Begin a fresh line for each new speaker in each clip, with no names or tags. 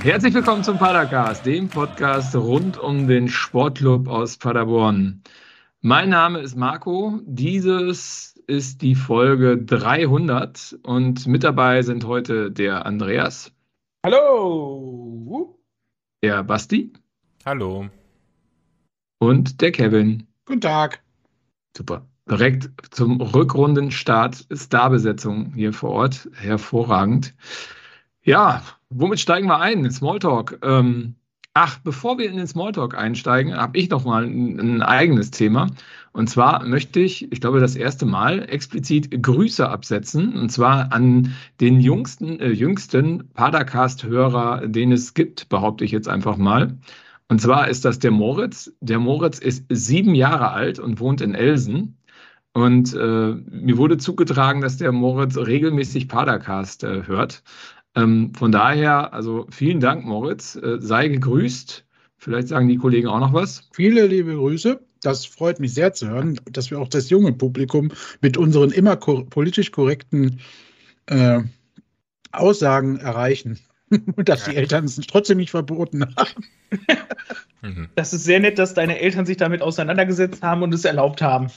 Herzlich willkommen zum Padercast, dem Podcast rund um den Sportclub aus Paderborn. Mein Name ist Marco. Dieses ist die Folge 300 und mit dabei sind heute der Andreas.
Hallo.
Der Basti.
Hallo.
Und der Kevin.
Guten Tag.
Super. Direkt zum Rückrundenstart Starbesetzung hier vor Ort. Hervorragend. Ja, womit steigen wir ein? Smalltalk. Ähm, ach, bevor wir in den Smalltalk einsteigen, habe ich noch mal ein, ein, eigenes Thema. Und zwar möchte ich, ich glaube, das erste Mal explizit Grüße absetzen. Und zwar an den jüngsten, äh, jüngsten Padercast-Hörer, den es gibt, behaupte ich jetzt einfach mal. Und zwar ist das der Moritz. Der Moritz ist sieben Jahre alt und wohnt in Elsen. Und äh, mir wurde zugetragen, dass der Moritz regelmäßig Padercast äh, hört. Ähm, von daher, also vielen Dank, Moritz. Äh, sei gegrüßt. Vielleicht sagen die Kollegen auch noch was.
Viele liebe Grüße. Das freut mich sehr zu hören, dass wir auch das junge Publikum mit unseren immer ko politisch korrekten äh, Aussagen erreichen. Und dass die Eltern es trotzdem nicht verboten haben.
Das ist sehr nett, dass deine Eltern sich damit auseinandergesetzt haben und es erlaubt haben.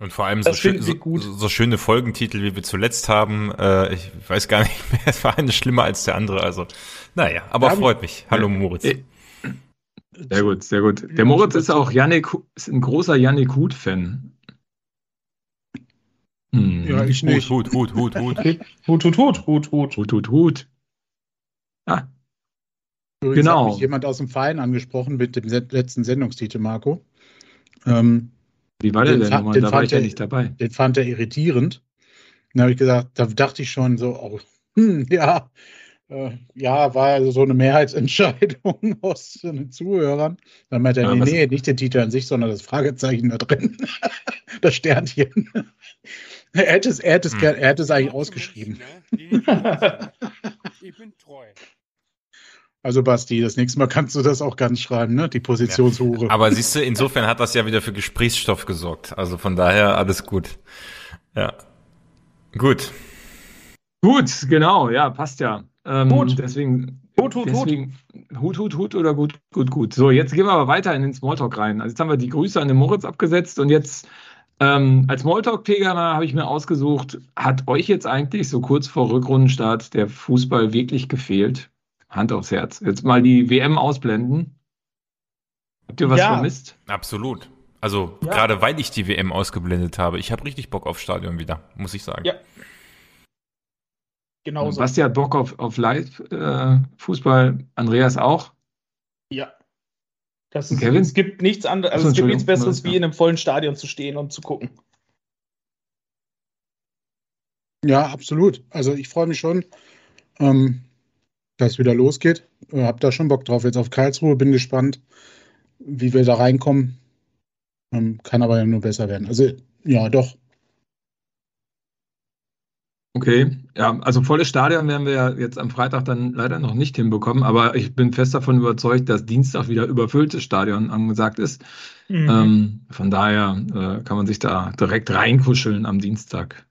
Und vor allem so, schön, so, so, schöne Folgentitel, wie wir zuletzt haben. Äh, ich weiß gar nicht mehr, es war eine schlimmer als der andere. Also, naja, aber freut mich. Hallo Moritz. Äh,
sehr gut, sehr gut. Der Moritz ist auch Yannick, ist ein großer Yannick Hut-Fan.
Hm. Ja, ich nicht.
Hut, Hut, Hut, Hut, Hut.
Hut, Hut, Hut, Hut,
Hut. Hut, Hut, Hut.
Ah. Übrigens genau. hat mich jemand aus dem Verein angesprochen mit dem letzten Sendungstitel, Marco. Ähm,
wie war der denn nochmal? Da war ich ja nicht dabei.
Den fand er irritierend. Dann habe ich gesagt, da dachte ich schon so, oh, hm, ja, äh, ja, war also so eine Mehrheitsentscheidung aus den Zuhörern. Dann meinte er, ja, nee, nee, nicht den Titel an sich, sondern das Fragezeichen da drin. das Sternchen. er hätte es, er hätte es, hm. er hätte es eigentlich ausgeschrieben. Ne? ich bin treu. Also Basti, das nächste Mal kannst du das auch ganz schreiben, ne? Die Positionshure.
Ja. Aber siehst du, insofern hat das ja wieder für Gesprächsstoff gesorgt. Also von daher alles gut. Ja. Gut.
Gut, genau, ja, passt ja.
Ähm, gut.
Deswegen. Hut, Hut, deswegen, Hut. Hut, Hut oder gut, gut, gut. So, jetzt gehen wir aber weiter in den Smalltalk rein. Also jetzt haben wir die Grüße an den Moritz abgesetzt und jetzt ähm, als Smalltalk-Thema habe ich mir ausgesucht, hat euch jetzt eigentlich so kurz vor Rückrundenstart der Fußball wirklich gefehlt? Hand aufs Herz. Jetzt mal die WM ausblenden. Habt ihr was ja. vermisst?
Absolut. Also ja. gerade weil ich die WM ausgeblendet habe, ich habe richtig Bock auf Stadion wieder, muss ich sagen. Ja.
Genau so. Basti hat Bock auf, auf Live-Fußball, äh, Andreas auch.
Ja. Das ist, Kevin? Es gibt nichts anderes, also es gibt nichts Besseres, wie in einem vollen Stadion zu stehen und zu gucken.
Ja, absolut. Also ich freue mich schon. Ähm, dass es wieder losgeht. Äh, hab da schon Bock drauf jetzt auf Karlsruhe, bin gespannt, wie wir da reinkommen. Ähm, kann aber ja nur besser werden. Also ja, doch.
Okay, ja, also volles Stadion werden wir ja jetzt am Freitag dann leider noch nicht hinbekommen, aber ich bin fest davon überzeugt, dass Dienstag wieder überfülltes Stadion angesagt ist. Mhm. Ähm, von daher äh, kann man sich da direkt reinkuscheln am Dienstag.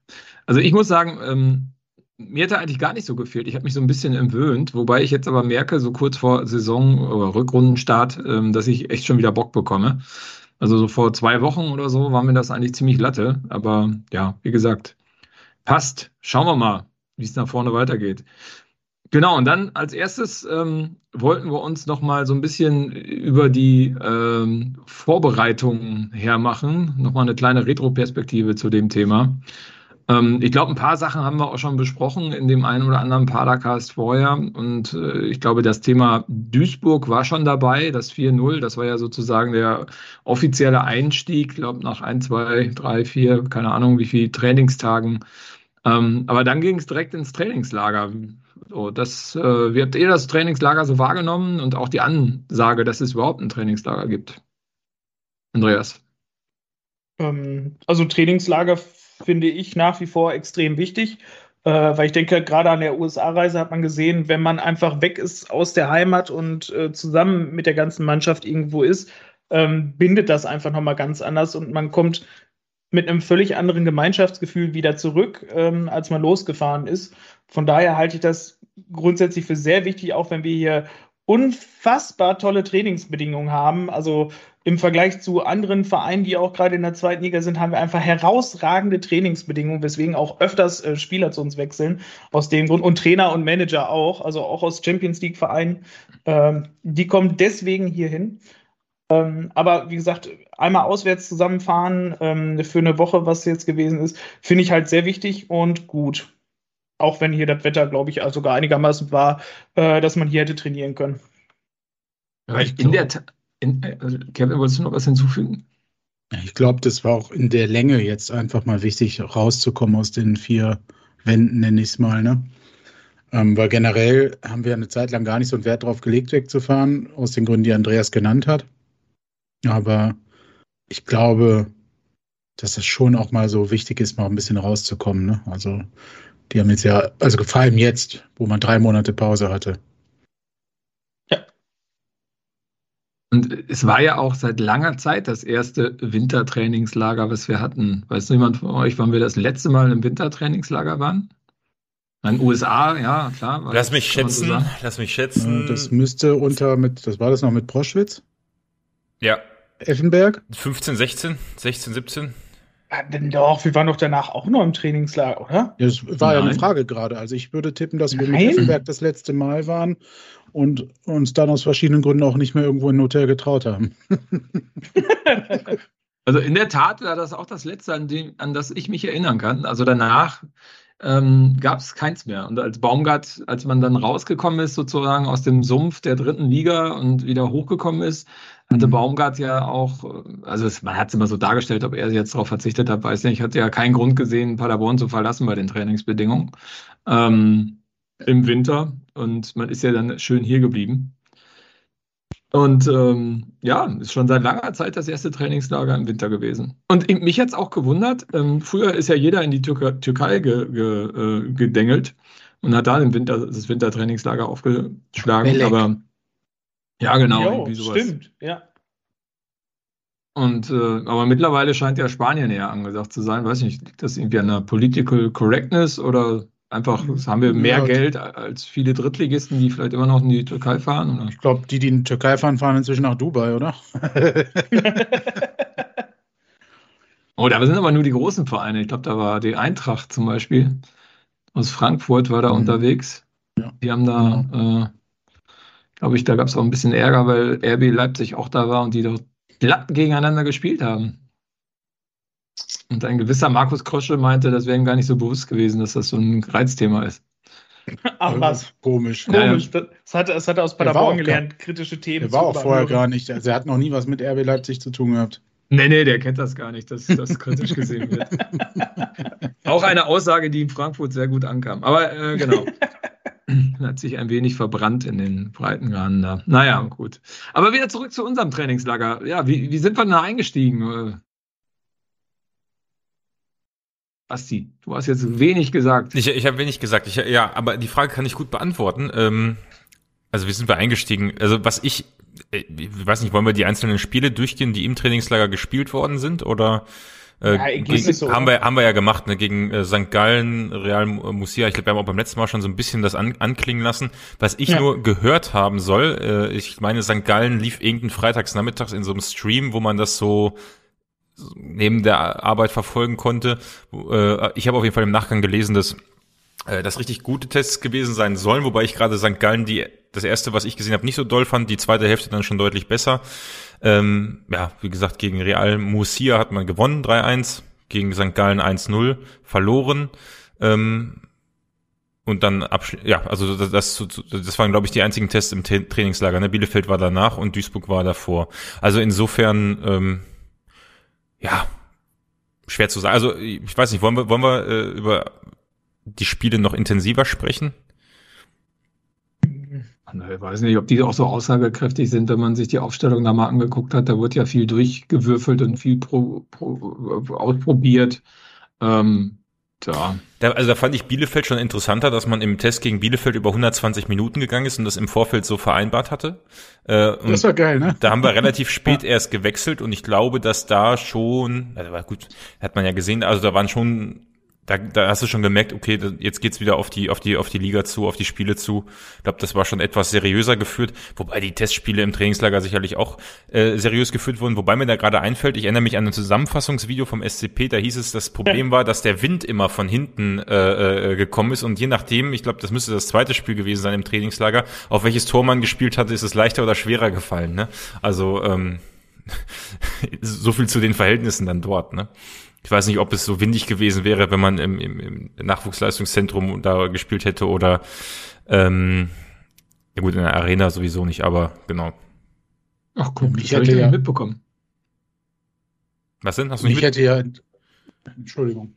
Also ich muss sagen, ähm, mir hat er eigentlich gar nicht so gefehlt. Ich habe mich so ein bisschen entwöhnt, wobei ich jetzt aber merke, so kurz vor Saison oder Rückrundenstart, ähm, dass ich echt schon wieder Bock bekomme. Also so vor zwei Wochen oder so war mir das eigentlich ziemlich latte. Aber ja, wie gesagt, passt. Schauen wir mal, wie es nach vorne weitergeht. Genau, und dann als erstes ähm, wollten wir uns noch mal so ein bisschen über die ähm, Vorbereitungen hermachen. Nochmal eine kleine Retro-Perspektive zu dem Thema. Ähm, ich glaube, ein paar Sachen haben wir auch schon besprochen in dem einen oder anderen Padercast vorher. Und äh, ich glaube, das Thema Duisburg war schon dabei, das 4-0. Das war ja sozusagen der offizielle Einstieg, ich glaube, nach ein, zwei, drei, vier, keine Ahnung, wie viel Trainingstagen. Ähm, aber dann ging es direkt ins Trainingslager. So, das, äh, wie habt ihr das Trainingslager so wahrgenommen und auch die Ansage, dass es überhaupt ein Trainingslager gibt? Andreas.
Ähm, also Trainingslager finde ich nach wie vor extrem wichtig, äh, weil ich denke, gerade an der USA-Reise hat man gesehen, wenn man einfach weg ist aus der Heimat und äh, zusammen mit der ganzen Mannschaft irgendwo ist, ähm, bindet das einfach nochmal ganz anders und man kommt mit einem völlig anderen Gemeinschaftsgefühl wieder zurück, ähm, als man losgefahren ist. Von daher halte ich das grundsätzlich für sehr wichtig, auch wenn wir hier unfassbar tolle Trainingsbedingungen haben. Also im Vergleich zu anderen Vereinen, die auch gerade in der zweiten Liga sind, haben wir einfach herausragende Trainingsbedingungen, weswegen auch öfters äh, Spieler zu uns wechseln. Aus dem Grund und Trainer und Manager auch, also auch aus Champions League Vereinen. Ähm, die kommen deswegen hierhin. Ähm, aber wie gesagt, einmal auswärts zusammenfahren ähm, für eine Woche, was jetzt gewesen ist, finde ich halt sehr wichtig und gut. Auch wenn hier das Wetter, glaube ich, sogar einigermaßen war, äh, dass man hier hätte trainieren können.
Ja, ich in der in, also Kevin, wolltest du noch was hinzufügen?
Ich glaube, das war auch in der Länge jetzt einfach mal wichtig, rauszukommen aus den vier Wänden, nenne ich es mal. Ne? Ähm, weil generell haben wir eine Zeit lang gar nicht so einen Wert darauf gelegt, wegzufahren, aus den Gründen, die Andreas genannt hat. Aber ich glaube, dass es schon auch mal so wichtig ist, mal ein bisschen rauszukommen. Ne? Also, die haben jetzt ja, also vor allem jetzt, wo man drei Monate Pause hatte.
Ja. Und es war ja auch seit langer Zeit das erste Wintertrainingslager, was wir hatten. Weiß jemand von euch, wann wir das letzte Mal im Wintertrainingslager waren? In den USA, ja, klar.
Lass mich schätzen, so lass mich schätzen.
Das müsste unter mit, das war das noch mit Proschwitz?
Ja.
Effenberg?
15, 16, 16, 17.
Ja, denn doch, wir waren doch danach auch noch im Trainingslager, oder?
Das war Nein. ja eine Frage gerade. Also ich würde tippen, dass wir Nein. mit Effenberg das letzte Mal waren und uns dann aus verschiedenen Gründen auch nicht mehr irgendwo in ein Hotel getraut haben.
also in der Tat war das auch das letzte, an, dem, an das ich mich erinnern kann. Also danach ähm, gab es keins mehr. Und als Baumgart, als man dann rausgekommen ist, sozusagen aus dem Sumpf der dritten Liga und wieder hochgekommen ist, hatte mhm. Baumgart ja auch, also es, man hat es immer so dargestellt, ob er jetzt darauf verzichtet hat, weiß nicht, hatte ja keinen Grund gesehen, Paderborn zu verlassen bei den Trainingsbedingungen ähm, im Winter. Und man ist ja dann schön hier geblieben. Und ähm, ja, ist schon seit langer Zeit das erste Trainingslager im Winter gewesen. Und mich hat es auch gewundert, ähm, früher ist ja jeder in die Tür Türkei ge ge äh, gedengelt und hat da im Winter, das Wintertrainingslager aufgeschlagen. Belek. Aber ja, genau.
Jo, stimmt, ja.
Und äh, aber mittlerweile scheint ja Spanien eher angesagt zu sein. Weiß nicht, liegt das irgendwie an der Political Correctness oder Einfach haben wir mehr ja, Geld als viele Drittligisten, die vielleicht immer noch in die Türkei fahren? Oder?
Ich glaube, die, die in die Türkei fahren, fahren inzwischen nach Dubai, oder?
oh, da sind aber nur die großen Vereine. Ich glaube, da war die Eintracht zum Beispiel aus Frankfurt war da mhm. unterwegs. Ja. Die haben da, mhm. äh, glaube ich, da gab es auch ein bisschen Ärger, weil RB Leipzig auch da war und die dort glatt gegeneinander gespielt haben. Und ein gewisser Markus Krosche meinte, das wäre ihm gar nicht so bewusst gewesen, dass das so ein Reizthema ist.
Ach was.
Komisch.
Komisch. Das hat, das hat er aus Paderborn gelernt, gar, kritische Themen.
Er war auch vorher gar nicht. Also er hat noch nie was mit RB Leipzig zu tun gehabt.
Nee, nee, der kennt das gar nicht, dass das kritisch gesehen wird. auch eine Aussage, die in Frankfurt sehr gut ankam. Aber äh, genau. hat sich ein wenig verbrannt in den Breitengraden da. Naja, gut. Aber wieder zurück zu unserem Trainingslager. Ja, wie, wie sind wir da eingestiegen? Basti, du hast jetzt wenig gesagt.
Ich, ich habe wenig gesagt. Ich, ja, aber die Frage kann ich gut beantworten. Ähm, also wie sind wir eingestiegen? Also was ich, äh, ich weiß nicht, wollen wir die einzelnen Spiele durchgehen, die im Trainingslager gespielt worden sind oder äh, ja, gegen, so, haben wir haben wir ja gemacht ne, gegen äh, St. Gallen, Real Murcia. Ich glaube, wir haben auch beim letzten Mal schon so ein bisschen das an, anklingen lassen. Was ich ja. nur gehört haben soll, äh, ich meine, St. Gallen lief irgendeinen Freitagsnachmittags in so einem Stream, wo man das so neben der Arbeit verfolgen konnte. Äh, ich habe auf jeden Fall im Nachgang gelesen, dass äh, das richtig gute Tests gewesen sein sollen, wobei ich gerade St. Gallen die das erste, was ich gesehen habe, nicht so doll fand, die zweite Hälfte dann schon deutlich besser. Ähm, ja, wie gesagt, gegen Real Murcia hat man gewonnen, 3-1, gegen St. Gallen 1-0 verloren. Ähm, und dann ja, also das, das, das waren, glaube ich, die einzigen Tests im Trainingslager. Ne? Bielefeld war danach und Duisburg war davor. Also insofern ähm, ja, schwer zu sagen. Also ich weiß nicht, wollen wir, wollen wir äh, über die Spiele noch intensiver sprechen?
Ich weiß nicht, ob die auch so aussagekräftig sind, wenn man sich die Aufstellung da mal angeguckt hat. Da wird ja viel durchgewürfelt und viel pro, pro, ausprobiert. Ähm,
da. Da, also da fand ich Bielefeld schon interessanter, dass man im Test gegen Bielefeld über 120 Minuten gegangen ist und das im Vorfeld so vereinbart hatte.
Äh, das war geil, ne?
Da haben wir relativ spät ja. erst gewechselt und ich glaube, dass da schon, also gut, hat man ja gesehen, also da waren schon da, da hast du schon gemerkt, okay, jetzt geht's wieder auf die, auf die, auf die Liga zu, auf die Spiele zu. Ich glaube, das war schon etwas seriöser geführt, wobei die Testspiele im Trainingslager sicherlich auch äh, seriös geführt wurden. Wobei mir da gerade einfällt, ich erinnere mich an ein Zusammenfassungsvideo vom SCP, da hieß es, das Problem war, dass der Wind immer von hinten äh, äh, gekommen ist und je nachdem, ich glaube, das müsste das zweite Spiel gewesen sein im Trainingslager, auf welches Tor man gespielt hatte, ist es leichter oder schwerer gefallen. Ne? Also ähm, so viel zu den Verhältnissen dann dort. Ne? Ich weiß nicht, ob es so windig gewesen wäre, wenn man im, im, im Nachwuchsleistungszentrum da gespielt hätte oder ähm, ja gut, in der Arena sowieso nicht, aber genau.
Ach guck, ich hätte ja mitbekommen.
Was denn? Hast
du nicht ich hätte ja Entschuldigung.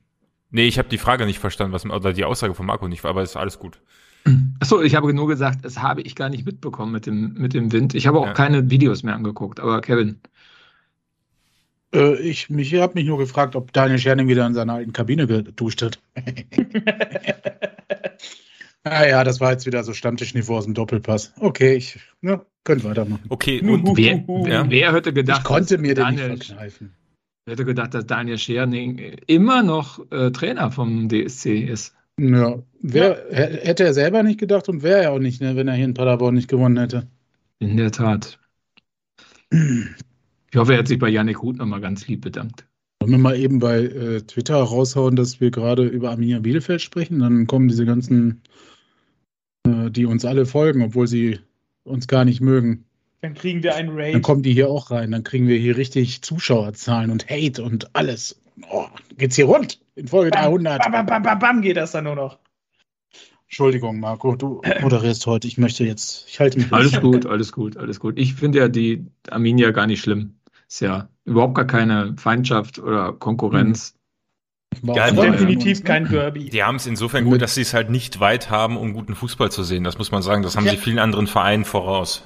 Nee, ich habe die Frage nicht verstanden, was oder die Aussage von Marco nicht, aber ist alles gut.
Achso, ich habe nur gesagt, das habe ich gar nicht mitbekommen mit dem, mit dem Wind. Ich habe auch ja. keine Videos mehr angeguckt, aber Kevin.
Äh, ich mich, habe mich nur gefragt, ob Daniel Scherning wieder in seiner alten Kabine geduscht hat. naja, ah das war jetzt wieder so Stammtischniveau aus dem Doppelpass. Okay, ich ja, könnte weitermachen.
Okay, und
wer, wer, wer hätte gedacht,
ich konnte mir Daniel, den nicht verkneifen.
Wer hätte gedacht, dass Daniel Scherning immer noch äh, Trainer vom DSC ist?
Ja, wer, ja. hätte er selber nicht gedacht und wäre er auch nicht, ne, wenn er hier in Paderborn nicht gewonnen hätte.
In der Tat. Ich hoffe, er hat sich bei Yannick Huth nochmal ganz lieb bedankt.
Wollen wir mal eben bei äh, Twitter raushauen, dass wir gerade über Arminia Bielefeld sprechen? Dann kommen diese ganzen, äh, die uns alle folgen, obwohl sie uns gar nicht mögen.
Dann kriegen wir einen Raid.
Dann kommen die hier auch rein. Dann kriegen wir hier richtig Zuschauerzahlen und Hate und alles. Oh, geht's hier rund in Folge bam, 300.
Bam, bam, bam, bam, geht das dann nur noch.
Entschuldigung, Marco, du moderierst heute. Ich möchte jetzt, ich halte mich.
Alles gut, alles gut, alles gut. Ich finde ja die Arminia gar nicht schlimm. Ist ja überhaupt gar keine Feindschaft oder Konkurrenz.
Mhm. Ja, definitiv kein Derby.
Die haben es insofern gut, dass sie es halt nicht weit haben, um guten Fußball zu sehen. Das muss man sagen. Das haben ja. sie vielen anderen Vereinen voraus.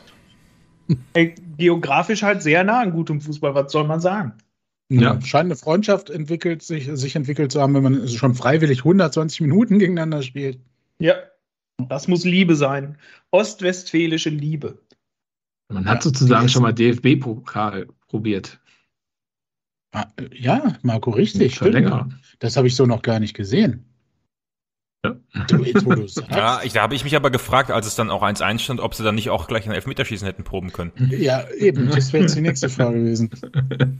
Ey, geografisch halt sehr nah an gutem Fußball. Was soll man sagen?
Ja, scheint eine Freundschaft entwickelt, sich, sich entwickelt zu haben, wenn man schon freiwillig 120 Minuten gegeneinander spielt.
Ja, das muss Liebe sein. Ostwestfälische Liebe.
Man hat ja, sozusagen schon mal DFB-Pokal probiert.
Ah, ja, Marco, richtig. Schon länger. Das habe ich so noch gar nicht gesehen.
Ja, du, ja ich, da habe ich mich aber gefragt, als es dann auch 1-1 stand, ob sie dann nicht auch gleich ein Elfmeterschießen hätten proben können.
Ja, eben. Das wäre jetzt die nächste Frage gewesen.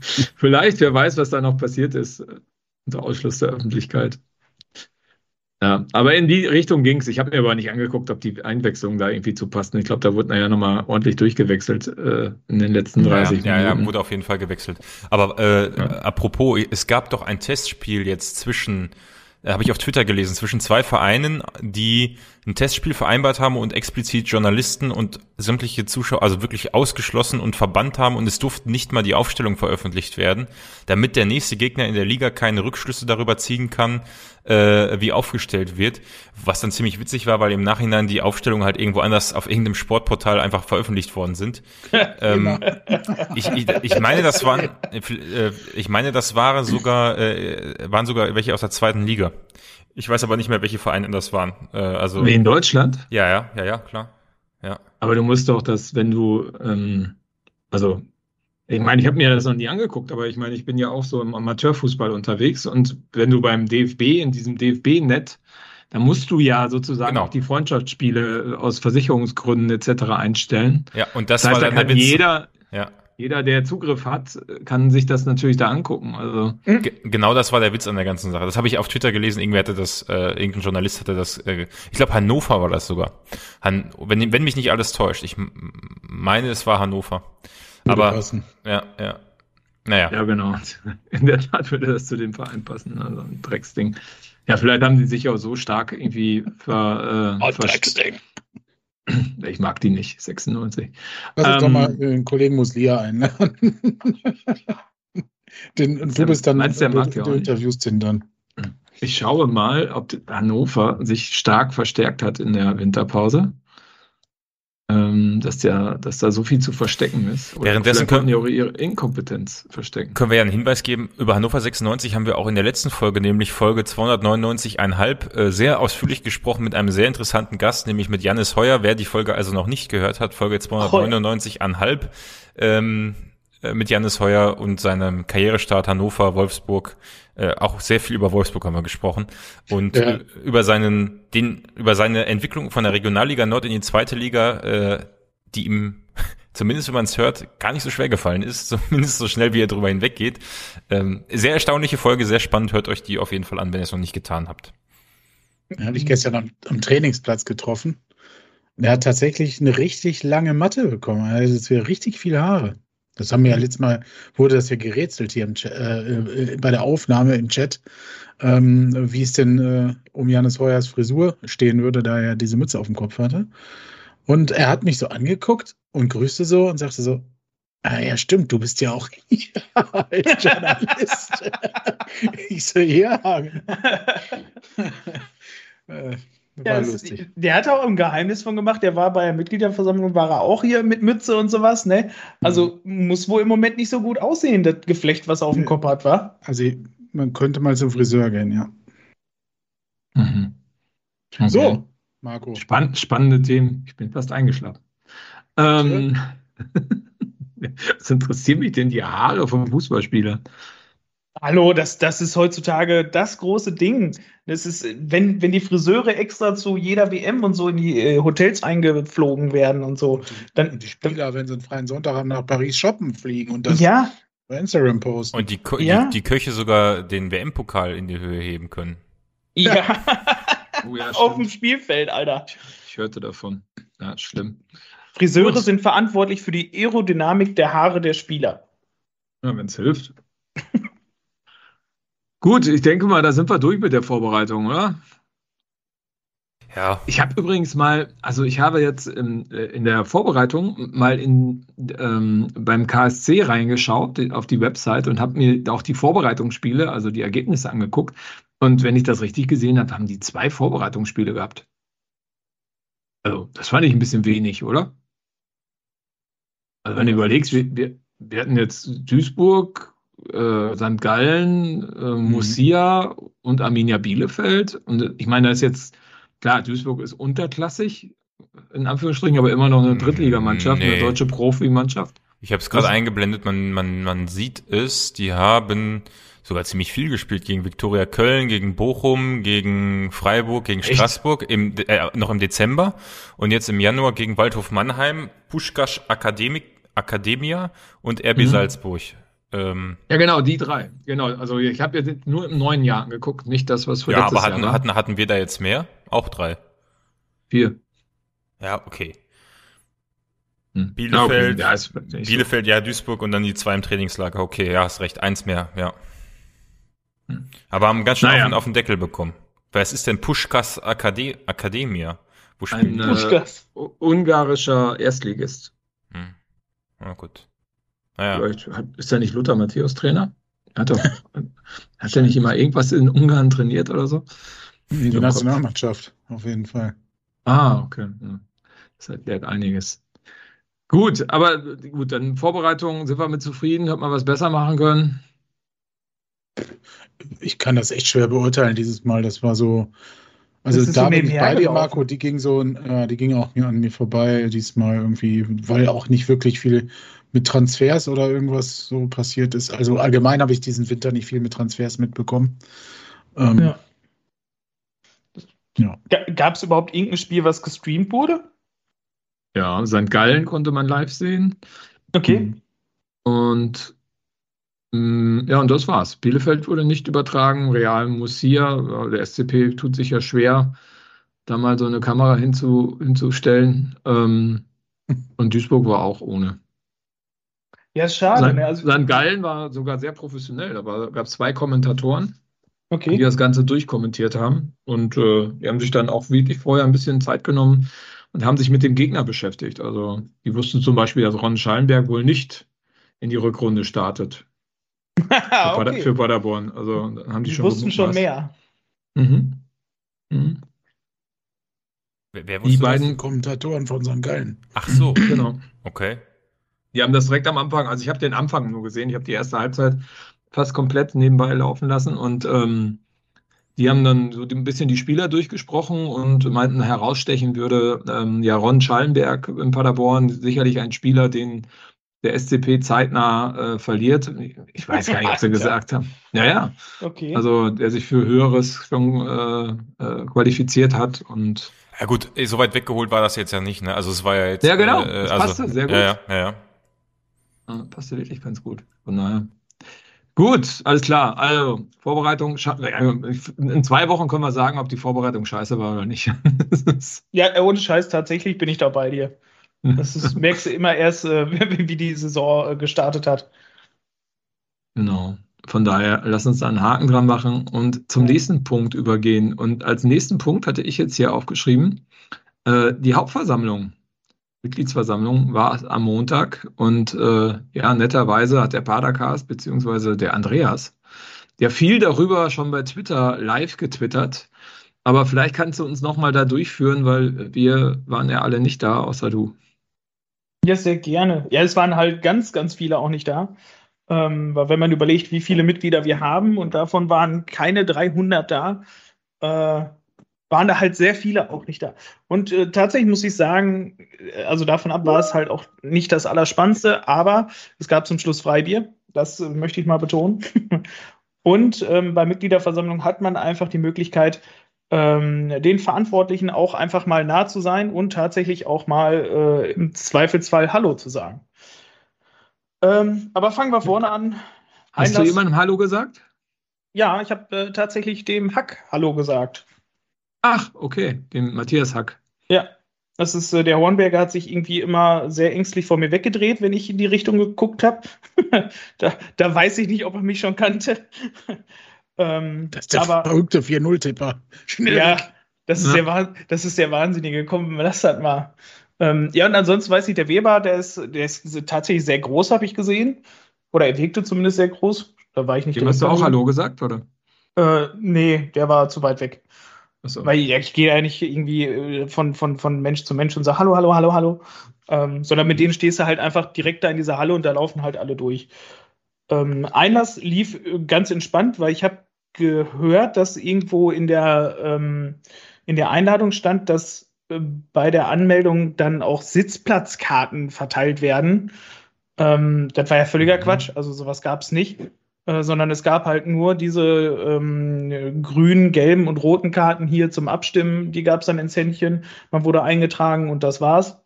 Vielleicht, wer weiß, was da noch passiert ist unter Ausschluss der Öffentlichkeit. Ja, aber in die Richtung ging es. Ich habe mir aber nicht angeguckt, ob die Einwechslungen da irgendwie zu passen. Ich glaube, da wurde ja nochmal ordentlich durchgewechselt äh, in den letzten 30
ja, Minuten. Ja, ja, wurde auf jeden Fall gewechselt. Aber äh, ja. apropos, es gab doch ein Testspiel jetzt zwischen äh, habe ich auf Twitter gelesen, zwischen zwei Vereinen, die ein Testspiel vereinbart haben und explizit Journalisten und sämtliche Zuschauer, also wirklich ausgeschlossen und verbannt haben und es durften nicht mal die Aufstellung veröffentlicht werden, damit der nächste Gegner in der Liga keine Rückschlüsse darüber ziehen kann, äh, wie aufgestellt wird. Was dann ziemlich witzig war, weil im Nachhinein die Aufstellungen halt irgendwo anders auf irgendeinem Sportportal einfach veröffentlicht worden sind. ähm, ich, ich, ich meine, das waren, äh, ich meine, das waren sogar, äh, waren sogar welche aus der zweiten Liga. Ich weiß aber nicht mehr, welche Vereine das waren. Äh, also
Wie in Deutschland?
Ja, ja, ja, ja, klar. Ja.
Aber du musst doch das, wenn du, ähm, also ich meine, ich habe mir das noch nie angeguckt, aber ich meine, ich bin ja auch so im Amateurfußball unterwegs und wenn du beim DFB in diesem DFB-Net, da musst du ja sozusagen genau. auch die Freundschaftsspiele aus Versicherungsgründen etc. einstellen.
Ja, und das,
das heißt,
war
da kann jeder, ja jeder, der Zugriff hat, kann sich das natürlich da angucken. Also
G genau das war der Witz an der ganzen Sache. Das habe ich auf Twitter gelesen. Irgendwer hatte das, äh, irgendein Journalist hatte das. Äh, ich glaube Hannover war das sogar. Han wenn, wenn mich nicht alles täuscht. Ich meine, es war Hannover. Aber passen. ja, ja.
Naja. Ja, genau. In der Tat würde das zu dem Verein passen. Also ein Drecksding. Ja, vielleicht haben sie sich auch so stark irgendwie ver, äh, oh, Drecksding. Ich mag die nicht, 96.
Lass uns ähm, doch mal den Kollegen Muslia einladen. den, und du bist dann,
meinst, der mag
du, du interviewst den dann.
Ich schaue mal, ob Hannover sich stark verstärkt hat in der Winterpause ähm, dass, der, dass da so viel zu verstecken ist.
Oder Währenddessen können
die auch ihre Inkompetenz verstecken.
Können wir ja einen Hinweis geben, über Hannover 96 haben wir auch in der letzten Folge, nämlich Folge 299,5, äh, sehr ausführlich gesprochen mit einem sehr interessanten Gast, nämlich mit Janis Heuer. Wer die Folge also noch nicht gehört hat, Folge 299,5, ähm, äh, mit Janis Heuer und seinem Karrierestart Hannover, Wolfsburg. Äh, auch sehr viel über Wolfsburg haben wir gesprochen und ja. Über seinen, den, über seine Entwicklung von der Regionalliga Nord in die zweite Liga, äh, die ihm zumindest wenn man es hört, gar nicht so schwer gefallen ist, zumindest so schnell wie er drüber hinweggeht. Ähm, sehr erstaunliche Folge, sehr spannend, hört euch die auf jeden Fall an, wenn ihr es noch nicht getan habt.
Habe ich gestern am, am, Trainingsplatz getroffen. Er hat tatsächlich eine richtig lange Matte bekommen. Also es wäre richtig viele Haare. Das haben wir ja letztes Mal, wurde das ja gerätselt hier im Chat, äh, äh, bei der Aufnahme im Chat, ähm, wie es denn äh, um Janis Heuers Frisur stehen würde, da er diese Mütze auf dem Kopf hatte. Und er hat mich so angeguckt und grüßte so und sagte so, ah, ja, stimmt, du bist ja auch Journalist. ich so, ja.
äh, ja, das, der hat auch im Geheimnis von gemacht, der war bei der Mitgliederversammlung, war er auch hier mit Mütze und sowas, ne? Also mhm. muss wohl im Moment nicht so gut aussehen, das Geflecht, was er auf dem Kopf hat, war.
Also man könnte mal zum Friseur gehen, ja.
Mhm. Okay. So, Marco. Spann spannende Themen. Ich bin fast eingeschlafen. Ähm, was interessiert mich denn die Haare vom Fußballspieler?
Hallo, das, das ist heutzutage das große Ding. Das ist, wenn, wenn die Friseure extra zu jeder WM und so in die äh, Hotels eingeflogen werden und so.
Dann, und die Spieler, wenn sie einen freien Sonntag haben, nach Paris shoppen fliegen und das
ja.
bei Instagram posten.
Und die, ja. die, die Köche sogar den WM-Pokal in die Höhe heben können.
Ja. oh, ja Auf dem Spielfeld, Alter.
Ich hörte davon. Ja, schlimm.
Friseure Gut. sind verantwortlich für die Aerodynamik der Haare der Spieler.
Ja, wenn es hilft. Gut, ich denke mal, da sind wir durch mit der Vorbereitung, oder? Ja. Ich habe übrigens mal, also ich habe jetzt in, in der Vorbereitung mal in, ähm, beim KSC reingeschaut auf die Website und habe mir auch die Vorbereitungsspiele, also die Ergebnisse angeguckt. Und wenn ich das richtig gesehen habe, haben die zwei Vorbereitungsspiele gehabt. Also, das fand ich ein bisschen wenig, oder? Also, wenn du überlegst, wir, wir, wir hatten jetzt Duisburg, äh, St. Gallen, äh, mhm. und Arminia Bielefeld. Und ich meine, da ist jetzt, klar, Duisburg ist unterklassig, in Anführungsstrichen, aber immer noch eine Drittligamannschaft, nee. eine deutsche Profimannschaft.
Ich habe es gerade eingeblendet, man, man, man sieht es, die haben sogar ziemlich viel gespielt gegen Viktoria Köln, gegen Bochum, gegen Freiburg, gegen Echt? Straßburg, im, äh, noch im Dezember und jetzt im Januar gegen Waldhof Mannheim, Puschkasch Akademik, Akademia und RB mhm. Salzburg.
Ähm, ja, genau, die drei. Genau, also ich habe jetzt nur im neuen Jahr geguckt, nicht das, was
für ja, letztes aber hatten, Jahr war. Hatten, hatten wir da jetzt mehr? Auch drei?
Vier.
Ja, okay. Hm. Bielefeld, ja, okay. ja, Bielefeld, so. ja, Duisburg und dann die zwei im Trainingslager. Okay, ja, hast recht, eins mehr, ja. Hm. Aber haben ganz schön naja. auf, auf, den Deckel bekommen. Was ist denn Puschkas Akade Akademia?
Wo spielt Ein, Puschkas? Äh, ungarischer Erstligist.
Hm. Na gut.
Naja. Vielleicht ist er nicht Lothar Matthäus Trainer? Hat er, hat er nicht immer irgendwas in Ungarn trainiert oder so?
Die Nationalmannschaft, auf jeden Fall.
Ah, okay. Das erklärt einiges. Gut, aber gut, dann Vorbereitung, sind wir mit zufrieden? Hat man was besser machen können?
Ich kann das echt schwer beurteilen dieses Mal. Das war so. Also da so bin ich bei dir, Marco, die ging so, äh, die ging auch an mir vorbei diesmal irgendwie, weil auch nicht wirklich viel mit Transfers oder irgendwas so passiert ist. Also allgemein habe ich diesen Winter nicht viel mit Transfers mitbekommen. Ähm, ja.
ja. Gab es überhaupt irgendein Spiel, was gestreamt wurde?
Ja, St. Gallen konnte man live sehen.
Okay.
Und mm, ja, und das war's. Bielefeld wurde nicht übertragen, Real Murcia, der SCP tut sich ja schwer, da mal so eine Kamera hinzu, hinzustellen. Ähm, und Duisburg war auch ohne.
Ja, ist schade.
Sein, ne? also, St. Gallen war sogar sehr professionell. Da gab es zwei Kommentatoren, okay. die das Ganze durchkommentiert haben. Und äh, die haben sich dann auch wirklich vorher ein bisschen Zeit genommen und haben sich mit dem Gegner beschäftigt. Also die wussten zum Beispiel, dass Ron Schallenberg wohl nicht in die Rückrunde startet. für, okay. für Paderborn. Also haben die, die schon
wussten schon mehr.
Mhm. Mhm.
Wer, wer die beiden das? Kommentatoren von St. Gallen.
Ach so, genau. Okay.
Die haben das direkt am Anfang, also ich habe den Anfang nur gesehen, ich habe die erste Halbzeit fast komplett nebenbei laufen lassen und ähm, die haben dann so ein bisschen die Spieler durchgesprochen und meinten, herausstechen würde ähm, ja Ron Schallenberg in Paderborn, sicherlich ein Spieler, den der SCP zeitnah äh, verliert. Ich weiß gar nicht, was sie gesagt haben. Ja, ja. Okay. Also der sich für Höheres schon äh, äh, qualifiziert hat und
ja gut, so weit weggeholt war das jetzt ja nicht, ne? Also es war ja jetzt.
Ja, genau.
Äh, das also, passte sehr gut. Ja, ja, ja.
Ja. Passte wirklich ganz gut. Von daher. Gut, alles klar. Also, Vorbereitung, in zwei Wochen können wir sagen, ob die Vorbereitung scheiße war oder nicht.
ja, ohne Scheiß, tatsächlich bin ich da bei dir. Das ist, merkst du immer erst, äh, wie die Saison äh, gestartet hat.
Genau. Von daher, lass uns da einen Haken dran machen und zum nächsten Punkt übergehen. Und als nächsten Punkt hatte ich jetzt hier aufgeschrieben, äh, die Hauptversammlung. Mitgliedsversammlung war am Montag und äh, ja, netterweise hat der Padercast beziehungsweise der Andreas ja viel darüber schon bei Twitter live getwittert. Aber vielleicht kannst du uns nochmal da durchführen, weil wir waren ja alle nicht da, außer du.
Ja, sehr gerne. Ja, es waren halt ganz, ganz viele auch nicht da. Ähm, weil wenn man überlegt, wie viele Mitglieder wir haben und davon waren keine 300 da, äh, waren da halt sehr viele auch nicht da. Und äh, tatsächlich muss ich sagen, äh, also davon ab war es halt auch nicht das Allerspannendste, aber es gab zum Schluss Freibier. Das äh, möchte ich mal betonen. Und ähm, bei Mitgliederversammlung hat man einfach die Möglichkeit, ähm, den Verantwortlichen auch einfach mal nah zu sein und tatsächlich auch mal äh, im Zweifelsfall Hallo zu sagen. Ähm, aber fangen wir vorne an.
Hast Einlass, du jemandem Hallo gesagt?
Ja, ich habe äh, tatsächlich dem Hack Hallo gesagt.
Ach, okay, dem Matthias Hack.
Ja, das ist äh, der Hornberger hat sich irgendwie immer sehr ängstlich vor mir weggedreht, wenn ich in die Richtung geguckt habe. da, da, weiß ich nicht, ob er mich schon kannte.
ähm, das ist der aber, verrückte 4-0-Tipper.
Ja, das ist, ja. Der, das ist der Wahnsinnige. Komm, lass das mal. Ähm, ja, und ansonsten weiß ich, der Weber, der ist, der ist tatsächlich sehr groß, habe ich gesehen. Oder er wirkte zumindest sehr groß. Da war ich nicht.
Dem hast du auch Hallo gesagt, oder?
Äh, nee, der war zu weit weg. So. Weil ich gehe ja nicht irgendwie äh, von, von, von Mensch zu Mensch und sage Hallo, Hallo, Hallo, Hallo. Ähm, sondern mit denen stehst du halt einfach direkt da in dieser Halle und da laufen halt alle durch. Ähm, Einlass lief äh, ganz entspannt, weil ich habe gehört, dass irgendwo in der, ähm, in der Einladung stand, dass äh, bei der Anmeldung dann auch Sitzplatzkarten verteilt werden. Ähm, das war ja völliger mhm. Quatsch, also sowas gab es nicht. Äh, sondern es gab halt nur diese ähm, grünen, gelben und roten Karten hier zum Abstimmen. Die gab es dann ins Händchen. Man wurde eingetragen und das war's.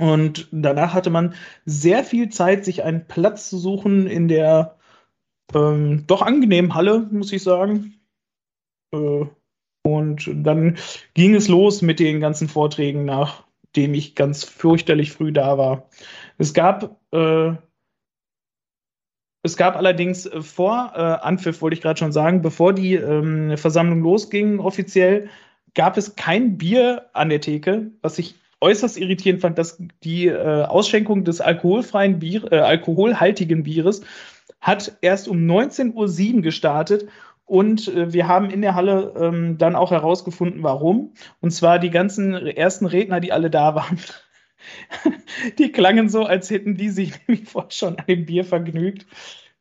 Und danach hatte man sehr viel Zeit, sich einen Platz zu suchen in der ähm, doch angenehmen Halle, muss ich sagen. Äh, und dann ging es los mit den ganzen Vorträgen, nachdem ich ganz fürchterlich früh da war. Es gab äh, es gab allerdings äh, vor äh, Anpfiff, wollte ich gerade schon sagen, bevor die ähm, Versammlung losging offiziell, gab es kein Bier an der Theke, was ich äußerst irritierend fand, dass die äh, Ausschenkung des alkoholfreien Bier, äh, alkoholhaltigen Bieres hat erst um 19.07 Uhr gestartet und äh, wir haben in der Halle ähm, dann auch herausgefunden, warum. Und zwar die ganzen ersten Redner, die alle da waren. die klangen so, als hätten die sich nämlich vorher schon an dem Bier vergnügt.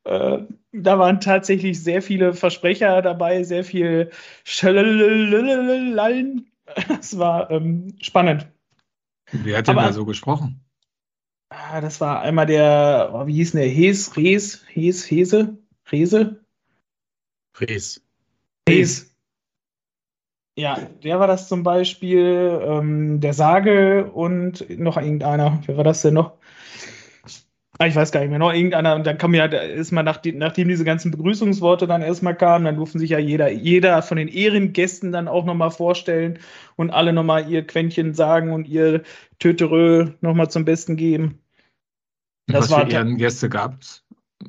Äh, da waren tatsächlich sehr viele Versprecher dabei, sehr viel Schöllallen. Das war ähm, spannend.
Wer hat denn Aber, da so gesprochen?
Ah, das war einmal der, oh, wie hieß denn der? Hes, Hes, Hes, Hese? Rese?
Res.
Res. Ja, der war das zum Beispiel, ähm, der Sage und noch irgendeiner. Wer war das denn noch? Ah, ich weiß gar nicht mehr, noch irgendeiner. Und dann kam ja erstmal, nachdem, nachdem diese ganzen Begrüßungsworte dann erstmal kamen, dann durften sich ja jeder, jeder von den Ehrengästen dann auch nochmal vorstellen und alle nochmal ihr Quäntchen sagen und ihr Töterö nochmal zum Besten geben.
Das Was für Ehrengäste gab es?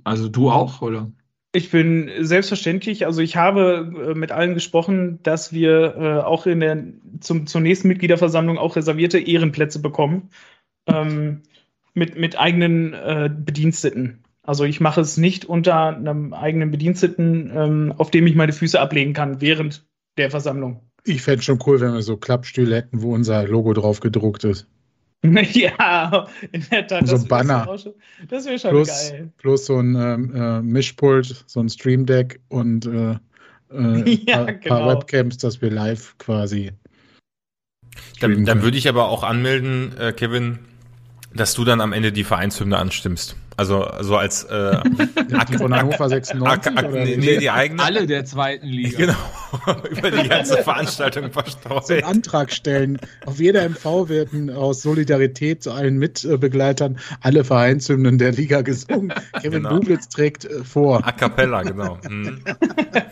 Also du auch, oder?
Ich bin selbstverständlich, also ich habe äh, mit allen gesprochen, dass wir äh, auch in der zum, zur nächsten Mitgliederversammlung auch reservierte Ehrenplätze bekommen. Ähm, mit, mit eigenen äh, Bediensteten. Also ich mache es nicht unter einem eigenen Bediensteten, ähm, auf dem ich meine Füße ablegen kann während der Versammlung.
Ich fände schon cool, wenn wir so Klappstühle hätten, wo unser Logo drauf gedruckt ist.
ja, in der Tat.
So ein Banner.
Das wäre schon
plus,
geil.
Plus so ein ähm, äh, Mischpult, so ein Stream Deck und äh, äh, ja, paar, genau. paar, Webcams, dass wir live quasi.
Dann, dann würde ich aber auch anmelden, äh, Kevin, dass du dann am Ende die Vereinshymne anstimmst. Also so als äh,
die von Hannover 96
Ak nee, nee, die eigene.
Alle der zweiten Liga.
Genau. Über die ganze Veranstaltung verstreut.
So einen Antrag stellen. Auf jeder MV werden aus Solidarität zu allen Mitbegleitern alle Vereinshymnen der Liga gesungen. Kevin genau. Bublitz trägt äh, vor.
A cappella, genau. Hm.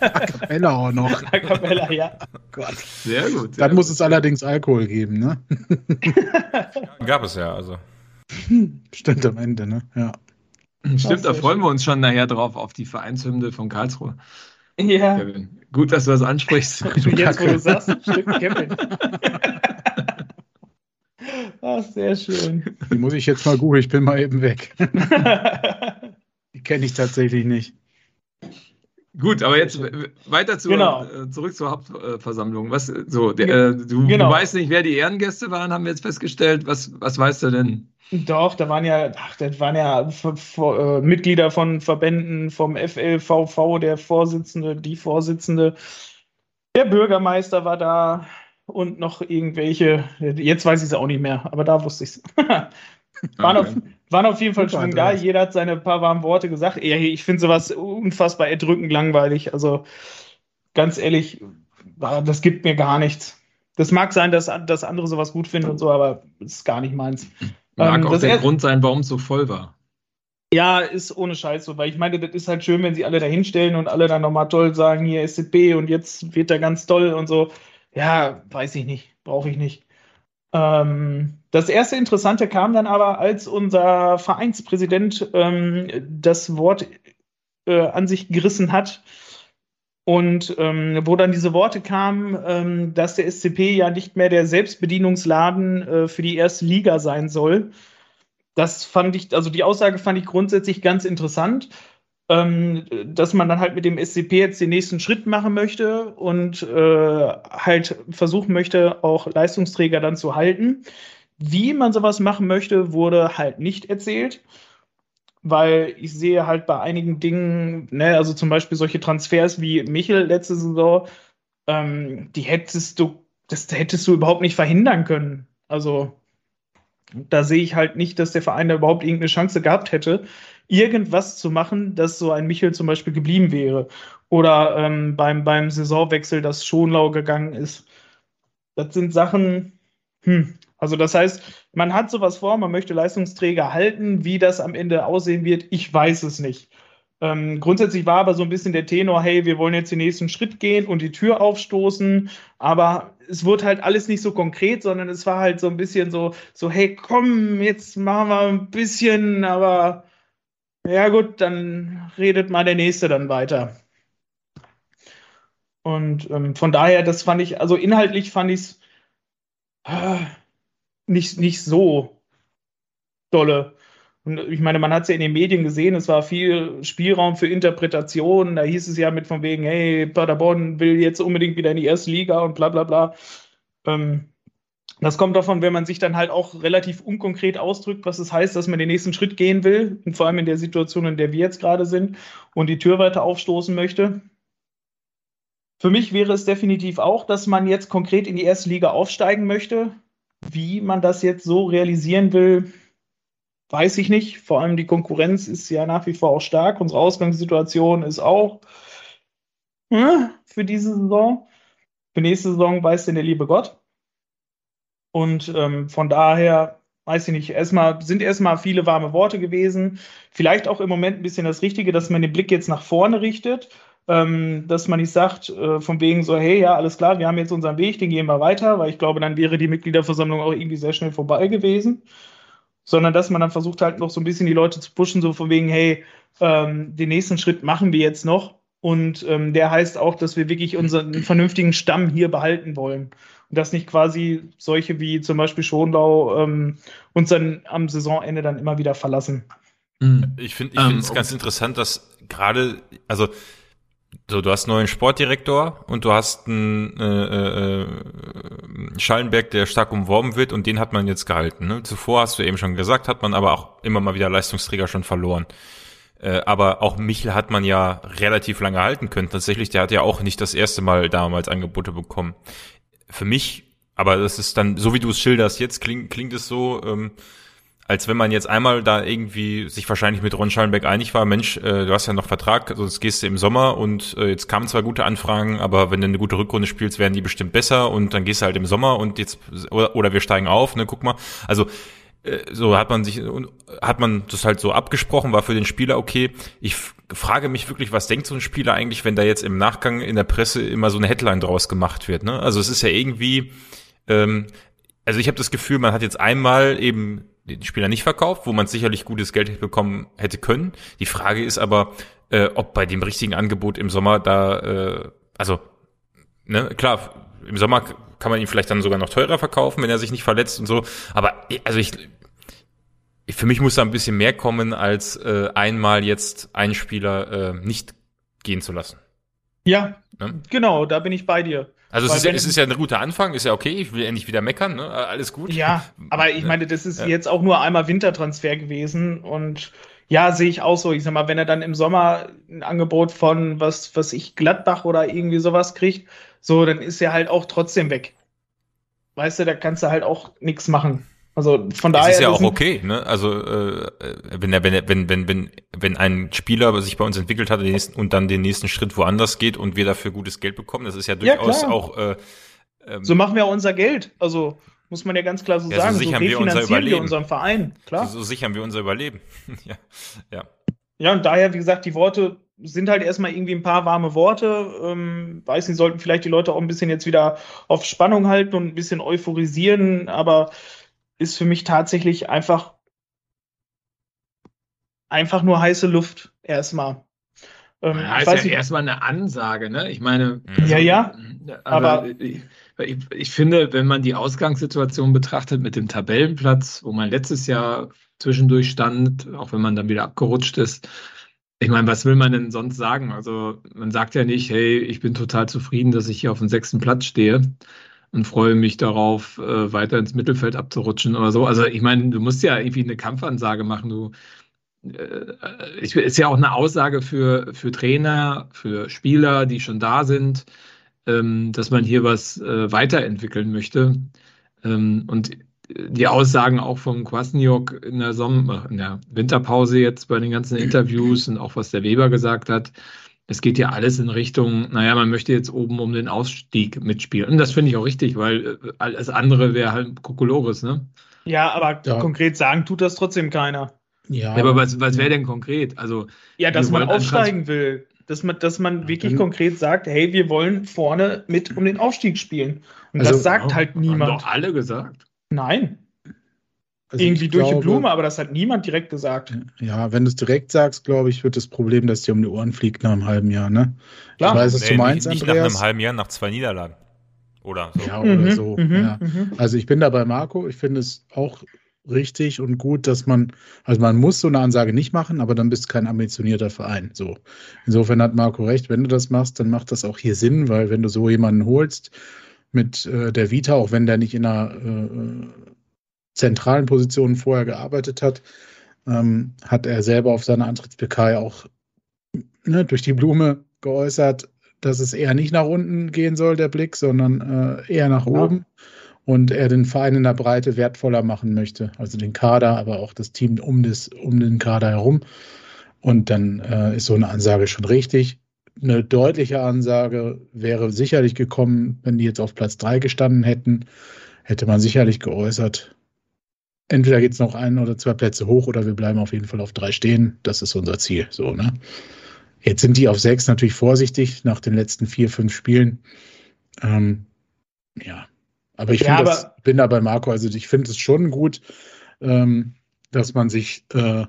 A cappella auch noch.
A cappella, ja.
Oh Gott. Sehr gut. Sehr Dann gut. muss es allerdings Alkohol geben, ne?
Gab es ja, also.
Stimmt am Ende, ne? Ja.
Stimmt, da freuen wir uns schon nachher drauf auf die Vereinshymne von Karlsruhe.
Ja.
Kevin. Gut, dass du das ansprichst.
Jetzt, wo du sagst, stimmt, Kevin. Ach, sehr schön.
Die muss ich jetzt mal googeln, ich bin mal eben weg. Die kenne ich tatsächlich nicht.
Gut, aber jetzt weiter zu, genau. Äh, zurück zur Hauptversammlung. Was, so, der, äh, du, genau. du, weißt nicht, wer die Ehrengäste waren, haben wir jetzt festgestellt. Was, was weißt du denn?
Doch, da waren ja, ach, das waren ja äh, Mitglieder von Verbänden, vom FLVV, der Vorsitzende, die Vorsitzende, der Bürgermeister war da und noch irgendwelche, jetzt weiß ich es auch nicht mehr, aber da wusste ich es. waren, okay. Waren auf jeden Fall schon da. Jeder hat seine paar warmen Worte gesagt. Ich finde sowas unfassbar erdrückend langweilig. Also ganz ehrlich, das gibt mir gar nichts. Das mag sein, dass, dass andere sowas gut finden und so, aber das ist gar nicht meins.
Mag ähm, auch der Grund sein, warum es so voll war.
Ja, ist ohne Scheiß so, weil ich meine, das ist halt schön, wenn sie alle da hinstellen und alle dann nochmal toll sagen, hier SZB und jetzt wird er ganz toll und so. Ja, weiß ich nicht, brauche ich nicht. Ähm, das erste Interessante kam dann aber, als unser Vereinspräsident ähm, das Wort äh, an sich gerissen hat und ähm, wo dann diese Worte kamen, ähm, dass der SCP ja nicht mehr der Selbstbedienungsladen äh, für die erste Liga sein soll. Das fand ich, also die Aussage fand ich grundsätzlich ganz interessant ähm, dass man dann halt mit dem SCP jetzt den nächsten Schritt machen möchte und äh, halt versuchen möchte, auch Leistungsträger dann zu halten. Wie man sowas machen möchte, wurde halt nicht erzählt, weil ich sehe halt bei einigen Dingen, ne, also zum Beispiel solche Transfers wie Michel letzte Saison, ähm, die hättest du, das hättest du überhaupt nicht verhindern können. Also da sehe ich halt nicht, dass der Verein da überhaupt irgendeine Chance gehabt hätte irgendwas zu machen, dass so ein Michel zum Beispiel geblieben wäre. Oder ähm, beim, beim Saisonwechsel, dass Schonlau gegangen ist. Das sind Sachen, hm. Also das heißt, man hat sowas vor, man möchte Leistungsträger halten. Wie das am Ende aussehen wird, ich weiß es nicht. Ähm, grundsätzlich war aber so ein bisschen der Tenor, hey, wir wollen jetzt den nächsten Schritt gehen und die Tür aufstoßen, aber es wurde halt alles nicht so konkret, sondern es war halt so ein bisschen so, so, hey, komm, jetzt machen wir ein bisschen, aber ja, gut, dann redet mal der Nächste dann weiter. Und ähm, von daher, das fand ich, also inhaltlich fand ich es äh, nicht, nicht so dolle. Und ich meine, man hat es ja in den Medien gesehen, es war viel Spielraum für Interpretation. Da hieß es ja mit von wegen, hey, Paderborn will jetzt unbedingt wieder in die erste Liga und bla bla bla. Ähm, das kommt davon, wenn man sich dann halt auch relativ unkonkret ausdrückt, was es heißt, dass man den nächsten Schritt gehen will, und vor allem in der Situation, in der wir jetzt gerade sind, und die Tür weiter aufstoßen möchte. Für mich wäre es definitiv auch, dass man jetzt konkret in die erste Liga aufsteigen möchte. Wie man das jetzt so realisieren will, weiß ich nicht. Vor allem die Konkurrenz ist ja nach wie vor auch stark. Unsere Ausgangssituation ist auch äh, für diese Saison. Für nächste Saison weiß denn der liebe Gott. Und ähm, von daher, weiß ich nicht, erstmal sind erstmal viele warme Worte gewesen. Vielleicht auch im Moment ein bisschen das Richtige, dass man den Blick jetzt nach vorne richtet. Ähm, dass man nicht sagt, äh, von wegen so, hey, ja, alles klar, wir haben jetzt unseren Weg, den gehen wir weiter, weil ich glaube, dann wäre die Mitgliederversammlung auch irgendwie sehr schnell vorbei gewesen. Sondern dass man dann versucht halt noch so ein bisschen die Leute zu pushen, so von wegen, hey, ähm, den nächsten Schritt machen wir jetzt noch. Und ähm, der heißt auch, dass wir wirklich unseren vernünftigen Stamm hier behalten wollen dass nicht quasi solche wie zum Beispiel Schonlau ähm, uns dann am Saisonende dann immer wieder verlassen.
Mhm. Ich finde ich finde es ähm, ganz interessant, dass gerade, also so, du hast einen neuen Sportdirektor und du hast einen äh, äh, Schallenberg, der stark umworben wird und den hat man jetzt gehalten. Ne? Zuvor hast du eben schon gesagt, hat man aber auch immer mal wieder Leistungsträger schon verloren. Äh, aber auch Michel hat man ja relativ lange halten können. Tatsächlich, der hat ja auch nicht das erste Mal damals Angebote bekommen für mich, aber das ist dann, so wie du es schilderst, jetzt klingt, klingt es so, ähm, als wenn man jetzt einmal da irgendwie sich wahrscheinlich mit Ron Schallenberg einig war, Mensch, äh, du hast ja noch Vertrag, sonst gehst du im Sommer und äh, jetzt kamen zwar gute Anfragen, aber wenn du eine gute Rückrunde spielst, werden die bestimmt besser und dann gehst du halt im Sommer und jetzt oder, oder wir steigen auf, ne, guck mal. Also äh, so hat man sich hat man das halt so abgesprochen, war für den Spieler okay. Ich frage mich wirklich, was denkt so ein Spieler eigentlich, wenn da jetzt im Nachgang in der Presse immer so eine Headline draus gemacht wird, ne? Also es ist ja irgendwie ähm, also ich habe das Gefühl, man hat jetzt einmal eben den Spieler nicht verkauft, wo man sicherlich gutes Geld bekommen hätte können. Die Frage ist aber, äh, ob bei dem richtigen Angebot im Sommer da, äh, also, ne, klar, im Sommer kann man ihn vielleicht dann sogar noch teurer verkaufen, wenn er sich nicht verletzt und so. Aber also ich, für mich muss da ein bisschen mehr kommen, als äh, einmal jetzt einen Spieler äh, nicht gehen zu lassen.
Ja, ne? genau, da bin ich bei dir.
Also es ist, ja, es ist ja ein guter Anfang, ist ja okay, ich will endlich wieder meckern, ne? alles gut.
Ja, aber ich meine, das ist ja. jetzt auch nur einmal Wintertransfer gewesen und ja, sehe ich auch so. Ich sag mal, wenn er dann im Sommer ein Angebot von was, was ich Gladbach oder irgendwie sowas kriegt, so, dann ist er halt auch trotzdem weg. Weißt du, da kannst du halt auch nichts machen. Also von daher.
Das ist ja auch okay, ne? Also äh, wenn er, wenn er, wenn, wenn, wenn, wenn ein Spieler sich bei uns entwickelt hat nächsten, und dann den nächsten Schritt woanders geht und wir dafür gutes Geld bekommen, das ist ja durchaus ja, auch. Äh,
ähm, so machen wir auch unser Geld. Also muss man ja ganz klar so ja, sagen.
So sichern so wir unser Überleben. Wir
unseren Verein, klar.
So, so sichern wir unser Überleben. ja,
ja. Ja, und daher, wie gesagt, die Worte sind halt erstmal irgendwie ein paar warme Worte. Ähm, weiß nicht, sollten vielleicht die Leute auch ein bisschen jetzt wieder auf Spannung halten und ein bisschen euphorisieren, aber ist für mich tatsächlich einfach, einfach nur heiße Luft erstmal.
Ähm, ja, ist ja erstmal eine Ansage, ne? Ich meine.
Ja, ja.
Aber ich, ich, ich, finde, wenn man die Ausgangssituation betrachtet mit dem Tabellenplatz, wo man letztes Jahr zwischendurch stand, auch wenn man dann wieder abgerutscht ist, ich meine, was will man denn sonst sagen? Also man sagt ja nicht, hey, ich bin total zufrieden, dass ich hier auf dem sechsten Platz stehe und freue mich darauf, äh, weiter ins Mittelfeld abzurutschen oder so. Also ich meine, du musst ja irgendwie eine Kampfansage machen. Du, äh, ich, ist ja auch eine Aussage für, für Trainer, für Spieler, die schon da sind, ähm, dass man hier was äh, weiterentwickeln möchte. Ähm, und die Aussagen auch von Kwasniok in der, Sommer, in der Winterpause jetzt bei den ganzen Interviews und auch was der Weber gesagt hat, es geht ja alles in Richtung, naja, man möchte jetzt oben um den Ausstieg mitspielen. Und das finde ich auch richtig, weil äh, alles andere wäre halt Kokolores, ne?
Ja, aber ja. konkret sagen tut das trotzdem keiner.
Ja, ja aber was, was wäre denn konkret? Also,
ja, dass man aufsteigen will. Dass man, dass man wirklich konkret sagt, hey, wir wollen vorne mit um den Aufstieg spielen. Und also, das sagt halt niemand. Haben
doch alle gesagt.
Nein. Also Irgendwie durch glaube, die Blume, aber das hat niemand direkt gesagt.
Ja, wenn du es direkt sagst, glaube ich, wird das Problem, dass dir um die Ohren fliegt nach einem halben Jahr, ne?
Klar. Ich weiß, was nee, du meinst, nicht, nicht Andreas. nach einem halben Jahr, nach zwei Niederlagen. Oder
so. Ja, oder mhm, so. Mhm, ja. Mhm. Also ich bin da bei Marco. Ich finde es auch richtig und gut, dass man, also man muss so eine Ansage nicht machen, aber dann bist du kein ambitionierter Verein. So. Insofern hat Marco recht, wenn du das machst, dann macht das auch hier Sinn, weil wenn du so jemanden holst mit äh, der Vita, auch wenn der nicht in einer äh, zentralen Positionen vorher gearbeitet hat, ähm, hat er selber auf seiner Antritts-PK auch ne, durch die Blume geäußert, dass es eher nicht nach unten gehen soll, der Blick, sondern äh, eher nach ja. oben. Und er den Verein in der Breite wertvoller machen möchte. Also den Kader, aber auch das Team um, das, um den Kader herum. Und dann äh, ist so eine Ansage schon richtig. Eine deutliche Ansage wäre sicherlich gekommen, wenn die jetzt auf Platz 3 gestanden hätten, hätte man sicherlich geäußert, entweder geht es noch ein oder zwei Plätze hoch oder wir bleiben auf jeden Fall auf drei stehen. Das ist unser Ziel. So, ne? Jetzt sind die auf sechs natürlich vorsichtig nach den letzten vier, fünf Spielen. Ähm, ja, aber ich ja, das, bin da bei Marco. Also ich finde es schon gut, ähm, dass man sich äh,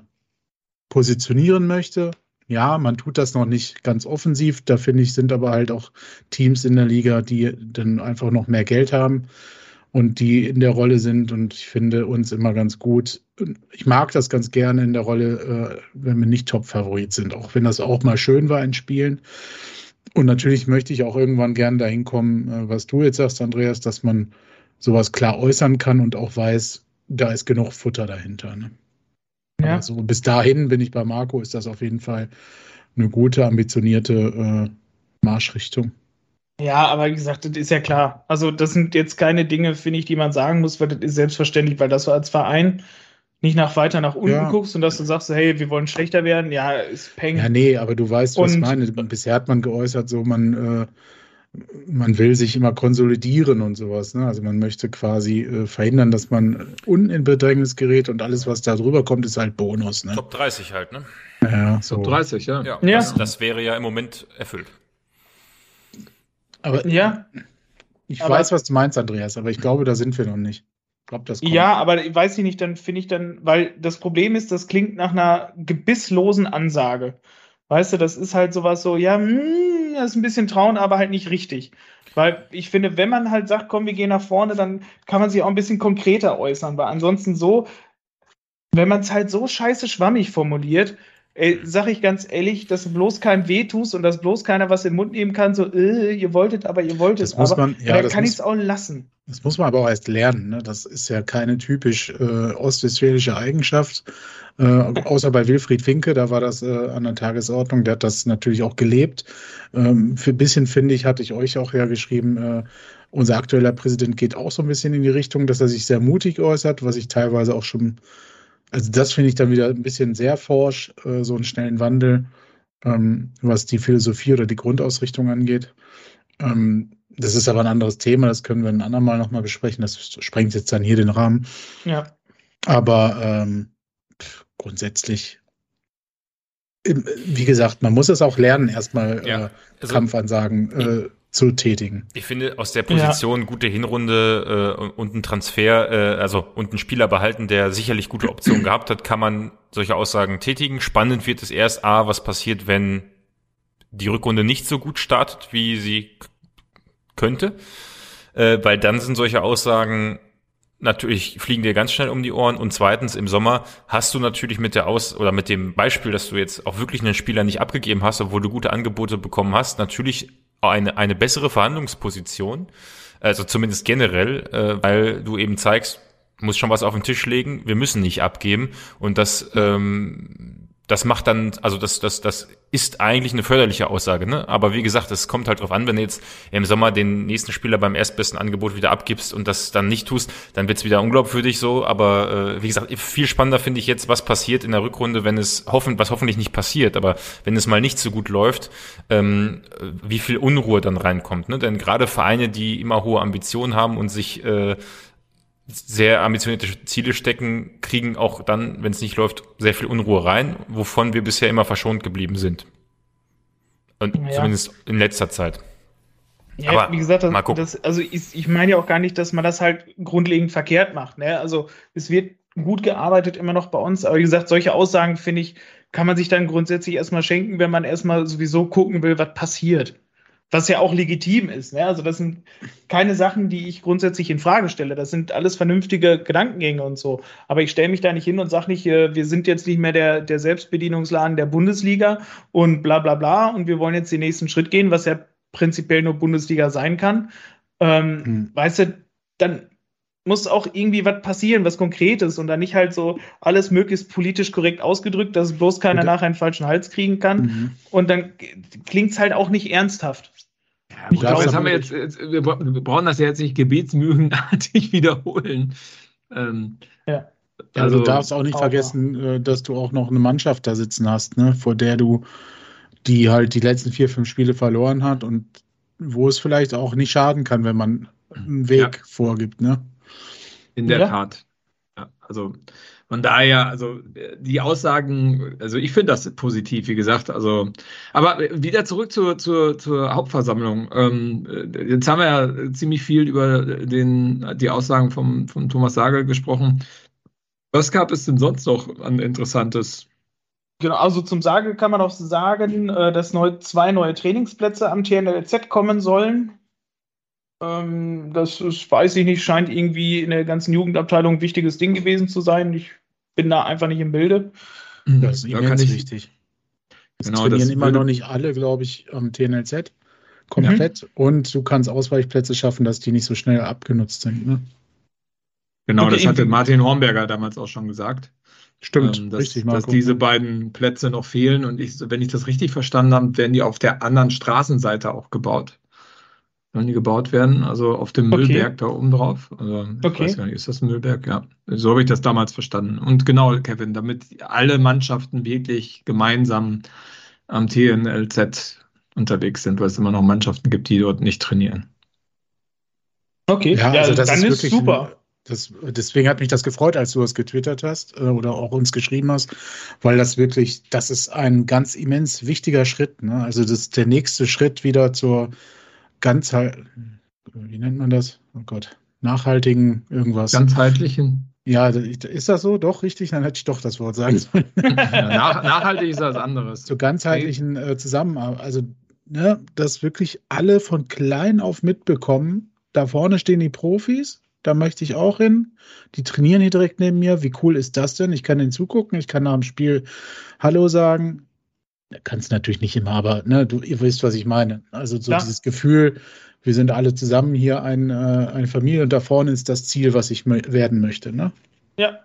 positionieren möchte. Ja, man tut das noch nicht ganz offensiv. Da finde ich, sind aber halt auch Teams in der Liga, die dann einfach noch mehr Geld haben und die in der Rolle sind und ich finde uns immer ganz gut. Ich mag das ganz gerne in der Rolle, äh, wenn wir nicht Top-Favorit sind, auch wenn das auch mal schön war in Spielen. Und natürlich möchte ich auch irgendwann gern dahin kommen, äh, was du jetzt sagst, Andreas, dass man sowas klar äußern kann und auch weiß, da ist genug Futter dahinter. Ne? Ja. Also bis dahin bin ich bei Marco, ist das auf jeden Fall eine gute, ambitionierte äh, Marschrichtung.
Ja, aber wie gesagt, das ist ja klar. Also, das sind jetzt keine Dinge, finde ich, die man sagen muss, weil das ist selbstverständlich, weil das war als Verein nicht nach weiter nach unten ja. guckst und dass du sagst, hey, wir wollen schlechter werden, ja, ist Peng.
Ja, nee, aber du weißt, was und, ich meine. Bisher hat man geäußert, so man, äh, man will sich immer konsolidieren und sowas. Ne? Also man möchte quasi äh, verhindern, dass man unten in Bedrängnis gerät und alles, was da drüber kommt, ist halt Bonus. Ne?
Top 30 halt, ne?
Ja,
so. Top 30, ja.
Ja, ja. Das, das, wäre ja im Moment erfüllt.
Aber ja. Ich aber, weiß, was du meinst, Andreas, aber ich glaube, da sind wir noch nicht.
Glaub, das kommt. Ja, aber weiß ich nicht, dann finde ich dann, weil das Problem ist, das klingt nach einer gebisslosen Ansage. Weißt du, das ist halt sowas so, ja, mh, hm, das ist ein bisschen trauen, aber halt nicht richtig. Weil ich finde, wenn man halt sagt, komm, wir gehen nach vorne, dann kann man sich auch ein bisschen konkreter äußern, weil ansonsten so, wenn man es halt so scheiße schwammig formuliert, Ey, sag ich ganz ehrlich, dass du bloß keinem weh tust und dass bloß keiner was im Mund nehmen kann, so, äh, ihr wolltet, aber ihr wolltet,
das muss man, ja,
dann kann ich es auch lassen.
Das muss man aber auch erst lernen. Ne? Das ist ja keine typisch äh, ostwestfälische Eigenschaft. Äh, außer bei Wilfried Finke, da war das äh, an der Tagesordnung, der hat das natürlich auch gelebt. Ähm, für ein bisschen, finde ich, hatte ich euch auch ja geschrieben, äh, unser aktueller Präsident geht auch so ein bisschen in die Richtung, dass er sich sehr mutig äußert, was ich teilweise auch schon also das finde ich dann wieder ein bisschen sehr forsch, äh, so einen schnellen Wandel, ähm, was die Philosophie oder die Grundausrichtung angeht. Ähm, das ist aber ein anderes Thema, das können wir ein andermal nochmal besprechen. Das sprengt jetzt dann hier den Rahmen.
Ja.
Aber ähm, grundsätzlich, wie gesagt, man muss es auch lernen, erstmal ja. äh, also, Kampfansagen äh, zu tätigen.
Ich finde aus der Position ja. gute Hinrunde äh, und ein Transfer, äh, also und ein Spieler behalten, der sicherlich gute Optionen gehabt hat, kann man solche Aussagen tätigen. Spannend wird es erst, a, was passiert, wenn die Rückrunde nicht so gut startet, wie sie könnte, äh, weil dann sind solche Aussagen natürlich fliegen dir ganz schnell um die Ohren. Und zweitens im Sommer hast du natürlich mit der Aus oder mit dem Beispiel, dass du jetzt auch wirklich einen Spieler nicht abgegeben hast, obwohl du gute Angebote bekommen hast, natürlich eine, eine bessere Verhandlungsposition, also zumindest generell, äh, weil du eben zeigst, muss schon was auf den Tisch legen, wir müssen nicht abgeben. Und das ähm, das macht dann, also das, das, das ist eigentlich eine förderliche Aussage, ne? Aber wie gesagt, es kommt halt drauf an, wenn du jetzt im Sommer den nächsten Spieler beim erstbesten Angebot wieder abgibst und das dann nicht tust, dann wird's wieder unglaubwürdig so. Aber äh, wie gesagt, viel spannender finde ich jetzt, was passiert in der Rückrunde, wenn es hoffen, was hoffentlich nicht passiert, aber wenn es mal nicht so gut läuft, ähm, wie viel Unruhe dann reinkommt. Ne? Denn gerade Vereine, die immer hohe Ambitionen haben und sich äh, sehr ambitionierte Ziele stecken, kriegen auch dann, wenn es nicht läuft, sehr viel Unruhe rein, wovon wir bisher immer verschont geblieben sind. Und ja. zumindest in letzter Zeit.
Ja, Aber wie gesagt, das, das, also ich, ich meine ja auch gar nicht, dass man das halt grundlegend verkehrt macht. Ne? Also es wird gut gearbeitet immer noch bei uns. Aber wie gesagt, solche Aussagen, finde ich, kann man sich dann grundsätzlich erstmal schenken, wenn man erstmal sowieso gucken will, was passiert was ja auch legitim ist. Ne? Also das sind keine Sachen, die ich grundsätzlich in Frage stelle. Das sind alles vernünftige Gedankengänge und so. Aber ich stelle mich da nicht hin und sage nicht, äh, wir sind jetzt nicht mehr der, der Selbstbedienungsladen der Bundesliga und bla bla bla und wir wollen jetzt den nächsten Schritt gehen, was ja prinzipiell nur Bundesliga sein kann. Ähm, hm. Weißt du, dann muss auch irgendwie was passieren, was Konkretes und dann nicht halt so alles möglichst politisch korrekt ausgedrückt, dass bloß keiner nachher einen falschen Hals kriegen kann. Mhm. Und dann klingt es halt auch nicht ernsthaft.
Ja, ich glaube, das haben wir jetzt, wir brauchen das ja jetzt nicht gebetsmühlenartig wiederholen.
Ähm, ja. Also, du darfst auch nicht auch vergessen, mal. Äh, dass du auch noch eine Mannschaft da sitzen hast, ne, vor der du, die halt die letzten vier, fünf Spiele verloren hat und wo es vielleicht auch nicht schaden kann, wenn man einen Weg ja. vorgibt, ne?
In der ja. Tat. Ja, also von daher, also die Aussagen, also ich finde das positiv, wie gesagt. Also, aber wieder zurück zur, zur, zur Hauptversammlung. Ähm, jetzt haben wir ja ziemlich viel über den, die Aussagen vom, vom Thomas Sagel gesprochen. Was gab es denn sonst noch an Interessantes?
Genau, also zum Sage kann man auch sagen, äh, dass neu, zwei neue Trainingsplätze am TNLZ kommen sollen. Ähm, das ist, weiß ich nicht, scheint irgendwie in der ganzen Jugendabteilung ein wichtiges Ding gewesen zu sein. Ich bin da einfach nicht im Bilde.
Das ist immens ich, wichtig. Es genau, trainieren immer noch nicht alle, glaube ich, am TNLZ komplett. Mhm. Und du kannst Ausweichplätze schaffen, dass die nicht so schnell abgenutzt sind. Ne?
Genau, das hatte Martin Hornberger damals auch schon gesagt.
Stimmt,
ähm, dass, richtig, Marco. dass diese beiden Plätze noch fehlen und ich, wenn ich das richtig verstanden habe, werden die auf der anderen Straßenseite auch gebaut. Sollen die gebaut werden, also auf dem
Okay.
Müllberg da oben drauf. Also, ich
Okay.
weiß gar nicht, ist das ein Müllberg? Ja, so habe ich das damals verstanden. Und genau, Kevin, damit alle Mannschaften wirklich gemeinsam am TNLZ unterwegs sind, weil es immer noch Mannschaften gibt, die dort nicht trainieren.
Okay,
Ja, also das
dann
ist
ist,
wirklich
super.
Ein, das, deswegen hat mich das gefreut, als du das getwittert hast äh, oder auch uns geschrieben hast, weil das wirklich, das ist ein ganz immens wichtiger Schritt. Ne? Also das ist der nächste Schritt wieder zur Ganzheit, wie nennt man das? Oh Gott, nachhaltigen irgendwas.
Ganzheitlichen.
ja, ist das so? Doch, richtig? Dann hätte ich doch das Wort sagen sollen.
Ja, nach, nachhaltig ist was anderes.
zur ganzheitlichen äh, Zusammenarbeit. Also, ne, dass wirklich alle von klein auf mitbekommen, da vorne stehen die Profis, da möchte ich auch hin. Die trainieren hier direkt neben mir. Wie cool ist das denn? Ich kann denen zugucken, ich kann nach dem Spiel Hallo sagen. Kannst natürlich nicht immer, aber ne, du, ihr wisst, was ich meine. Also so
Ja.
dieses Gefühl, wir sind alle zusammen hier ein, äh, eine Familie und da vorne ist das Ziel, was ich werden möchte. Ne?
Ja,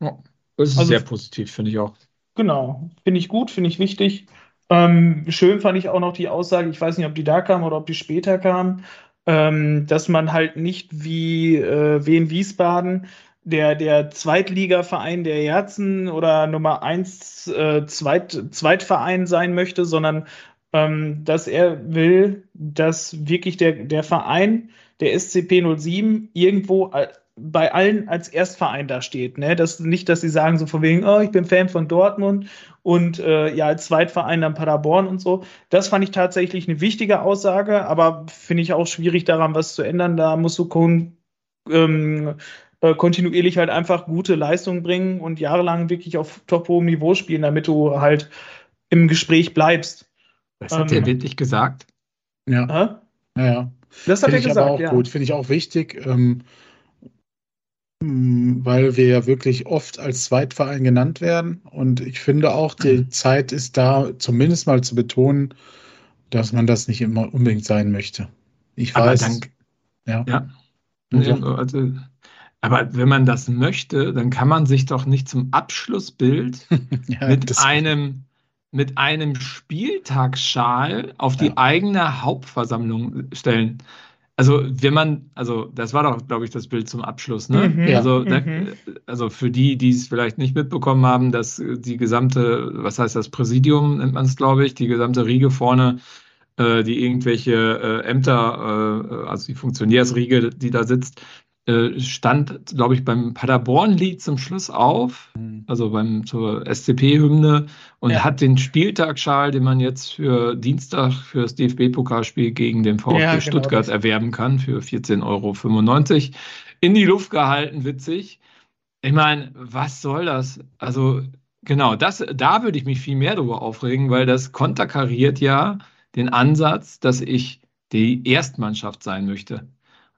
Ja, das ist
Also-
sehr positiv, finde ich auch.
genau. Finde ich gut, finde ich wichtig. Ähm, schön fand ich auch noch die Aussage, ich weiß nicht, ob die da kam oder ob die später kam, ähm, dass man halt nicht wie äh, Wien Wiesbaden, der, der Zweitligaverein der Herzen oder Nummer 1 äh, Zweit, Zweitverein sein möchte, sondern ähm, dass er will, dass wirklich der, der Verein, der SCP 07, irgendwo al- bei allen als Erstverein da steht. Ne? Das, nicht, dass sie sagen so von wegen, oh, ich bin Fan von Dortmund und äh, ja, als Zweitverein dann Paderborn und so. Das fand ich tatsächlich eine wichtige Aussage, aber finde ich auch schwierig daran was zu ändern. Da musst du kon ähm, äh, kontinuierlich halt einfach gute Leistungen bringen und jahrelang wirklich auf top hohem Niveau spielen, damit du halt im Gespräch bleibst.
Das hat
Ähm,
er wirklich gesagt.
Ja,
Hä?
ja, ja.
Das hat er
ich
gesagt,
aber auch
ja.
gut, finde ich auch wichtig, ähm, mh, weil wir ja wirklich oft als Zweitverein genannt werden. Und ich finde auch, die
Mhm.
Zeit ist da, zumindest mal zu betonen, dass man das nicht immer unbedingt sein möchte. Ich
Aber
weiß,
dann,
ja.
ja.
Ja.
Ja, Also, aber wenn man das möchte, dann kann man sich doch nicht zum Abschlussbild
ja,
mit einem mit einem Spieltagsschal auf die
Ja.
eigene Hauptversammlung stellen. Also wenn man, also das war doch, glaube ich, das Bild zum Abschluss, ne?
Mhm,
Ja.
Also, da,
mhm.
also für die, die es vielleicht nicht mitbekommen haben, dass die gesamte, was heißt das, Präsidium nennt man es, glaube ich, die gesamte Riege vorne, äh, die irgendwelche äh, Ämter, äh, also die Funktionärsriege, die da sitzt, stand, glaube ich, beim Paderborn-Lied zum Schluss auf, also beim zur SCP-Hymne und
Ja.
hat den Spieltagsschal, den man jetzt für Dienstag für das DFB-Pokalspiel gegen den VfB
Ja, genau
Stuttgart
das.
erwerben kann für 14,95 Euro, in die Luft gehalten, witzig. Ich meine, was soll das? Also, genau, das, da würde ich mich viel mehr darüber aufregen, weil das konterkariert ja den Ansatz, dass ich die Erstmannschaft sein möchte.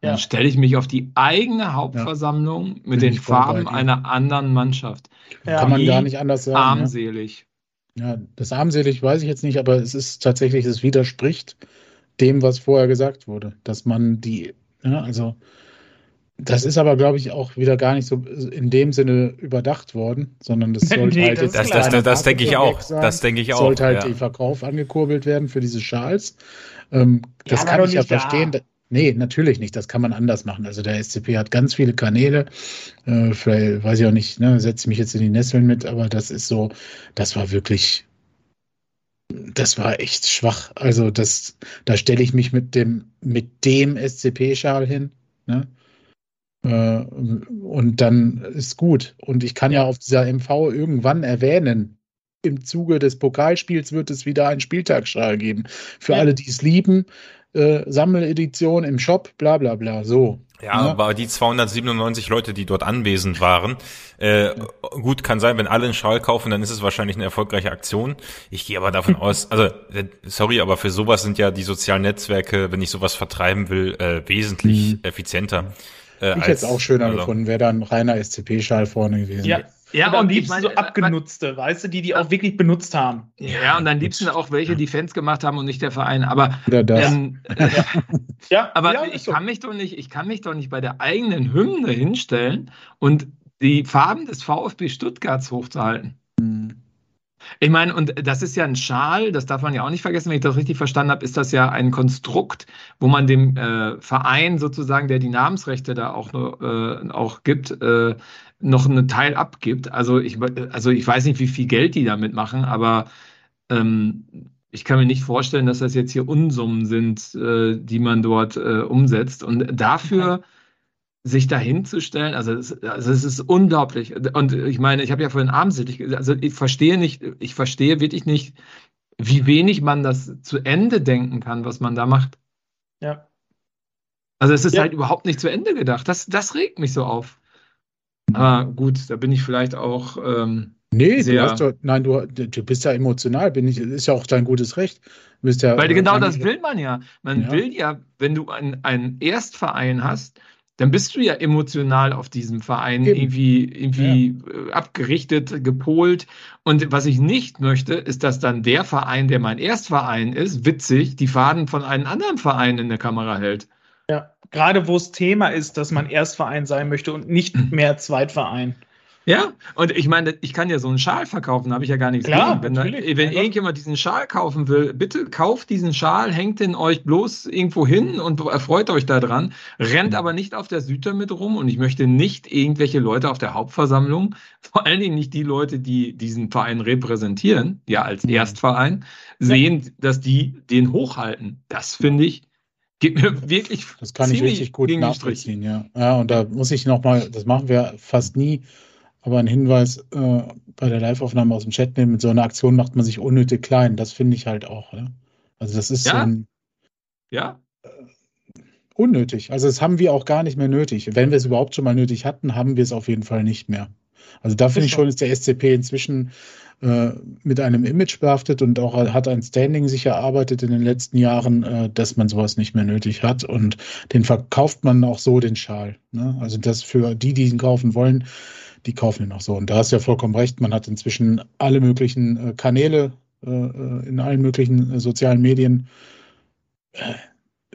Ja.
Dann stelle ich mich auf die eigene Hauptversammlung mit
Bin
den Farben einer anderen Mannschaft.
Ja.
kann man
Wie
gar nicht anders sagen. Ja.
Armselig.
Ja, das armselig weiß ich jetzt nicht, aber es ist tatsächlich, es widerspricht dem, was vorher gesagt wurde, dass man die, ja, also das ist aber, glaube ich, auch wieder gar nicht so in dem Sinne überdacht worden, sondern das sollte
Nee,
halt
das
jetzt
Das, das, das, das denke ich auch.
Sein.
Das denke ich auch.
sollte halt
ja.
der Verkauf angekurbelt werden für diese Schals. Ähm, das
aber
kann ich ja verstehen. Da- Nee, natürlich nicht. Das kann man anders machen. Also der SCP hat ganz viele Kanäle. Äh, vielleicht weiß ich auch nicht, ne, setze mich jetzt in die Nesseln mit, aber das ist so, das war wirklich, das war echt schwach. Also das, da stelle ich mich mit dem, mit dem SCP-Schal hin. Ne? Äh, und dann ist gut. Und ich kann ja auf dieser MV irgendwann erwähnen, im Zuge des Pokalspiels wird es wieder einen Spieltagsschal geben. Für
Ja.
alle, die es lieben, äh, Sammeledition im Shop, bla bla bla. So.
Ja,
Ja.
aber die 297 Leute, die dort anwesend waren, äh, gut kann sein, wenn alle einen Schal kaufen, dann ist es wahrscheinlich eine erfolgreiche Aktion. Ich gehe aber davon aus, also äh, sorry, aber für sowas sind ja die sozialen Netzwerke, wenn ich sowas vertreiben will, äh, wesentlich
Mhm.
effizienter. Äh,
Ich hätte es auch schöner
also,
gefunden, wäre da ein reiner SCP-Schal vorne gewesen.
Ja,
Ja,
und am
und ich
liebsten
meine,
so abgenutzte, weißt du, die die auch wirklich benutzt haben.
Ja, und am liebsten auch welche, die Fans gemacht haben und nicht der Verein. Aber,
Oder das.
ähm,
Ja,
aber
ja,
ich
so.
kann mich doch nicht, ich kann mich doch nicht bei der eigenen Hymne hinstellen und die Farben des VfB Stuttgarts hochzuhalten.
Hm.
Ich meine, und das ist ja ein Schal, das darf man ja auch nicht vergessen, wenn ich das richtig verstanden habe, ist das ja ein Konstrukt, wo man dem äh, Verein sozusagen, der die Namensrechte da auch, äh, auch gibt, äh, noch einen Teil abgibt. Also ich, also ich weiß nicht, wie viel Geld die damit machen, aber ähm, ich kann mir nicht vorstellen, dass das jetzt hier Unsummen sind, äh, die man dort äh, umsetzt. Und dafür okay sich dahinzustellen, also es, also es ist unglaublich. Und ich meine, ich habe ja vorhin gesagt, also ich verstehe nicht, ich verstehe wirklich nicht, wie wenig man das zu Ende denken kann, was man da macht.
Ja.
Also es ist
Ja.
halt überhaupt nicht zu Ende gedacht. Das, das regt mich so auf. Aber gut, da bin ich vielleicht auch. Ähm,
Nee, du
Sehr-
hast doch, nein, du, du bist ja emotional, bin ich, ist ja auch dein gutes Recht. Du bist ja,
Weil
äh,
genau das will man ja. Man
Ja.
will ja, wenn du einen, einen Erstverein hast, dann bist du ja emotional auf diesem Verein
Eben.
irgendwie, irgendwie äh, abgerichtet, gepolt. Und was ich nicht möchte, ist, dass dann der Verein, der mein Erstverein ist, witzig, die Faden von einem anderen Verein in der Kamera hält.
Gerade wo es Thema ist, dass man Erstverein sein möchte und nicht mehr Zweitverein.
Ja, und ich meine, ich kann ja so einen Schal verkaufen, habe ich ja gar nichts
Klar,
gegen. Wenn, da, wenn irgendjemand diesen Schal kaufen will, bitte kauft diesen Schal, hängt den euch bloß irgendwo hin und erfreut euch daran, rennt aber nicht auf der Süd damit rum und ich möchte nicht irgendwelche Leute auf der Hauptversammlung, vor allen Dingen nicht die Leute, die diesen Verein repräsentieren, ja als Erstverein, sehen, dass die den hochhalten. Das finde ich, geht mir wirklich
Das kann ich richtig gut nachvollziehen, ja. Ja, und da muss ich nochmal, das machen wir fast nie, aber einen Hinweis äh, bei der Live-Aufnahme aus dem Chat nehmen, mit so einer Aktion macht man sich unnötig klein. Das finde ich halt auch. Ja? Also das ist
Ja.
ähm,
Ja,
unnötig. Also das haben wir auch gar nicht mehr nötig. Wenn wir es überhaupt schon mal nötig hatten, haben wir es auf jeden Fall nicht mehr. Also da finde ich schon, ist der SCP inzwischen äh, mit einem Image behaftet und auch hat ein Standing sich erarbeitet in den letzten Jahren, äh, dass man sowas nicht mehr nötig hat. Und den verkauft man auch so, den Schal. Ne? Also das für die, die ihn kaufen wollen, die kaufen ihn auch so. Und da hast du ja vollkommen recht, man hat inzwischen alle möglichen äh, Kanäle äh, äh, in allen möglichen äh, sozialen Medien.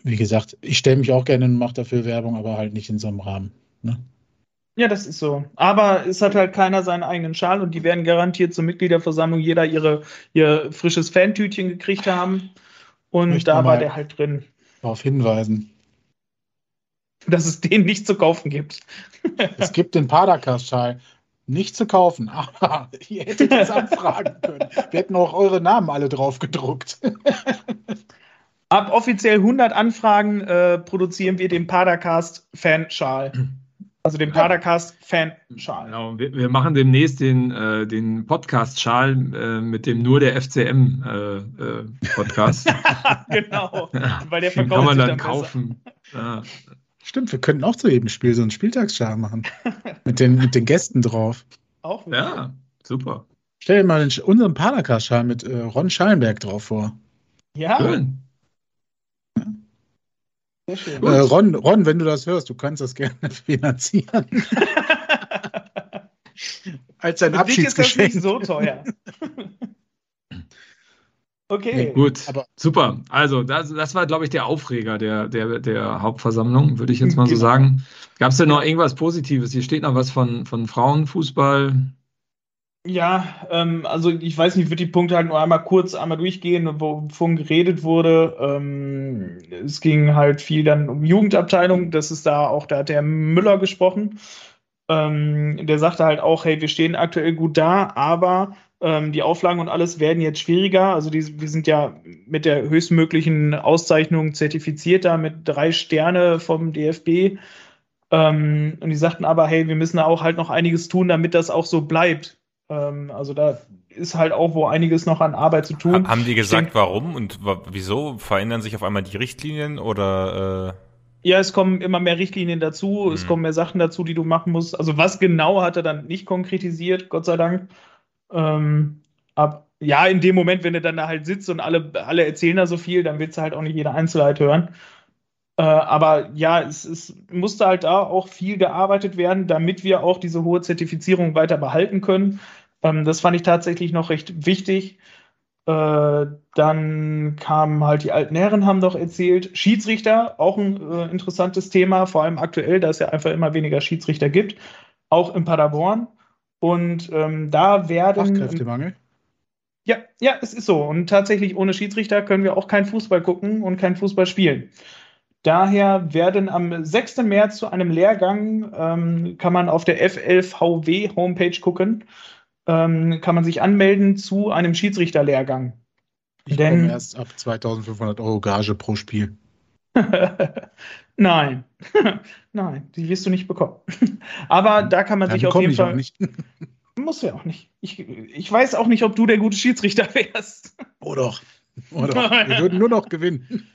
Wie gesagt, ich stelle mich auch gerne und mache dafür Werbung, aber halt nicht in so einem Rahmen. Ne?
Ja, das ist so. Aber es hat halt keiner seinen eigenen Schal und die werden garantiert zur Mitgliederversammlung jeder ihre, ihr frisches Fantütchen gekriegt haben. Und
Möchte
da war der halt drin,
Darauf hinweisen.
dass es den nicht zu kaufen gibt.
Es gibt den Padercast-Schal nicht zu kaufen, aber ihr hättet es anfragen können. Wir hätten auch eure Namen alle drauf gedruckt.
Ab offiziell 100 Anfragen äh, produzieren wir den Padercast Fanschal. Also den Padercast Fanschal.
Genau, wir, wir machen demnächst den, äh, den Podcast-Schal äh, mit dem nur der FCM äh, äh, Podcast.
genau. Weil der
Den
verkauft
kann man
sich
dann
besser.
kaufen. Ja.
Stimmt, wir könnten auch zu jedem Spiel so einen Spieltagsschal machen. mit, den, mit den Gästen drauf.
Auch wieder.
ja, super.
Stell dir mal den, unseren Padercast-Schal mit äh, Ron Schallenberg drauf vor.
Ja,
Schön.
Sehr schön.
Äh, Ron, Ron, wenn du das hörst, du kannst das gerne finanzieren. Als ein
dich ist das
Abschiedsgeschenk.
nicht so teuer. Okay.
Gut,
Aber-
super. Also, das, das war, glaube ich, der Aufreger der, der, der Hauptversammlung, würde ich jetzt mal so
Genau.
sagen. Gab es denn noch irgendwas Positives? Hier steht noch was von, von Frauenfußball.
Ja, ähm, also ich weiß nicht, ich würde die Punkte halt nur einmal kurz einmal durchgehen, wovon geredet wurde. Ähm, es ging halt viel dann um Jugendabteilung, das ist da auch, da hat der Müller gesprochen. Ähm, der sagte halt auch, hey, wir stehen aktuell gut da, aber ähm, die Auflagen und alles werden jetzt schwieriger. Also die, wir sind ja mit der höchstmöglichen Auszeichnung zertifiziert da mit drei Sterne vom DFB. Ähm, und die sagten aber, hey, wir müssen da auch halt noch einiges tun, damit das auch so bleibt. Ähm, also da ist halt auch wo einiges noch an Arbeit zu tun.
Ha- Haben die gesagt,
denk-
warum und wieso? Verändern sich auf einmal die Richtlinien oder äh,
Ja, es kommen immer mehr Richtlinien dazu, es
Mhm.
kommen mehr Sachen dazu, die du machen musst. Also was genau hat er dann nicht konkretisiert, Gott sei Dank. Ähm, ab, ja, in dem Moment, wenn du dann da halt sitzt und alle, alle erzählen da so viel, dann willst du halt auch nicht jede Einzelheit hören. Äh, aber ja, es, es musste halt da auch viel gearbeitet werden, damit wir auch diese hohe Zertifizierung weiter behalten können. Ähm, das fand ich tatsächlich noch recht wichtig. Äh, dann kamen halt die alten Herren, haben doch erzählt, Schiedsrichter, auch ein äh, interessantes Thema, vor allem aktuell, da es ja einfach immer weniger Schiedsrichter gibt, auch in Paderborn. Und ähm, da werden
Fachkräftemangel.
Ja, ja, es ist so. Und tatsächlich ohne Schiedsrichter können wir auch kein Fußball gucken und kein Fußball spielen. Daher werden am 6. März zu einem Lehrgang, ähm, kann man auf der F11VW Homepage gucken, ähm, kann man sich anmelden zu einem Schiedsrichterlehrgang.
Ich Denn, komme erst ab 2500 Euro Gage pro Spiel.
Nein, nein, die wirst du nicht bekommen. Aber da kann man Dann sich auf jeden Fall. Nicht. Muss ja auch nicht. Ich, ich weiß auch nicht, ob du der gute Schiedsrichter wärst.
Oh doch. Oh doch. Wir würden nur noch gewinnen.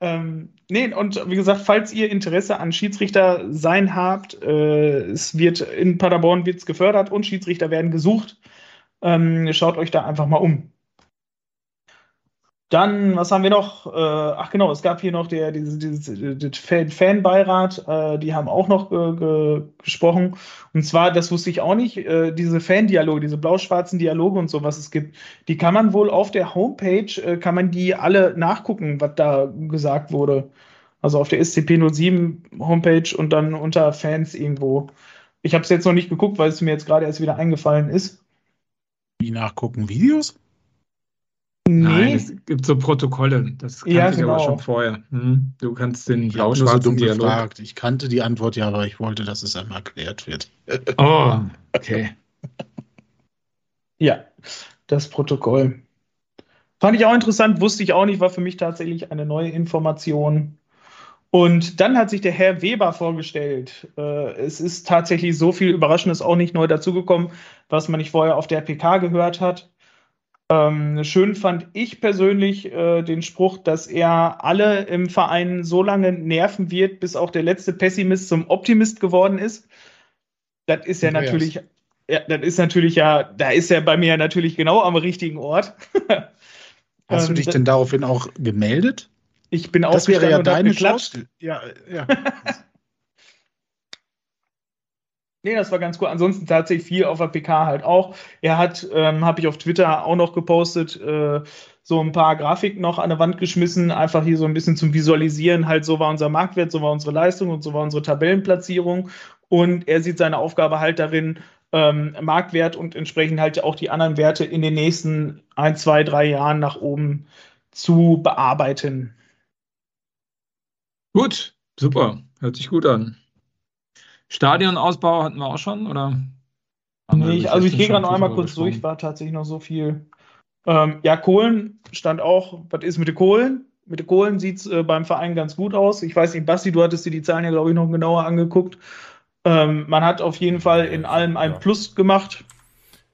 Ähm, nee, und wie gesagt, falls ihr Interesse an Schiedsrichter sein habt, äh, es wird in Paderborn wird's gefördert und Schiedsrichter werden gesucht. Ähm, schaut euch da einfach mal um. Dann, was haben wir noch? Äh, ach genau, es gab hier noch der, diese, diese, den Fanbeirat, äh, die haben auch noch ge, ge, gesprochen. Und zwar, das wusste ich auch nicht, äh, diese Fandialoge, diese blau-schwarzen Dialoge und so, was es gibt, die kann man wohl auf der Homepage, äh, kann man die alle nachgucken, was da gesagt wurde. Also auf der SCP-07 Homepage und dann unter Fans irgendwo. Ich habe es jetzt noch nicht geguckt, weil es mir jetzt gerade erst wieder eingefallen ist.
Wie nachgucken? Videos?
Nee. Nein, es gibt so Protokolle. Das kannte ja, genau. ich aber genau. schon vorher. Hm? Du kannst den blau-schwarzen
so Dialog. Ich kannte die Antwort ja, aber ich wollte, dass es einmal erklärt wird.
Oh, okay.
ja, das Protokoll. Fand ich auch interessant, wusste ich auch nicht, war für mich tatsächlich eine neue Information. Und dann hat sich der Herr Weber vorgestellt. Äh, es ist tatsächlich so viel Überraschendes auch nicht neu dazugekommen, was man nicht vorher auf der PK gehört hat. Ähm, schön fand ich persönlich äh, den Spruch, dass er alle im Verein so lange nerven wird, bis auch der letzte Pessimist zum Optimist geworden ist. Das ist ja natürlich, ja, das ist natürlich ja, da ist er bei mir natürlich genau am richtigen Ort.
Hast du dich ähm, denn daraufhin auch gemeldet?
Ich bin
auch Das wäre ja deine
Chance. Ja, ja. Nee, das war ganz cool. Ansonsten tatsächlich viel auf der PK halt auch. Er hat, ähm, habe ich auf Twitter auch noch gepostet, äh, so ein paar Grafiken noch an der Wand geschmissen, einfach hier so ein bisschen zum Visualisieren, halt so war unser Marktwert, so war unsere Leistung und so war unsere Tabellenplatzierung. Und er sieht seine Aufgabe halt darin, ähm, Marktwert und entsprechend halt auch die anderen Werte in den nächsten ein, zwei, drei Jahren nach oben zu bearbeiten.
Gut, super, hört sich gut an. Stadionausbau hatten wir auch schon, oder?
Nee, ich, also ich gehe gerade noch einmal kurz durch, war tatsächlich noch so viel. Ähm, ja, Kohlen stand auch, was ist mit den Kohlen? Mit den Kohlen sieht es äh, beim Verein ganz gut aus. Ich weiß nicht, Basti, du hattest dir die Zahlen ja, glaube ich, noch genauer angeguckt. Ähm, man hat auf jeden Fall in allem ein Plus gemacht.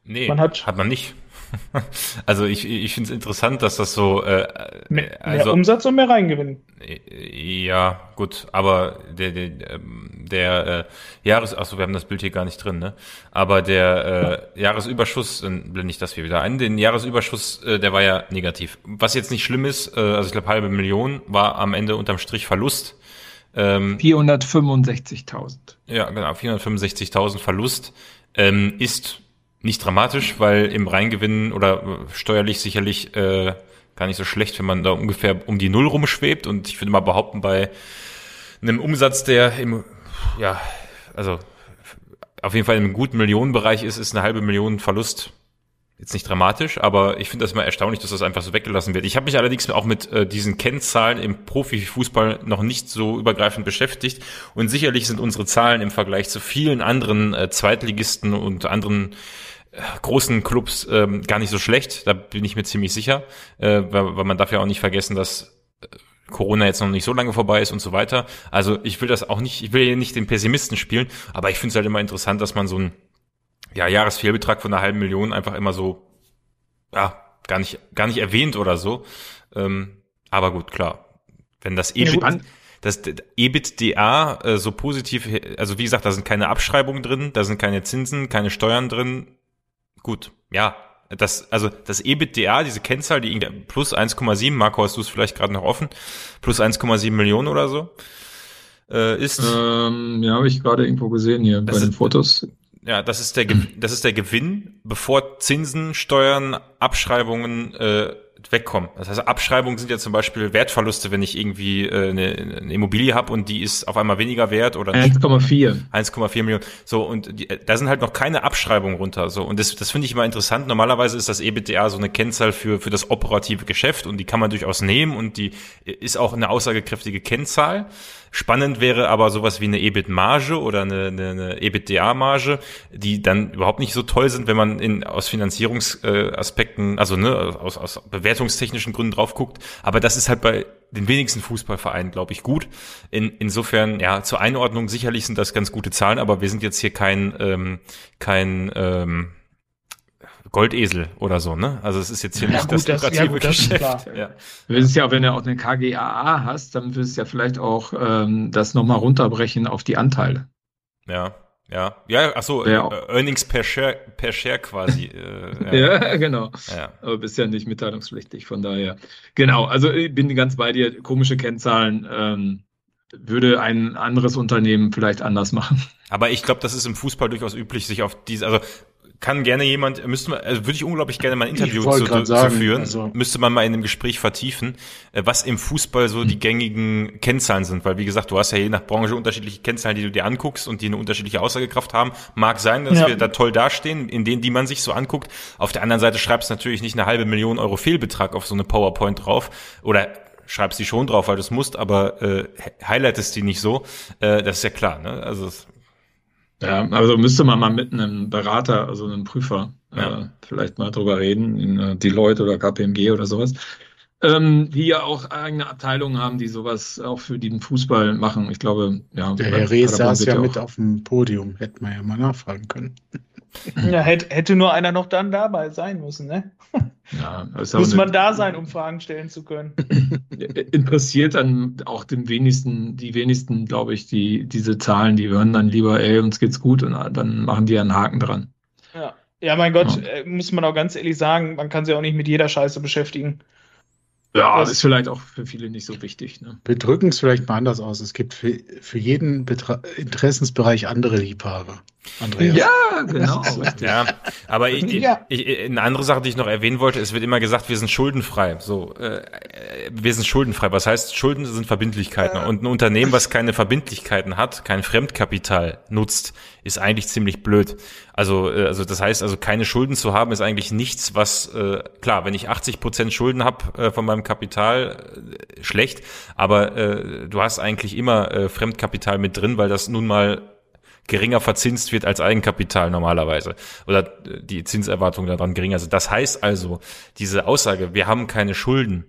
Nee, man hat, hat man nicht. also ich, ich finde es interessant, dass das so äh,
mehr, also, mehr Umsatz und mehr Reingewinn.
Ja, gut, aber der der, ähm, der äh, Jahres achso, wir haben das Bild hier gar nicht drin, ne? Aber der äh, Jahresüberschuss, dann blende ich das hier wieder ein. Den Jahresüberschuss, äh, der war ja negativ. Was jetzt nicht schlimm ist, äh, also ich glaube halbe Million war am Ende unterm Strich Verlust.
Ähm, 465.000.
Ja, genau, 465.000 Verlust ähm, ist nicht dramatisch, weil im Reingewinn oder äh, steuerlich sicherlich äh, gar nicht so schlecht, wenn man da ungefähr um die Null rumschwebt. Und ich würde mal behaupten, bei einem Umsatz, der im, ja, also auf jeden Fall im guten Millionenbereich ist, ist eine halbe Million Verlust jetzt nicht dramatisch, aber ich finde das immer erstaunlich, dass das einfach so weggelassen wird. Ich habe mich allerdings auch mit äh, diesen Kennzahlen im Profifußball noch nicht so übergreifend beschäftigt und sicherlich sind unsere Zahlen im Vergleich zu vielen anderen äh, Zweitligisten und anderen großen Clubs ähm, gar nicht so schlecht, da bin ich mir ziemlich sicher, äh, weil, weil man darf ja auch nicht vergessen, dass äh, Corona jetzt noch nicht so lange vorbei ist und so weiter. Also ich will das auch nicht, ich will hier nicht den Pessimisten spielen, aber ich finde es halt immer interessant, dass man so einen ja, Jahresfehlbetrag von einer halben Million einfach immer so, ja, gar nicht, gar nicht erwähnt oder so. Ähm, aber gut, klar. Wenn das EBIT, das EBITDA äh, so positiv, also wie gesagt, da sind keine Abschreibungen drin, da sind keine Zinsen, keine Steuern drin, Gut, ja. Das, also das EBITDA, diese Kennzahl, die plus 1,7, Marco, hast du es vielleicht gerade noch offen, plus 1,7 Millionen oder so, äh, ist.
Ähm, ja, habe ich gerade irgendwo gesehen hier bei den Fotos.
Ja, das ist der, das ist der Gewinn, bevor Zinsen, Steuern, Abschreibungen, äh, wegkommen. Das heißt, Abschreibungen sind ja zum Beispiel Wertverluste, wenn ich irgendwie äh, eine, eine Immobilie habe und die ist auf einmal weniger wert oder
1,4
1,4 Millionen. So und die, da sind halt noch keine Abschreibungen runter. So und das, das finde ich immer interessant. Normalerweise ist das EBITDA so eine Kennzahl für für das operative Geschäft und die kann man durchaus nehmen und die ist auch eine aussagekräftige Kennzahl. Spannend wäre aber sowas wie eine EBIT-Marge oder eine, eine, eine EBITDA-Marge, die dann überhaupt nicht so toll sind, wenn man in, aus Finanzierungsaspekten, also ne, aus, aus bewertungstechnischen Gründen drauf guckt. Aber das ist halt bei den wenigsten Fußballvereinen, glaube ich, gut. In, insofern, ja, zur Einordnung sicherlich sind das ganz gute Zahlen, aber wir sind jetzt hier kein, ähm, kein ähm, Goldesel oder so, ne? Also es ist jetzt hier ja, nicht gut, das lukrative ja, gut, Geschäft.
ja. Du willst ja, wenn du auch eine KGAA hast, dann willst du ja vielleicht auch ähm, das nochmal runterbrechen auf die Anteile.
Ja, ja, ja, ach so, ja. Äh, Earnings per Share, per Share quasi.
Äh, ja. ja. genau. Ja. Aber bist ja nicht mitteilungspflichtig, von daher. Genau, also ich bin ganz bei dir. Komische Kennzahlen ähm, würde ein anderes Unternehmen vielleicht anders machen.
Aber ich glaube, das ist im Fußball durchaus üblich, sich auf diese, also kann gerne jemand, müsste man, also würde ich unglaublich gerne mal ein Interview zu, sagen, zu, führen, also. müsste man mal in einem Gespräch vertiefen, äh, was im Fußball so die hm. gängigen Kennzahlen sind, weil wie gesagt, du hast ja je nach Branche unterschiedliche Kennzahlen, die du dir anguckst und die eine unterschiedliche Aussagekraft haben. Mag sein, dass ja. wir da toll dastehen, in denen, die man sich so anguckt. Auf der anderen Seite schreibst du natürlich nicht eine halbe Million Euro Fehlbetrag auf so eine PowerPoint drauf oder schreibst die schon drauf, weil du es musst, aber äh, highlightest die nicht so. Äh, das ist ja klar. Ne? Also
ja, also müsste man mal mit einem Berater, also einem Prüfer, ja. äh, vielleicht mal drüber reden, in äh, Deloitte oder KPMG oder sowas, ähm, die ja auch eigene Abteilungen haben, die sowas auch für den Fußball machen. Ich glaube, ja.
Der Herr Rees saß ja mit auf dem Podium, hätten wir ja mal nachfragen können.
Ja, hätte, hätte nur einer noch dann dabei sein müssen, ne? Ja, Muss man da sein, um Fragen stellen zu können.
Interessiert dann auch den wenigsten, die wenigsten, glaube ich, die, diese Zahlen, die hören dann lieber, ey, uns geht's gut und dann machen die einen Haken dran.
Ja, ja mein Gott, ja. Äh, muss man auch ganz ehrlich sagen, man kann sich auch nicht mit jeder Scheiße beschäftigen.
Ja, das ist vielleicht auch für viele nicht so wichtig. Ne?
Wir drücken es vielleicht mal anders aus. Es gibt für, für jeden Betra Interessensbereich andere Liebhaber.
Andreas. Ja, genau. ja, aber ich, ja. Ich, ich, eine andere Sache, die ich noch erwähnen wollte, es wird immer gesagt, wir sind schuldenfrei. So, äh, wir sind schuldenfrei. Was heißt, Schulden sind Verbindlichkeiten. Ja. Und ein Unternehmen, was keine Verbindlichkeiten hat, kein Fremdkapital nutzt, ist eigentlich ziemlich blöd. Also, äh, also das heißt, also keine Schulden zu haben, ist eigentlich nichts, was äh, klar, wenn ich 80 Prozent Schulden habe äh, von meinem Kapital, äh, schlecht. Aber äh, du hast eigentlich immer äh, Fremdkapital mit drin, weil das nun mal geringer verzinst wird als Eigenkapital normalerweise oder die Zinserwartung daran geringer sind. Das heißt also, diese Aussage, wir haben keine Schulden,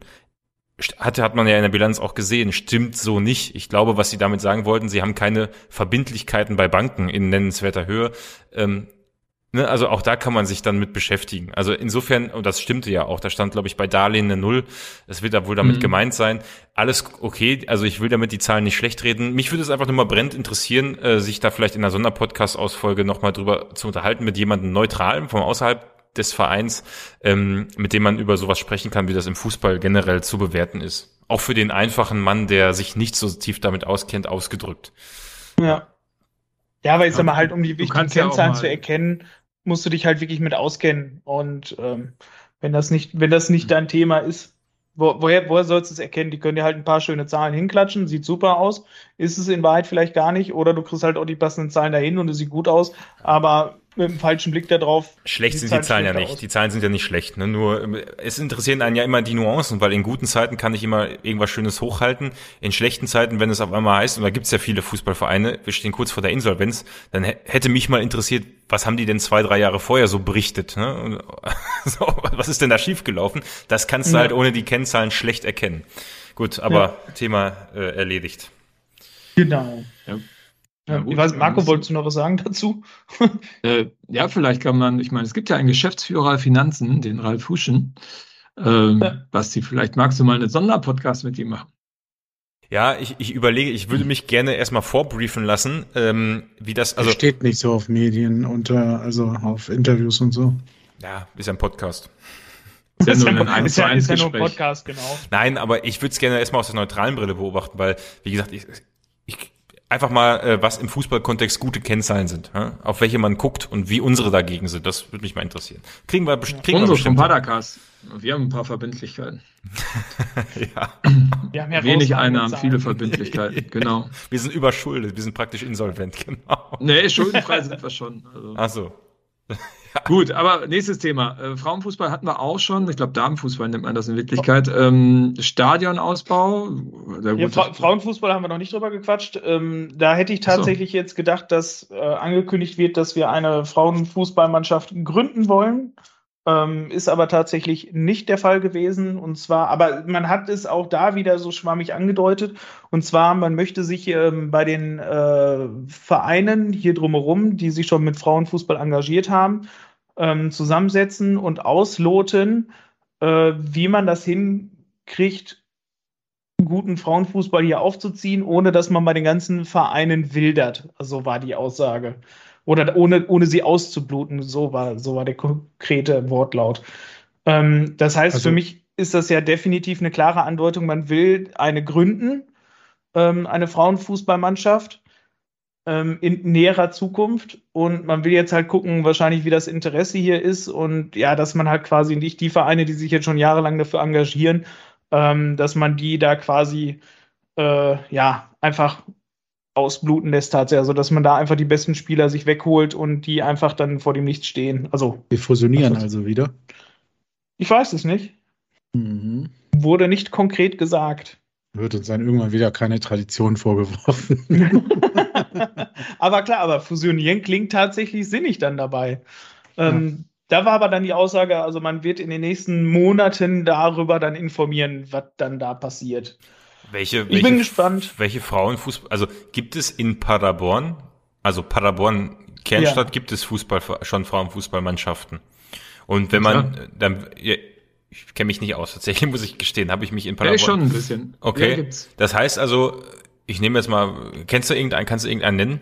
hat, hat man ja in der Bilanz auch gesehen, stimmt so nicht. Ich glaube, was sie damit sagen wollten, sie haben keine Verbindlichkeiten bei Banken in nennenswerter Höhe. Ähm, Ne, also auch da kann man sich dann mit beschäftigen. Also insofern, und das stimmte ja auch, da stand, glaube ich, bei Darlehen eine Null. Das wird da wohl damit mhm. gemeint sein. Alles okay, also ich will damit die Zahlen nicht schlecht reden. Mich würde es einfach nur mal brennend interessieren, äh, sich da vielleicht in einer Sonderpodcast-Ausfolge nochmal drüber zu unterhalten mit jemandem Neutralen vom außerhalb des Vereins, ähm, mit dem man über sowas sprechen kann, wie das im Fußball generell zu bewerten ist. Auch für den einfachen Mann, der sich nicht so tief damit auskennt, ausgedrückt.
Ja. Ja, aber ich sag mal halt, um die wichtigen Kennzahlen ja zu erkennen, musst du dich halt wirklich mit auskennen. Und ähm, wenn das nicht, wenn das nicht dein Thema ist, wo, woher, woher sollst du es erkennen? Die können dir halt ein paar schöne Zahlen hinklatschen, sieht super aus, ist es in Wahrheit vielleicht gar nicht, oder du kriegst halt auch die passenden Zahlen dahin und es sieht gut aus, aber mit dem falschen Blick da drauf.
Schlecht sind die Zahlen ja nicht. Aus. Die Zahlen sind ja nicht schlecht. Ne? Nur es interessieren einen ja immer die Nuancen, weil in guten Zeiten kann ich immer irgendwas Schönes hochhalten. In schlechten Zeiten, wenn es auf einmal heißt, und da gibt es ja viele Fußballvereine, wir stehen kurz vor der Insolvenz, dann hätte mich mal interessiert, was haben die denn zwei, drei Jahre vorher so berichtet? Ne? so, was ist denn da schiefgelaufen? Das kannst du ja. halt ohne die Kennzahlen schlecht erkennen. Gut, aber ja. Thema äh, erledigt.
Genau. Ja. Ja, gut, ich weiß, Marco, wolltest du noch was sagen dazu?
äh, ja, vielleicht kann man, ich meine, es gibt ja einen Geschäftsführer Finanzen, den Ralf Huschen. Ähm, ja. Basti, vielleicht magst du mal einen Sonderpodcast mit ihm machen.
Ja, ich, ich überlege, ich würde mich gerne erstmal vorbriefen lassen, ähm, wie das.
Also steht nicht so auf Medien unter, also auf Interviews und so.
Ja, ist ja ein Podcast.
Ist ja, nur ein, ist, ja, ist ja nur ein Podcast, genau.
Nein, aber ich würde es gerne erstmal aus der neutralen Brille beobachten, weil, wie gesagt, ich einfach mal, äh, was im Fußballkontext gute Kennzahlen sind, ja? auf welche man guckt und wie unsere dagegen sind. Das würde mich mal interessieren. Kriegen wir, kriegen
ja. wir bestimmt. Padakas. Wir haben ein paar Verbindlichkeiten.
ja.
Wir haben ja Wenig Einnahmen, viele Verbindlichkeiten, genau.
Wir sind überschuldet, wir sind praktisch insolvent, genau.
Nee, schuldenfrei sind wir schon.
Also. Ach so.
Gut, aber nächstes Thema. Äh, Frauenfußball hatten wir auch schon. Ich glaube, Damenfußball nennt man das in Wirklichkeit. Ähm, Stadionausbau.
Ja, Fra Frauenfußball haben wir noch nicht drüber gequatscht. Ähm, da hätte ich tatsächlich so. jetzt gedacht, dass äh, angekündigt wird, dass wir eine Frauenfußballmannschaft gründen wollen. Ähm, ist aber tatsächlich nicht der Fall gewesen. Und zwar, aber man hat es auch da wieder so schwammig angedeutet. Und zwar, man möchte sich ähm, bei den äh, Vereinen hier drumherum, die sich schon mit Frauenfußball engagiert haben, ähm, zusammensetzen und ausloten, äh, wie man das hinkriegt, guten Frauenfußball hier aufzuziehen, ohne dass man bei den ganzen Vereinen wildert. So war die Aussage. Oder ohne, ohne sie auszubluten. So war, so war der konkrete Wortlaut. Ähm, das heißt, also, für mich ist das ja definitiv eine klare Andeutung. Man will eine gründen, ähm, eine Frauenfußballmannschaft ähm, in näherer Zukunft. Und man will jetzt halt gucken, wahrscheinlich, wie das Interesse hier ist. Und ja, dass man halt quasi nicht die Vereine, die sich jetzt schon jahrelang dafür engagieren, ähm, dass man die da quasi äh, ja einfach ausbluten lässt tatsächlich. Also dass man da einfach die besten Spieler sich wegholt und die einfach dann vor dem Nichts stehen. Also
wir fusionieren also wieder.
Ich weiß es nicht. Mhm. Wurde nicht konkret gesagt.
Wird uns dann irgendwann wieder keine Tradition vorgeworfen.
aber klar, aber fusionieren klingt tatsächlich sinnig dann dabei. Ähm, ja. Da war aber dann die Aussage, also man wird in den nächsten Monaten darüber dann informieren, was dann da passiert.
Welche,
ich
welche,
bin gespannt.
Welche Frauenfußball, also gibt es in Paderborn, also Paderborn Kernstadt, ja. gibt es Fußball, schon Frauenfußballmannschaften. Und wenn man, ja. dann, ja, ich kenne mich nicht aus, tatsächlich muss ich gestehen, habe ich mich in Paderborn.
Ja, schon ein bisschen.
Okay. das heißt also, ich nehme jetzt mal, kennst du irgendeinen, kannst du irgendeinen nennen?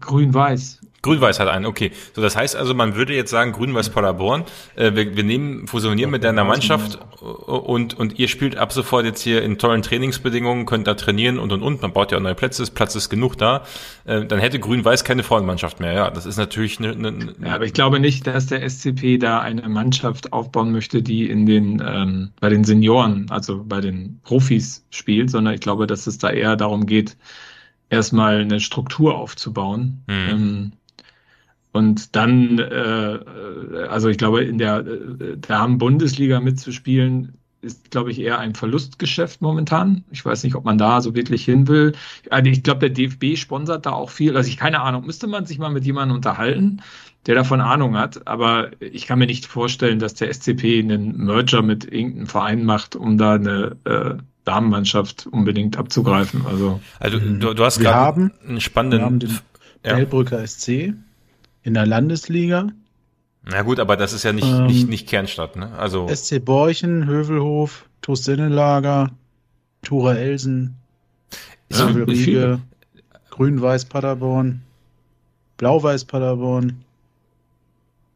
Grün-Weiß.
Grün-Weiß hat einen, okay. So, das heißt also, man würde jetzt sagen, Grün-Weiß Paderborn, äh, wir, wir nehmen, fusionieren mit deiner Mannschaft und, und ihr spielt ab sofort jetzt hier in tollen Trainingsbedingungen, könnt da trainieren und und und, man baut ja auch neue Plätze, Platz ist genug da, äh, dann hätte Grün-Weiß keine Frauenmannschaft mehr, ja. Das ist natürlich eine, eine, eine
Ja, aber ich glaube nicht, dass der SCP da eine Mannschaft aufbauen möchte, die in den, ähm, bei den Senioren, also bei den Profis spielt, sondern ich glaube, dass es da eher darum geht, erstmal eine Struktur aufzubauen. Mhm. Ähm, und dann, äh, also ich glaube, in der Damen-Bundesliga mitzuspielen, ist, glaube ich, eher ein Verlustgeschäft momentan. Ich weiß nicht, ob man da so wirklich hin will. Also ich glaube, der DFB sponsert da auch viel. Also ich keine Ahnung, müsste man sich mal mit jemandem unterhalten, der davon Ahnung hat. Aber ich kann mir nicht vorstellen, dass der SCP einen Merger mit irgendeinem Verein macht, um da eine äh, Damenmannschaft unbedingt abzugreifen. Also,
also du, du hast gerade einen spannenden. Wir haben den
ja. SC in der Landesliga.
Na gut, aber das ist ja nicht, ähm, nicht, nicht Kernstadt, ne? Also.
SC Borchen, Hövelhof, TuS Sinnelager, Tura Elsen, ja, Riege, Grün-Weiß Paderborn, Blau-Weiß Paderborn.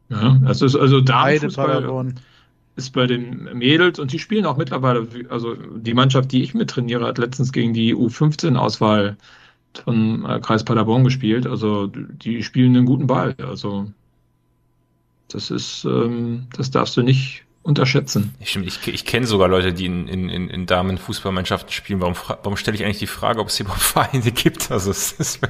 Ja, das ist also da Paderborn ist bei den Mädels und die spielen auch mittlerweile, also die Mannschaft, die ich mit trainiere, hat letztens gegen die U15-Auswahl von äh, Kreis Paderborn gespielt. Also die spielen einen guten Ball. Also das ist, ähm, das darfst du nicht unterschätzen.
Ich, ich, ich kenne sogar Leute, die in, in, in Damenfußballmannschaften spielen. Warum, warum stelle ich eigentlich die Frage, ob es überhaupt Vereine gibt? Also es ist,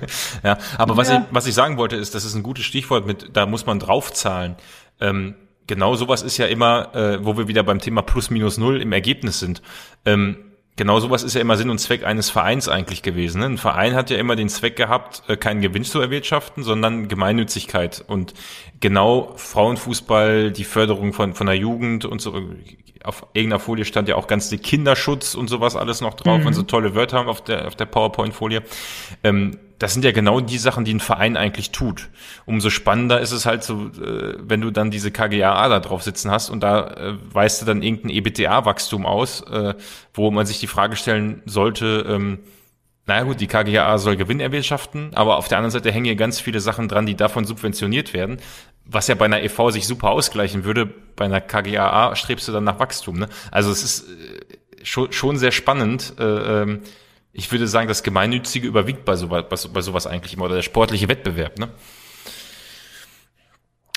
ja, aber was, ja. ich, was ich sagen wollte, ist, das ist ein gutes Stichwort mit, da muss man draufzahlen. Ähm, genau sowas ist ja immer, äh, wo wir wieder beim Thema Plus minus null im Ergebnis sind. Ähm, genau sowas ist ja immer Sinn und Zweck eines Vereins eigentlich gewesen. Ne? Ein Verein hat ja immer den Zweck gehabt, äh, keinen Gewinn zu erwirtschaften, sondern Gemeinnützigkeit. Und genau Frauenfußball, die Förderung von, von der Jugend und so, auf irgendeiner Folie stand ja auch ganz die Kinderschutz und sowas alles noch drauf mhm. und so tolle Wörter haben auf der, auf der PowerPoint-Folie. Ähm, das sind ja genau die Sachen, die ein Verein eigentlich tut. Umso spannender ist es halt so, äh, wenn du dann diese KGAA da drauf sitzen hast und da äh, weißt du dann irgendein EBTA-Wachstum aus, äh, wo man sich die Frage stellen sollte, ähm, naja gut, die KGAA soll Gewinn erwirtschaften, aber auf der anderen Seite hängen hier ganz viele Sachen dran, die davon subventioniert werden, was ja bei einer EV sich super ausgleichen würde. Bei einer KGAA strebst du dann nach Wachstum. Ne? Also es ist schon, schon sehr spannend, äh, ähm, Ich würde sagen, das Gemeinnützige überwiegt bei sowas, bei sowas eigentlich immer, oder der sportliche Wettbewerb, ne?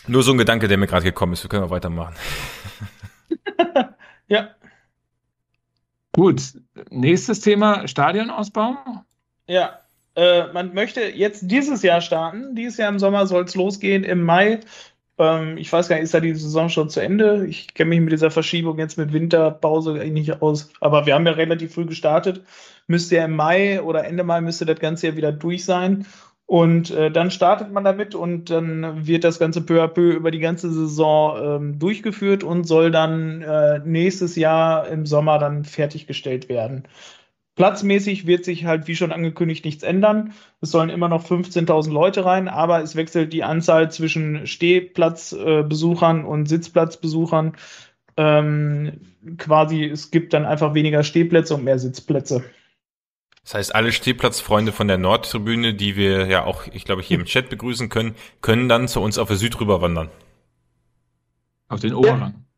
Nur so ein Gedanke, der mir gerade gekommen ist. Wir können auch weitermachen.
ja.
Gut. Nächstes Thema: Stadionausbau.
Ja. Äh, man möchte jetzt dieses Jahr starten. Dieses Jahr im Sommer soll es losgehen. Im Mai ähm, ich weiß gar nicht, ist da die Saison schon zu Ende? Ich kenne mich mit dieser Verschiebung jetzt mit Winterpause nicht aus. Aber wir haben ja relativ früh gestartet. Müsste ja im Mai oder Ende Mai müsste das Ganze ja wieder durch sein. Und äh, dann startet man damit und dann wird das Ganze peu à peu über die ganze Saison ähm, durchgeführt und soll dann äh, nächstes Jahr im Sommer dann fertiggestellt werden. Platzmäßig wird sich halt, wie schon angekündigt, nichts ändern. Es sollen immer noch 15.000 Leute rein, aber es wechselt die Anzahl zwischen Stehplatzbesuchern und Sitzplatzbesuchern. Ähm, quasi, es gibt dann einfach weniger Stehplätze und mehr Sitzplätze.
Das heißt, alle Stehplatzfreunde von der Nordtribüne, die wir ja auch, ich glaube, hier im Chat begrüßen können, können dann zu uns auf der Süd rüberwandern.
Auf den Oberrang. Ja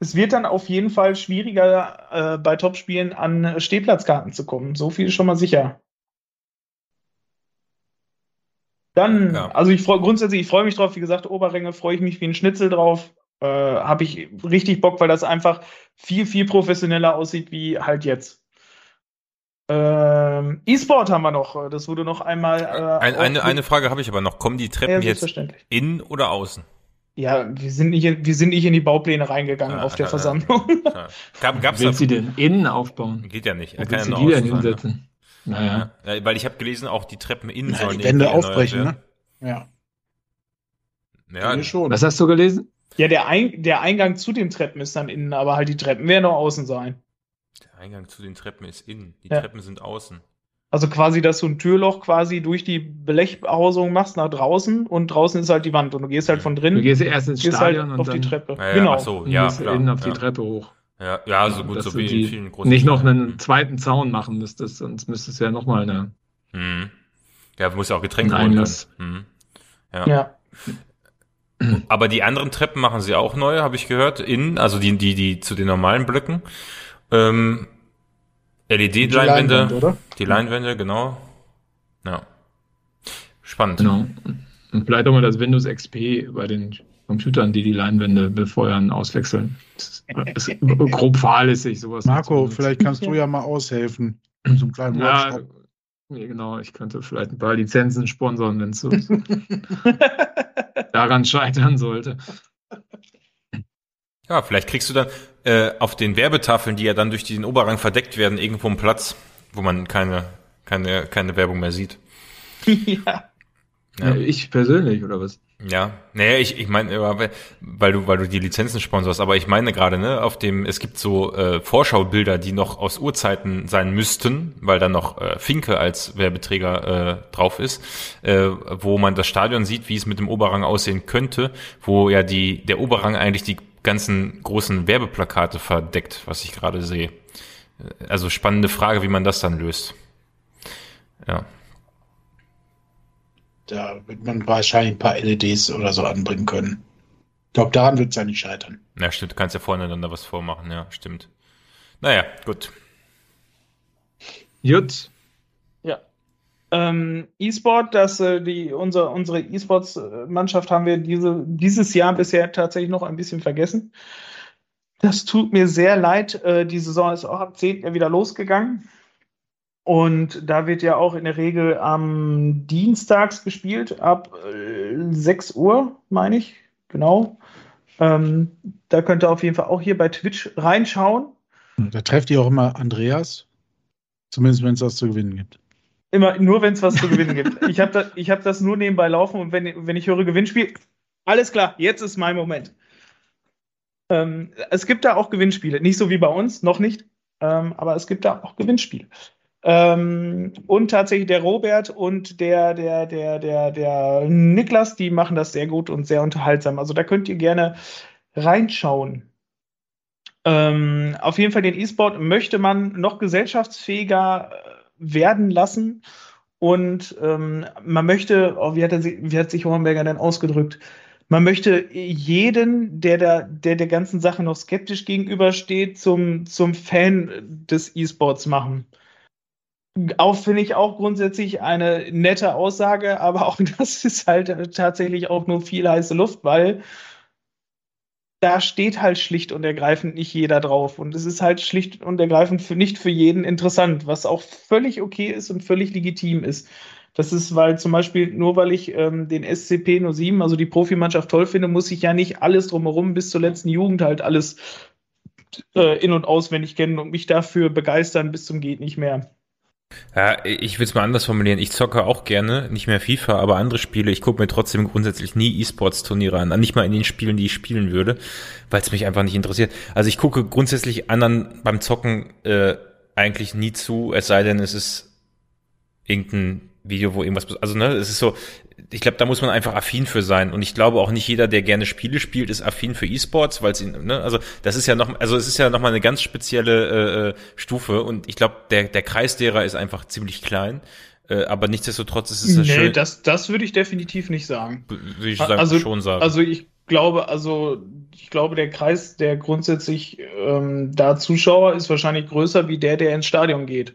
es wird dann auf jeden Fall schwieriger, äh, bei Topspielen an Stehplatzkarten zu kommen. So viel ist schon mal sicher. Dann, ja. also ich freue grundsätzlich, ich freue mich drauf, wie gesagt, Oberränge freue ich mich wie ein Schnitzel drauf. Äh, Habe ich richtig Bock, weil das einfach viel, viel professioneller aussieht wie halt jetzt. Ähm, E-Sport haben wir noch. Das wurde noch einmal.
Äh, Ein, eine, eine Frage habe ich aber noch. Kommen die Treppen ja, jetzt innen oder außen?
Ja, wir sind nicht, in, wir sind nicht in die Baupläne reingegangen ah, auf der ah, Versammlung.
Ah, Gab, gab's Willst sie denn innen aufbauen?
Geht ja nicht.
Er kann ja nur die denn hinsetzen?
Ne? Naja. Ja, weil ich habe gelesen, auch die Treppen innen
sollen die Wände aufbrechen, ne? Ja.
Ja, schon. Was hast du gelesen?
Ja, der, Ein der Eingang zu den Treppen ist dann innen, aber halt die Treppen werden noch außen sein.
Eingang zu den Treppen ist innen. Die ja. Treppen sind außen.
Also quasi, dass du ein Türloch quasi durch die Blechhausung machst nach draußen und draußen ist halt die Wand und du gehst halt von drin.
Du gehst erst ins
halt
Stadion
halt und auf dann, die Treppe.
Ja, ja, genau. Ach so, ja,
klar, innen auf ja. die Treppe hoch.
Ja, ja, so gut, so wie
in vielen großen Nicht noch einen zweiten Zaun machen müsstest, sonst müsstest du ja nochmal eine.
Mhm. Ja, muss ja auch Getränke holen können. Mhm.
Ja. ja.
Aber die anderen Treppen machen sie auch neu, habe ich gehört, innen, also die, die, die zu den normalen Blöcken. Ähm, LED-Leinwände. Die Leinwände, genau. Ja. Spannend.
Genau. Und vielleicht auch mal das Windows XP bei den Computern, die die Leinwände befeuern, auswechseln. Das ist, ist grob fahrlässig, sowas.
Marco, vielleicht kannst du ja mal aushelfen. So einem kleinen
ja, ja, genau. Ich könnte vielleicht ein paar Lizenzen sponsern, wenn es so daran scheitern sollte.
Ja, vielleicht kriegst du dann äh, auf den Werbetafeln, die ja dann durch den Oberrang verdeckt werden, irgendwo einen Platz, wo man keine, keine, keine Werbung mehr sieht.
ja. ja. Ich persönlich, oder was?
Ja, naja, ich, ich meine, weil du, weil du die Lizenzen sponsorst, aber ich meine gerade, ne, auf dem, es gibt so äh, Vorschaubilder, die noch aus Urzeiten sein müssten, weil da noch äh, Finke als Werbeträger äh, drauf ist, äh, wo man das Stadion sieht, wie es mit dem Oberrang aussehen könnte, wo ja die, der Oberrang eigentlich die ganzen großen Werbeplakate verdeckt, was ich gerade sehe. Also spannende Frage, wie man das dann löst. Ja.
Da wird man wahrscheinlich ein paar LEDs oder so anbringen können. Ich glaube, daran wird es ja nicht scheitern.
Ja, stimmt. Du kannst ja voneinander was vormachen. Ja, stimmt. Naja, gut.
Gut.
Ähm, E-Sport, dass äh, die unser, unsere E-Sports-Mannschaft haben wir diese, dieses Jahr bisher tatsächlich noch ein bisschen vergessen. Das tut mir sehr leid. Äh, die Saison ist auch am 10. wieder losgegangen. Und da wird ja auch in der Regel am Dienstags gespielt, ab äh, 6 Uhr, meine ich. Genau. Ähm, da könnt ihr auf jeden Fall auch hier bei Twitch reinschauen.
Da trefft ihr auch immer Andreas. Zumindest wenn es was zu gewinnen gibt.
Immer nur, wenn es was zu gewinnen gibt. Ich habe da, hab das nur nebenbei laufen und wenn, wenn ich höre Gewinnspiel, alles klar, jetzt ist mein Moment. Ähm, es gibt da auch Gewinnspiele. Nicht so wie bei uns, noch nicht, ähm, aber es gibt da auch Gewinnspiele. Ähm, und tatsächlich der Robert und der, der, der, der, der Niklas, die machen das sehr gut und sehr unterhaltsam. Also da könnt ihr gerne reinschauen. Ähm, auf jeden Fall den E-Sport möchte man noch gesellschaftsfähiger äh, werden lassen. Und ähm, man möchte, oh, wie, hat er, wie hat sich Hornberger denn ausgedrückt? Man möchte jeden, der der, der der ganzen Sache noch skeptisch gegenübersteht, zum, zum Fan des E-Sports machen. Auch finde ich auch grundsätzlich eine nette Aussage, aber auch das ist halt tatsächlich auch nur viel heiße Luft, weil da steht halt schlicht und ergreifend nicht jeder drauf. Und es ist halt schlicht und ergreifend für, nicht für jeden interessant, was auch völlig okay ist und völlig legitim ist. Das ist, weil zum Beispiel, nur weil ich ähm, den SCP 07, also die Profimannschaft toll finde, muss ich ja nicht alles drumherum bis zur letzten Jugend halt alles äh, in- und auswendig kennen und mich dafür begeistern bis zum Geht nicht mehr.
Ja, ich will es mal anders formulieren. Ich zocke auch gerne, nicht mehr FIFA, aber andere Spiele. Ich gucke mir trotzdem grundsätzlich nie E-Sports-Turniere an. Nicht mal in den Spielen, die ich spielen würde, weil es mich einfach nicht interessiert. Also ich gucke grundsätzlich anderen beim Zocken äh, eigentlich nie zu, es sei denn, es ist irgendein Video, wo irgendwas, also ne, es ist so, ich glaube, da muss man einfach affin für sein. Und ich glaube auch nicht jeder, der gerne Spiele spielt, ist affin für E-Sports, weil es ihn, ne, also das ist ja noch, also es ist ja noch mal eine ganz spezielle äh, Stufe. Und ich glaube, der der Kreis derer ist einfach ziemlich klein. Äh, aber nichtsdestotrotz ist es
nee, schön. das das würde ich definitiv nicht sagen.
Würde ich sagen,
also,
schon sagen.
Also ich glaube, also ich glaube, der Kreis, der grundsätzlich ähm, da Zuschauer ist wahrscheinlich größer wie der, der ins Stadion geht.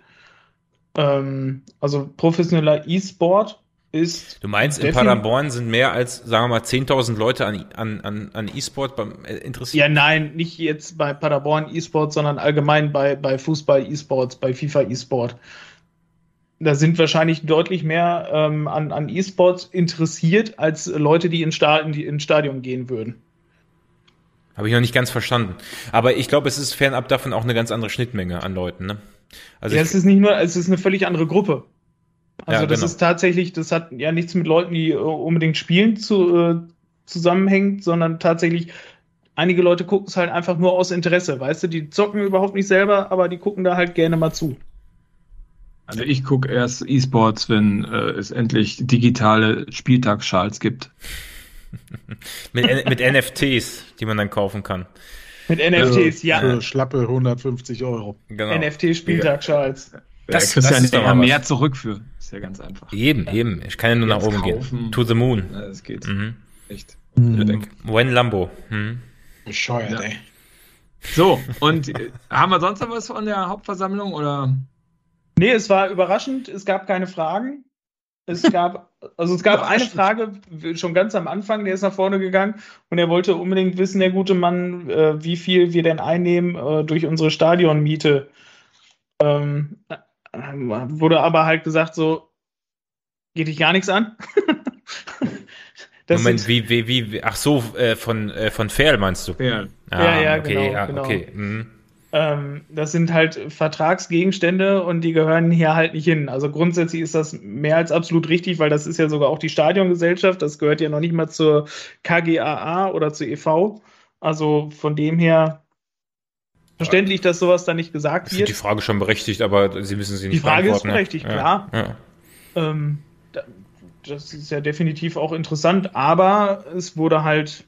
Ähm, also professioneller E-Sport ist.
Du meinst, in Paderborn sind mehr als, sagen wir mal, 10.000 Leute an, an, an E-Sport äh, interessiert?
Ja, nein, nicht jetzt bei Paderborn E-Sport, sondern allgemein bei, bei Fußball E-Sports, bei FIFA E-Sport. Da sind wahrscheinlich deutlich mehr ähm, an, an E-Sports interessiert als Leute, die, in Stadion, die ins Stadion gehen würden.
Habe ich noch nicht ganz verstanden. Aber ich glaube, es ist fernab davon auch eine ganz andere Schnittmenge an Leuten, ne?
Also ja, es ist nicht nur, es ist eine völlig andere Gruppe. Also ja, das genau. ist tatsächlich, das hat ja nichts mit Leuten, die äh, unbedingt spielen, zu, äh, zusammenhängt, sondern tatsächlich, einige Leute gucken es halt einfach nur aus Interesse, weißt du, die zocken überhaupt nicht selber, aber die gucken da halt gerne mal zu.
Also ich gucke erst E-Sports, wenn äh, es endlich digitale Spieltagsschals gibt.
mit, mit NFTs, die man dann kaufen kann.
Mit NFTs, ja.
Für schlappe 150 Euro.
Genau. NFT-Spieltag-Charles.
Das, da kriegst du ja nicht mehr zurück für. Ist ja ganz einfach.
Eben, eben. Ich kann ja nur Jetzt nach oben kaufen. gehen. To the moon.
Ja, das geht. Mhm. Echt.
Mhm. When Lambo. Mhm.
Bescheuert, ja. ey.
So, und äh, haben wir sonst noch was von der Hauptversammlung oder?
Nee, es war überraschend. Es gab keine Fragen. Es gab, also es gab eine Frage schon ganz am Anfang, der ist nach vorne gegangen und er wollte unbedingt wissen, der gute Mann, äh, wie viel wir denn einnehmen äh, durch unsere Stadionmiete. Ähm, äh, wurde aber halt gesagt, so geht dich gar nichts an.
Moment, wie, wie, wie, ach so, äh, von, äh, von Fair meinst du?
Fair.
Ah,
ja, ja,
okay,
genau,
ja,
genau.
okay. Mhm.
Ähm, das sind halt Vertragsgegenstände und die gehören hier halt nicht hin. Also grundsätzlich ist das mehr als absolut richtig, weil das ist ja sogar auch die Stadiongesellschaft. Das gehört ja noch nicht mal zur KGAA oder zur EV. Also von dem her verständlich, dass sowas da nicht gesagt wird.
Die Frage schon berechtigt, aber Sie müssen sie nicht
Die Frage ist berechtigt,
ja.
klar.
Ja.
Ähm, das ist ja definitiv auch interessant, aber es wurde halt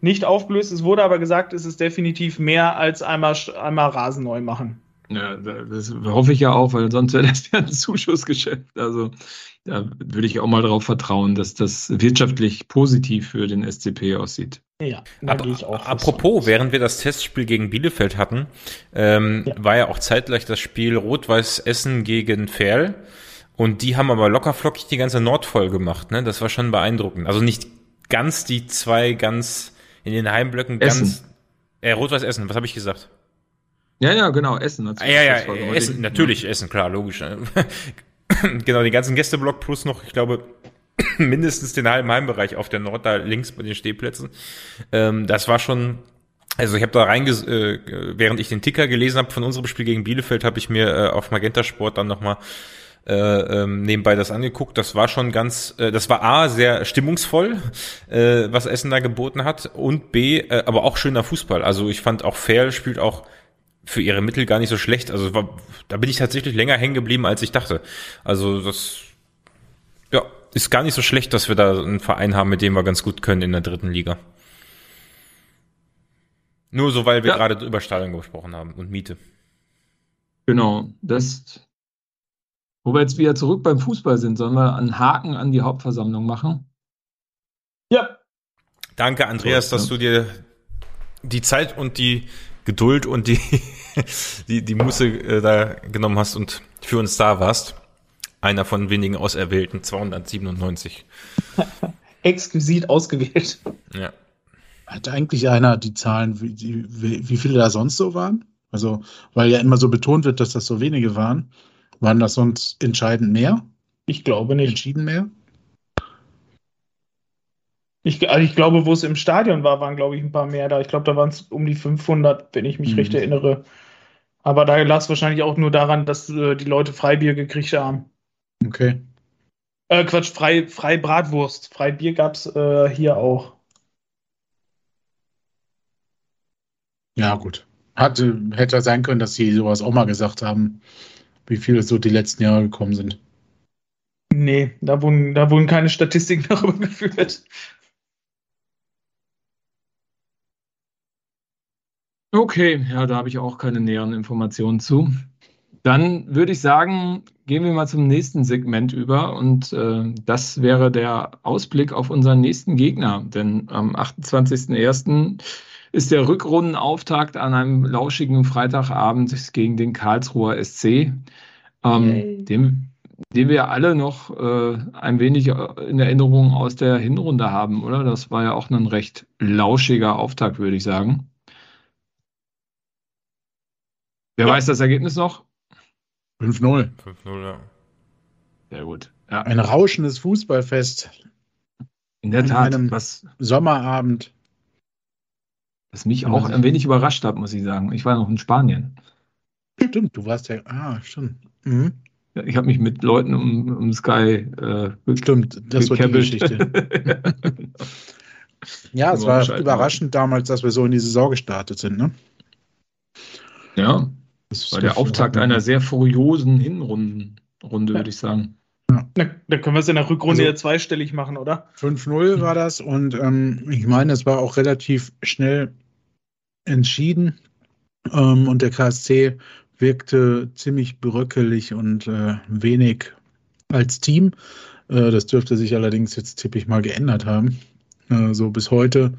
nicht aufgelöst. Es wurde aber gesagt, es ist definitiv mehr als einmal, einmal Rasen neu machen.
Ja, das hoffe ich ja auch, weil sonst wäre das ja ein Zuschussgeschäft. Also da würde ich auch mal darauf vertrauen, dass das wirtschaftlich positiv für den SCP aussieht.
Ja,
Ab, apropos, während wir das Testspiel gegen Bielefeld hatten, ähm, ja. war ja auch zeitgleich das Spiel Rot-Weiß Essen gegen Ferl. Und die haben aber lockerflockig die ganze Nord voll gemacht. Ne? Das war schon beeindruckend. Also nicht ganz die zwei ganz in den Heimblöcken
Essen.
ganz. Äh, Rot-Weiß Essen, was habe ich gesagt?
Ja, ja, genau, Essen.
Ah, ja, ja, Essen, natürlich ja. Essen, klar, logisch. Ne? genau, den ganzen Gästeblock plus noch, ich glaube, mindestens den halben Heimbereich auf der Nord, da links bei den Stehplätzen. Ähm, das war schon, also ich habe da reinges, äh, während ich den Ticker gelesen habe von unserem Spiel gegen Bielefeld, habe ich mir äh, auf Magenta Sport dann nochmal äh, ähm, nebenbei das angeguckt. Das war schon ganz, äh, das war A, sehr stimmungsvoll, äh, was Essen da geboten hat und B, äh, aber auch schöner Fußball. Also ich fand auch Fair spielt auch für ihre Mittel gar nicht so schlecht. Also war, da bin ich tatsächlich länger hängen geblieben, als ich dachte. Also das ja, ist gar nicht so schlecht, dass wir da einen Verein haben, mit dem wir ganz gut können in der dritten Liga. Nur so, weil wir ja. gerade über Stadion gesprochen haben und Miete.
Genau, das wo wir jetzt wieder zurück beim Fußball sind, sollen wir einen Haken an die Hauptversammlung machen?
Ja.
Danke, Andreas, dass du dir die Zeit und die Geduld und die, die, die Muße äh, da genommen hast und für uns da warst. Einer von wenigen Auserwählten, 297.
Exquisit ausgewählt.
Ja.
Hat eigentlich einer die Zahlen, wie, wie, wie viele da sonst so waren? Also, weil ja immer so betont wird, dass das so wenige waren. Waren das sonst entscheidend mehr?
Ich glaube nicht.
Entschieden mehr?
Ich, also ich glaube, wo es im Stadion war, waren, glaube ich, ein paar mehr da. Ich glaube, da waren es um die 500, wenn ich mich mhm. recht erinnere. Aber da lag es wahrscheinlich auch nur daran, dass äh, die Leute Freibier gekriegt haben.
Okay.
Äh, Quatsch, frei, frei Bratwurst. Freibier gab es äh, hier auch.
Ja, gut. Hatte, hätte sein können, dass sie sowas auch mal gesagt haben, wie viele so die letzten Jahre gekommen sind.
Nee, da wurden, da wurden keine Statistiken darüber geführt.
Okay, ja, da habe ich auch keine näheren Informationen zu. Dann würde ich sagen, gehen wir mal zum nächsten Segment über und äh, das wäre der Ausblick auf unseren nächsten Gegner. Denn am 28.01. ist der Rückrundenauftakt an einem lauschigen Freitagabend gegen den Karlsruher SC, ähm, den, den wir alle noch äh, ein wenig in Erinnerung aus der Hinrunde haben, oder? Das war ja auch ein recht lauschiger Auftakt, würde ich sagen. Wer ja. weiß das Ergebnis noch?
5-0.
5-0, ja.
Sehr gut.
Ja. Ein rauschendes Fußballfest.
In der Tat. Einem was,
Sommerabend.
Was mich auch ein wenig überrascht hat, muss ich sagen. Ich war noch in Spanien.
Stimmt, du warst ja. Ah, stimmt. Mhm.
Ja, ich habe mich mit Leuten um, um Sky.
Äh, stimmt, das war die Geschichte. ja, es war überraschend damals, dass wir so in die Saison gestartet sind, ne?
Ja. Das war der Auftakt einer sehr furiosen Hinrundenrunde, ja. würde ich sagen.
Ja. Dann können wir es in der Rückrunde also, ja zweistellig machen, oder?
5-0 war das und ähm, ich meine, es war auch relativ schnell entschieden ähm, und der KSC wirkte ziemlich bröckelig und äh, wenig als Team. Äh, das dürfte sich allerdings jetzt tippig mal geändert haben. Äh, so bis heute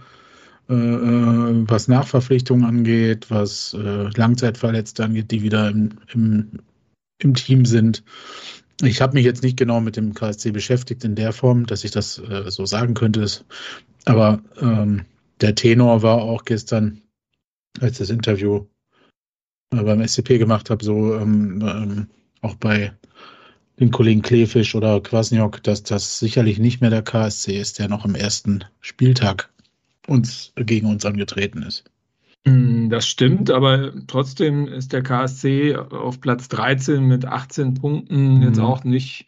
äh, äh, was Nachverpflichtungen angeht, was äh, Langzeitverletzte angeht, die wieder im, im, im Team sind. Ich habe mich jetzt nicht genau mit dem KSC beschäftigt in der Form, dass ich das äh, so sagen könnte. Aber ähm, der Tenor war auch gestern, als das Interview äh, beim SCP gemacht habe, so ähm, ähm, auch bei den Kollegen Klefisch oder Kwasniok, dass das sicherlich nicht mehr der KSC ist, der noch am ersten Spieltag uns gegen uns angetreten ist.
Mm, das stimmt, aber trotzdem ist der KSC auf Platz 13 mit 18 Punkten mhm. jetzt auch nicht,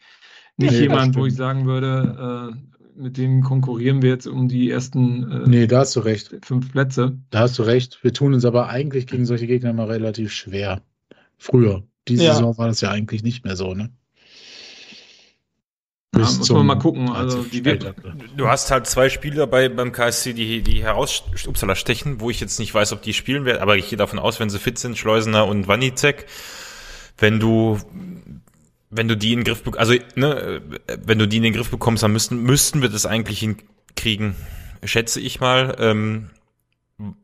nicht nee, jemand, wo ich sagen würde, äh, mit dem konkurrieren wir jetzt um die ersten
äh, nee, da hast du recht.
fünf Plätze.
Da hast du recht. Wir tun uns aber eigentlich gegen solche Gegner immer relativ schwer. Früher. Diese ja. Saison war das ja eigentlich nicht mehr so, ne?
Ja, muss man mal gucken. Also die,
du hast halt zwei Spieler bei, beim KSC, die, die herausstechen, wo ich jetzt nicht weiß, ob die spielen werden, aber ich gehe davon aus, wenn sie fit sind, Schleusener und Wanizek. Wenn du, wenn du die in den Griff, also, ne, wenn du die in den Griff bekommst, dann müssten, müssten wir das eigentlich hinkriegen, schätze ich mal. Ähm,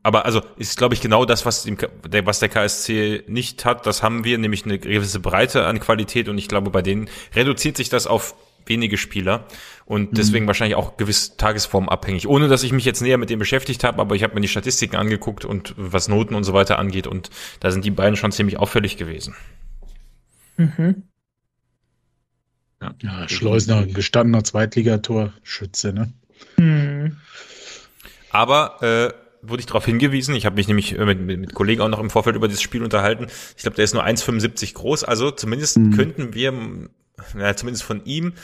aber also ist, glaube ich, genau das, was, dem, der, was der KSC nicht hat, das haben wir, nämlich eine gewisse Breite an Qualität und ich glaube, bei denen reduziert sich das auf wenige Spieler und mhm. deswegen mhm. wahrscheinlich auch gewiss tagesformabhängig. Ohne dass ich mich jetzt näher mit dem beschäftigt habe, aber ich habe mir die Statistiken angeguckt und was Noten und so weiter angeht und da sind die beiden schon ziemlich auffällig gewesen.
Mhm. Ja, ja Schleusner, gestandener Zweitligatorschütze, ne? Mhm.
Aber äh, wurde ich darauf hingewiesen. Ich habe mich nämlich mit, mit, mit Kollegen auch noch im Vorfeld über dieses Spiel unterhalten. Ich glaube, der ist nur 1,75 groß. Also zumindest mhm. könnten wir ja, zumindest von ihm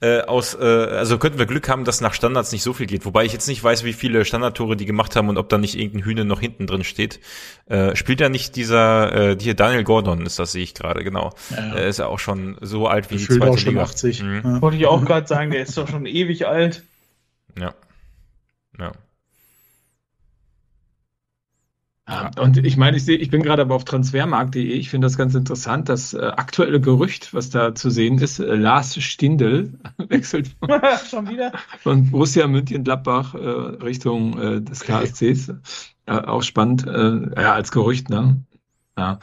äh, aus, äh, also könnten wir Glück haben, dass nach Standards nicht so viel geht. Wobei ich jetzt nicht weiß, wie viele Standardtore die gemacht haben und ob da nicht irgendein Hühner noch hinten drin steht. Äh, spielt ja nicht dieser, äh, hier Daniel Gordon ist das, sehe ich gerade, genau. Ja, ja. Er ist ja auch schon so alt wie die zweite
auch schon Liga. 80.
Mhm. Ja. Wollte ich auch gerade sagen, der ist doch schon ewig alt.
Ja. Ja.
Ja, und ich meine, ich sehe, ich bin gerade aber auf transfermarkt.de. Ich finde das ganz interessant, das äh, aktuelle Gerücht, was da zu sehen ist. Äh, Lars Stindl wechselt von, Schon wieder? von Borussia München-Gladbach äh, Richtung äh, des KSCs. Äh, auch spannend, äh, ja, als Gerücht, ne? Ja.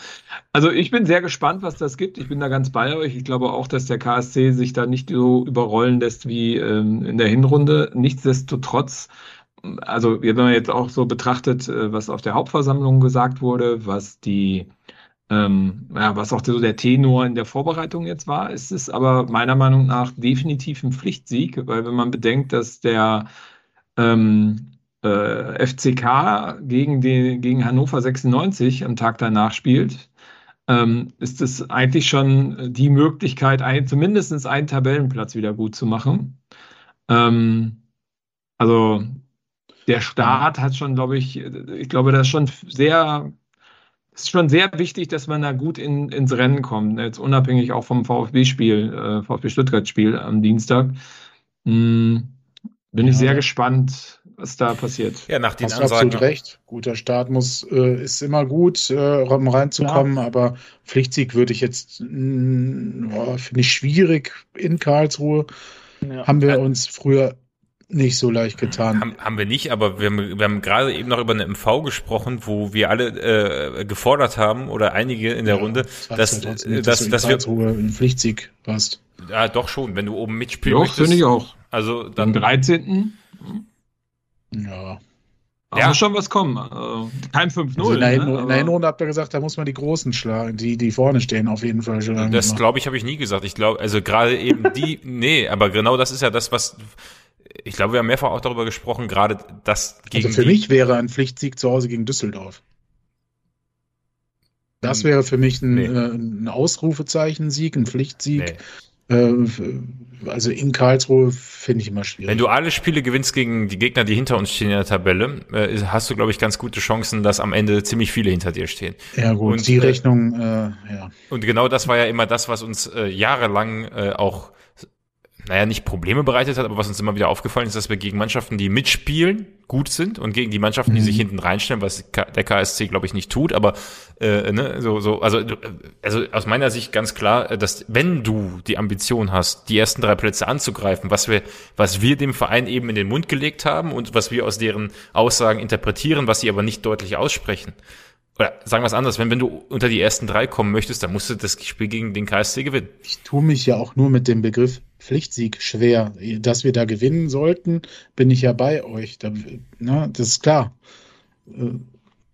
Also ich bin sehr gespannt, was das gibt. Ich bin da ganz bei euch. Ich glaube auch, dass der KSC sich da nicht so überrollen lässt wie ähm, in der Hinrunde. Nichtsdestotrotz also wenn man jetzt auch so betrachtet, äh, was auf der Hauptversammlung gesagt wurde, was die, ähm, ja, was auch so der Tenor in der Vorbereitung jetzt war, ist es aber meiner Meinung nach definitiv ein Pflichtsieg, weil wenn man bedenkt, dass der ähm, äh, FCK gegen, den, gegen Hannover 96 am Tag danach spielt, ähm, ist es eigentlich schon die Möglichkeit, ein, zumindest einen Tabellenplatz wieder gut zu machen. Ähm, also der Staat hat schon, glaube ich, ich glaube, das ist schon sehr, ist schon sehr wichtig, dass man da gut in, ins Rennen kommt. Jetzt unabhängig auch vom VfB-Spiel, äh, VfB Stuttgart-Spiel am Dienstag. Hm, bin ja. ich sehr gespannt, was da passiert.
Ja, nach den Hast Ansagen. absolut recht. Guter Start muss, äh, ist immer gut, äh, um reinzukommen, ja. aber Pflichtsieg würde ich jetzt, oh, finde ich schwierig in Karlsruhe. Ja. Haben wir uns früher nicht so leicht getan.
Haben, haben wir nicht, aber wir haben, wir haben gerade eben noch über eine MV gesprochen, wo wir alle äh, gefordert haben oder einige in der ja, Runde, das dass,
nicht, dass, dass, dass wir einen Pflichtsieg hast.
Ja, doch schon, wenn du oben mitspielen
doch, möchtest. finde ich auch.
Also dann
Am 13.
Ja.
Da ja. muss schon was kommen. Also, kein 5-0.
Also in, der ne? in Hinrunde habt ihr gesagt, da muss man die Großen schlagen, die, die vorne stehen, auf jeden Fall
schlagen. Das glaube ich, habe ich nie gesagt. Ich glaube, also gerade eben die, nee, aber genau das ist ja das, was ich glaube, wir haben mehrfach auch darüber gesprochen, gerade das
gegen. Also für mich wäre ein Pflichtsieg zu Hause gegen Düsseldorf. Das wäre für mich ein, nee. äh, ein Ausrufezeichen-Sieg, ein Pflichtsieg. Nee. Äh, also in Karlsruhe finde ich immer schwierig.
Wenn du alle Spiele gewinnst gegen die Gegner, die hinter uns stehen in der Tabelle, äh, hast du, glaube ich, ganz gute Chancen, dass am Ende ziemlich viele hinter dir stehen.
Ja gut, und, die äh, Rechnung, ja.
Und genau das war ja immer das, was uns jahrelang auch naja, nicht Probleme bereitet hat, aber was uns immer wieder aufgefallen ist, dass wir gegen Mannschaften, die mitspielen, gut sind und gegen die Mannschaften, die mhm. sich hinten reinstellen, was der KSC, glaube ich, nicht tut, aber äh, ne, so, so, also, also aus meiner Sicht ganz klar, dass wenn du die Ambition hast, die ersten drei Plätze anzugreifen, was wir, was wir dem Verein eben in den Mund gelegt haben und was wir aus deren Aussagen interpretieren, was sie aber nicht deutlich aussprechen, oder sagen wir es anders, wenn, wenn du unter die ersten drei kommen möchtest, dann musst du das Spiel gegen den KSC gewinnen.
Ich tue mich ja auch nur mit dem Begriff Pflichtsieg schwer. Dass wir da gewinnen sollten, bin ich ja bei euch. Da, na, das ist klar. Äh,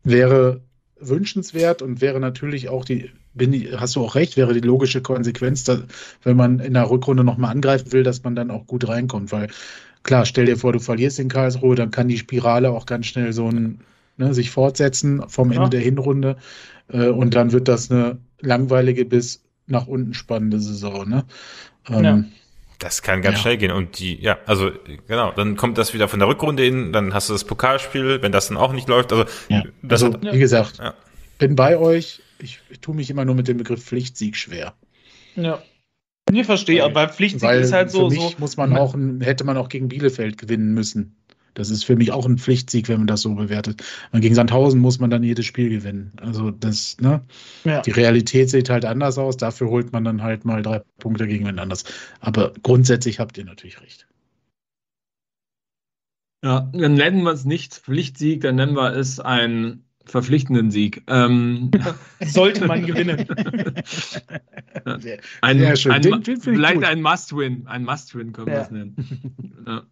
wäre wünschenswert und wäre natürlich auch die, bin, hast du auch recht, wäre die logische Konsequenz, dass, wenn man in der Rückrunde nochmal angreifen will, dass man dann auch gut reinkommt. Weil klar, stell dir vor, du verlierst in Karlsruhe, dann kann die Spirale auch ganz schnell so ein ne, sich fortsetzen vom Ende ja. der Hinrunde. Äh, und dann wird das eine langweilige bis nach unten spannende Saison. Ne?
Ähm, ja. Das kann ganz ja. schnell gehen. Und die, ja, also genau, dann kommt das wieder von der Rückrunde hin, dann hast du das Pokalspiel, wenn das dann auch nicht läuft. Also,
ja. also hat, wie gesagt, ja. bin bei euch. Ich, ich tue mich immer nur mit dem Begriff Pflichtsieg schwer.
Ja. Nee, verstehe, aber Pflichtsieg ist halt so.
Für mich so, muss man auch, hätte man auch gegen Bielefeld gewinnen müssen. Das ist für mich auch ein Pflichtsieg, wenn man das so bewertet. Und gegen Sandhausen muss man dann jedes Spiel gewinnen. Also das, ne? Ja. Die Realität sieht halt anders aus. Dafür holt man dann halt mal drei Punkte gegen wen anders. Aber grundsätzlich habt ihr natürlich recht.
Ja, dann nennen wir es nicht Pflichtsieg, dann nennen wir es einen verpflichtenden Sieg. Ähm,
Sollte man gewinnen.
ein, Sehr schön. Ein, den, den vielleicht ein Must-Win. Ein Must-Win können wir es nennen.
ja.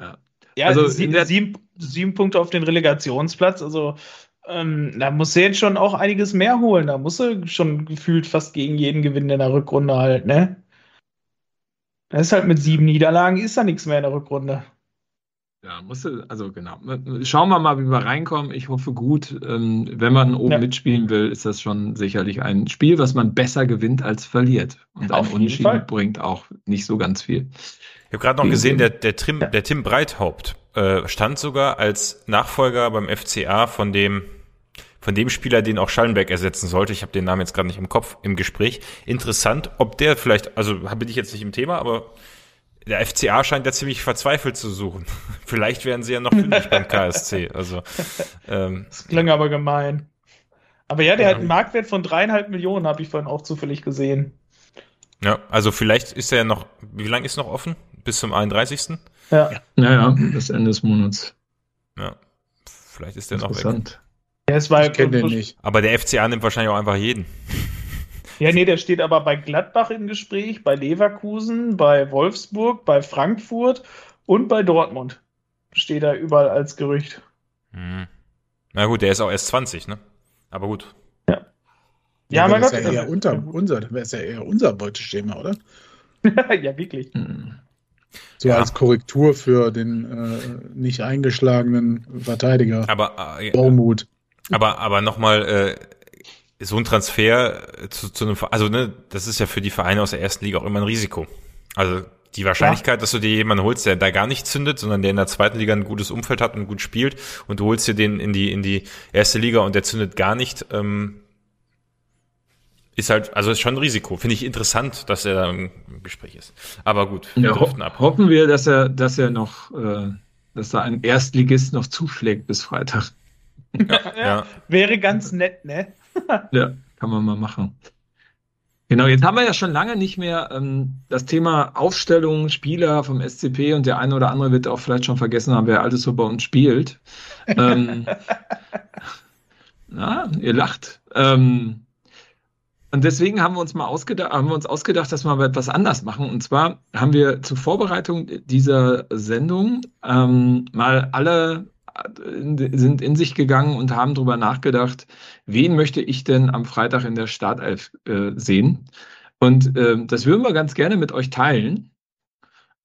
ja. Ja, also sieben, sieben, sieben Punkte auf den Relegationsplatz. Also ähm, da muss er jetzt schon auch einiges mehr holen. Da muss er schon gefühlt fast gegen jeden gewinnen in der Rückrunde halt, ne? Das ist halt mit sieben Niederlagen ist da nichts mehr in der Rückrunde.
Ja, musste, also genau. Schauen wir mal, wie wir reinkommen. Ich hoffe gut. Ähm, wenn man oben ja. mitspielen will, ist das schon sicherlich ein Spiel, was man besser gewinnt als verliert. Und ein Unentschieden bringt auch nicht so ganz viel.
Ich habe gerade noch gesehen, der, der, Tim, der Tim Breithaupt äh, stand sogar als Nachfolger beim FCA von dem von dem Spieler, den auch Schallenberg ersetzen sollte. Ich habe den Namen jetzt gerade nicht im Kopf im Gespräch. Interessant, ob der vielleicht, also bin ich jetzt nicht im Thema, aber der FCA scheint ja ziemlich verzweifelt zu suchen. Vielleicht werden sie ja noch fündig beim KSC. Also,
ähm, das klang aber gemein. Aber ja, der ja. hat einen Marktwert von dreieinhalb Millionen, habe ich vorhin auch zufällig gesehen.
Ja, also vielleicht ist er ja noch, wie lange ist noch offen? Bis zum 31.
Ja. Ja, ja, bis Ende des Monats.
Ja. Vielleicht ist der noch weg.
Ja, es war, ich
kenne den nicht. Aber der FCA nimmt wahrscheinlich auch einfach jeden.
Ja, nee, der steht aber bei Gladbach im Gespräch, bei Leverkusen, bei Wolfsburg, bei Frankfurt und bei Dortmund. Steht da überall als Gerücht.
Hm. Na gut, der ist auch erst 20, ne? Aber gut.
Ja.
Ja, ja aber das ist ja eher unter, unser, das wäre ja eher unser Beuteschema, oder?
ja, wirklich. Hm.
So ja. als Korrektur für den äh, nicht eingeschlagenen Verteidiger.
Aber äh, Baumut. Aber, aber nochmal, äh, so ein Transfer äh, zu, zu einem, also ne, das ist ja für die Vereine aus der ersten Liga auch immer ein Risiko. Also die Wahrscheinlichkeit, ja. dass du dir jemanden holst, der da gar nicht zündet, sondern der in der zweiten Liga ein gutes Umfeld hat und gut spielt und du holst dir den in die in die erste Liga und der zündet gar nicht, ähm, ist halt, also ist schon ein Risiko. Finde ich interessant, dass er da im Gespräch ist. Aber gut,
wir ja, ho ab. Hoffen wir, dass er, dass er noch, äh, dass da ein Erstligist noch zuschlägt bis Freitag.
Ja, ja. Wäre ganz nett, ne?
Ja, kann man mal machen. Genau, jetzt haben wir ja schon lange nicht mehr ähm, das Thema Aufstellung, Spieler vom SCP und der eine oder andere wird auch vielleicht schon vergessen haben, wer alles so bei uns spielt. ähm, na, ihr lacht. Ähm, und deswegen haben wir uns mal ausgedacht, haben wir uns ausgedacht, dass wir etwas anders machen. Und zwar haben wir zur Vorbereitung dieser Sendung ähm, mal alle sind in sich gegangen und haben darüber nachgedacht, wen möchte ich denn am Freitag in der Startelf äh, sehen? Und äh, das würden wir ganz gerne mit euch teilen.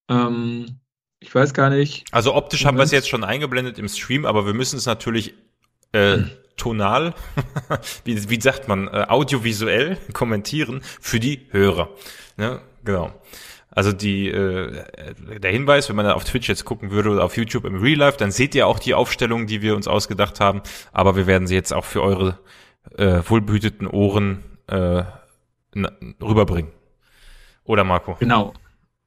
Ähm, ich weiß gar nicht.
Also optisch haben wir es jetzt schon eingeblendet im Stream, aber wir müssen es natürlich äh, hm. tonal, wie, wie sagt man, äh, audiovisuell kommentieren für die Hörer. Ja, genau. Also die, äh, der Hinweis, wenn man auf Twitch jetzt gucken würde oder auf YouTube im Real Life, dann seht ihr auch die Aufstellung, die wir uns ausgedacht haben. Aber wir werden sie jetzt auch für eure äh, wohlbehüteten Ohren äh, rüberbringen. Oder Marco?
Genau.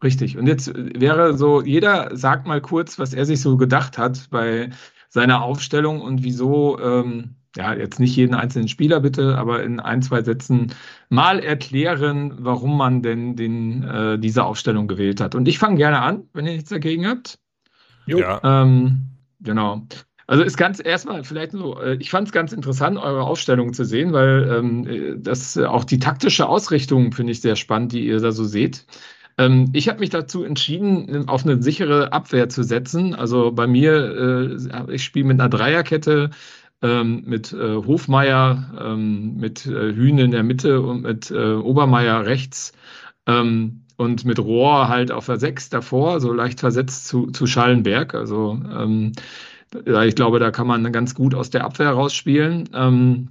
Richtig. Und jetzt wäre so, jeder sagt mal kurz, was er sich so gedacht hat bei seiner Aufstellung und wieso ähm, ja, jetzt nicht jeden einzelnen Spieler bitte, aber in ein, zwei Sätzen mal erklären, warum man denn den, äh, diese Aufstellung gewählt hat. Und ich fange gerne an, wenn ihr nichts dagegen habt. Jo. Ja. Ähm, genau. Also ist ganz erstmal vielleicht so, äh, ich fand es ganz interessant, eure Aufstellung zu sehen, weil ähm, das auch die taktische Ausrichtung finde ich sehr spannend, die ihr da so seht. Ähm, ich habe mich dazu entschieden, auf eine sichere Abwehr zu setzen. Also bei mir, äh, ich spiele mit einer Dreierkette ähm, mit äh, Hofmeier, ähm, mit äh, Hühn in der Mitte und mit äh, Obermeier rechts ähm, und mit Rohr halt auf der 6 davor, so leicht versetzt zu, zu Schallenberg. Also ähm, ich glaube, da kann man ganz gut aus der Abwehr rausspielen. Ähm,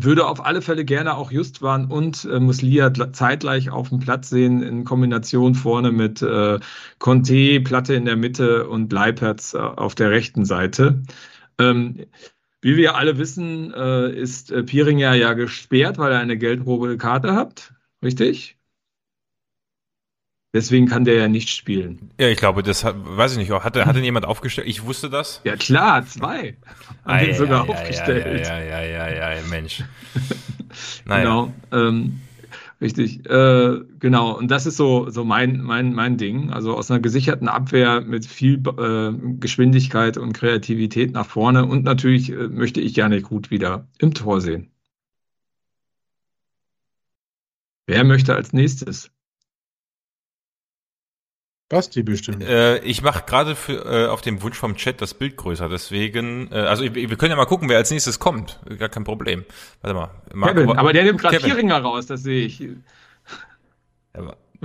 würde auf alle Fälle gerne auch Justwan und äh, Muslia zeitgleich auf dem Platz sehen, in Kombination vorne mit äh, Conte, Platte in der Mitte und Leipertz äh, auf der rechten Seite. Ähm, wie wir alle wissen, äh, ist äh, Pieringer ja gesperrt, weil er eine gelb-rote Karte hat. Richtig? Deswegen kann der ja nicht spielen.
Ja, ich glaube, das hat, weiß ich nicht, hat, hat denn jemand aufgestellt? Ich wusste das.
Ja, klar, zwei.
Haben den sogar ja, aufgestellt. Ja, ja, ja, ja, ja, Mensch.
naja. Genau. Ähm, Richtig, äh, genau. Und das ist so, so mein, mein, mein Ding. Also aus einer gesicherten Abwehr mit viel äh, Geschwindigkeit und Kreativität nach vorne. Und natürlich äh, möchte ich Janik gut wieder im Tor sehen. Wer möchte als nächstes?
Basti bestimmt.
Äh, ich mache gerade äh, auf dem Wunsch vom Chat das Bild größer, deswegen, äh, also wir können ja mal gucken, wer als nächstes kommt. Gar kein Problem. Warte mal.
Marco, Kevin, aber der nimmt gerade Vierringer raus, das sehe ich.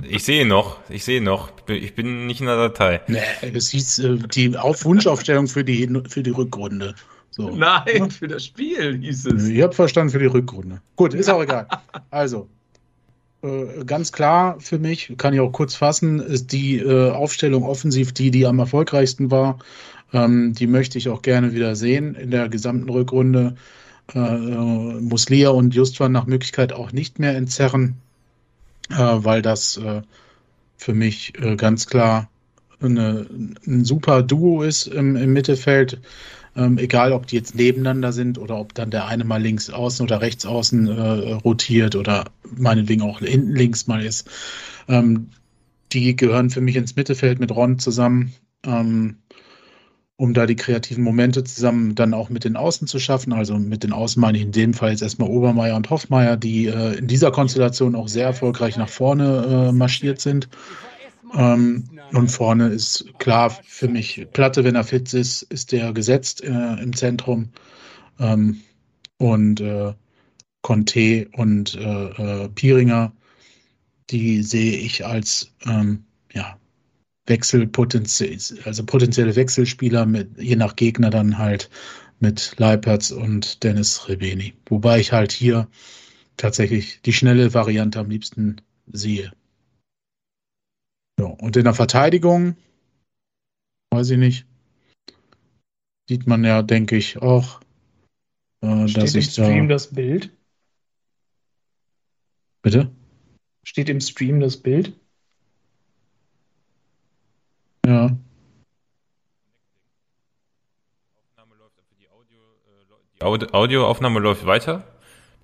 Ich sehe noch, ich sehe noch. Ich bin nicht in der Datei.
Nee, das hieß äh, die Auf Wunschaufstellung für die, für die Rückrunde.
So. Nein, für das Spiel hieß es.
Ich habe verstanden für die Rückrunde. Gut, ist auch egal. Also, ganz klar für mich, kann ich auch kurz fassen, ist die äh, Aufstellung offensiv die, die am erfolgreichsten war. Ähm, die möchte ich auch gerne wieder sehen in der gesamten Rückrunde. Äh, äh Muslia und Justwan nach Möglichkeit auch nicht mehr entzerren, äh, weil das für mich äh, ganz klar eine, ein super Duo ist im, im Mittelfeld. Ähm, egal, ob die jetzt nebeneinander sind oder ob dann der eine mal links außen oder rechts außen äh, rotiert oder meinetwegen auch hinten links mal ist. Ähm, die gehören für mich ins Mittelfeld mit Ron zusammen. Ähm, um da die kreativen Momente zusammen dann auch mit den Außen zu schaffen. Also mit den Außen meine ich in dem Fall jetzt erstmal Obermeier und Hoffmeier, die äh, in dieser Konstellation auch sehr erfolgreich nach vorne äh, marschiert sind. Ähm, und vorne ist klar für mich, Platte, wenn er fit ist, ist der gesetzt äh, im Zentrum. Ähm, und äh, Conte und äh, äh Piringer, die sehe ich als ähm, ja, Wechselpotenzial, also potenzielle Wechselspieler mit, je nach Gegner dann halt mit Leipertz und Dennis Rebeni. Wobei ich halt hier tatsächlich die schnelle Variante am liebsten sehe. Ja, und in der Verteidigung, weiß ich nicht, sieht man ja, denke ich, auch,
äh, Steht dass im Stream da, das Bild?
Bitte?
Steht im Stream das Bild?
Ja.
Die Audioaufnahme läuft weiter.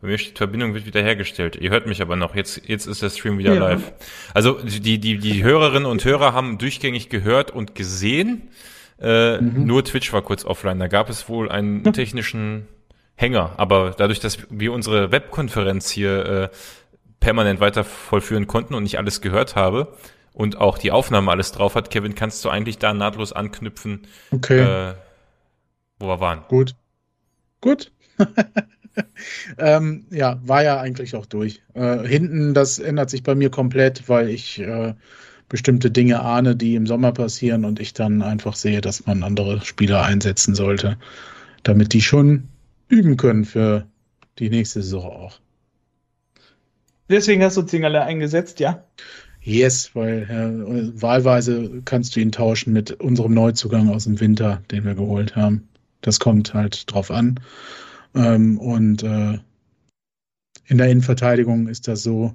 Bei mir steht Verbindung wird wiederhergestellt. Ihr hört mich aber noch. Jetzt, jetzt ist der Stream wieder ja. live. Also die, die, die Hörerinnen und Hörer haben durchgängig gehört und gesehen. Äh, mhm. Nur Twitch war kurz offline. Da gab es wohl einen technischen Hänger. Aber dadurch, dass wir unsere Webkonferenz hier äh, permanent weiter vollführen konnten und nicht alles gehört habe, und auch die Aufnahme alles drauf hat, Kevin, kannst du eigentlich da nahtlos anknüpfen,
okay.
äh, wo wir waren.
Gut. Gut. ähm, ja, war ja eigentlich auch durch. Äh, hinten, das ändert sich bei mir komplett, weil ich äh, bestimmte Dinge ahne, die im Sommer passieren und ich dann einfach sehe, dass man andere Spieler einsetzen sollte, damit die schon üben können für die nächste Saison auch.
Deswegen hast du Zingerle eingesetzt, ja?
Yes, weil äh, wahlweise kannst du ihn tauschen mit unserem Neuzugang aus dem Winter, den wir geholt haben. Das kommt halt drauf an. Ähm, und äh, in der Innenverteidigung ist das so,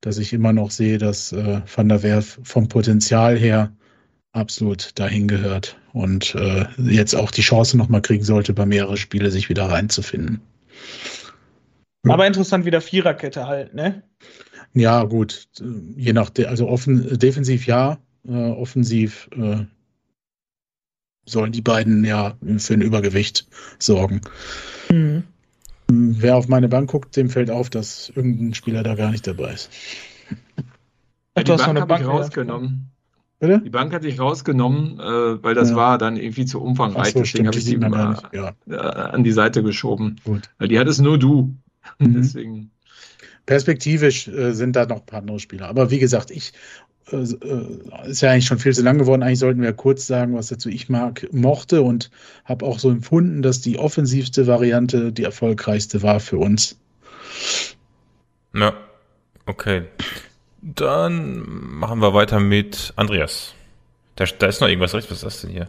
dass ich immer noch sehe, dass äh, Van der Werf vom Potenzial her absolut dahin gehört und äh, jetzt auch die Chance nochmal kriegen sollte, bei mehreren Spiele sich wieder reinzufinden.
Aber interessant, wieder Viererkette halt, ne?
Ja, gut. Je nach, also offen, defensiv ja, äh, offensiv äh, sollen die beiden ja für ein Übergewicht sorgen. Mhm. Wer auf meine Bank guckt, dem fällt auf, dass irgendein Spieler da gar nicht dabei ist.
Ja, die Bank habe ich rausgenommen. Bitte? Die Bank hatte ich rausgenommen, äh, weil das ja. war dann irgendwie zu umfangreich. So, Deswegen habe ich die mal ja. äh, an die Seite geschoben. Gut. Weil die hattest nur du. Mhm. Deswegen.
Perspektivisch äh, sind da noch ein paar andere Spieler. Aber wie gesagt, ich ist ja eigentlich schon viel zu lang geworden. Eigentlich sollten wir kurz sagen, was dazu ich mag, mochte und habe auch so empfunden, dass die offensivste Variante die erfolgreichste war für uns.
Ja, okay. Dann machen wir weiter mit Andreas. Da, da ist noch irgendwas recht. Was ist das denn hier?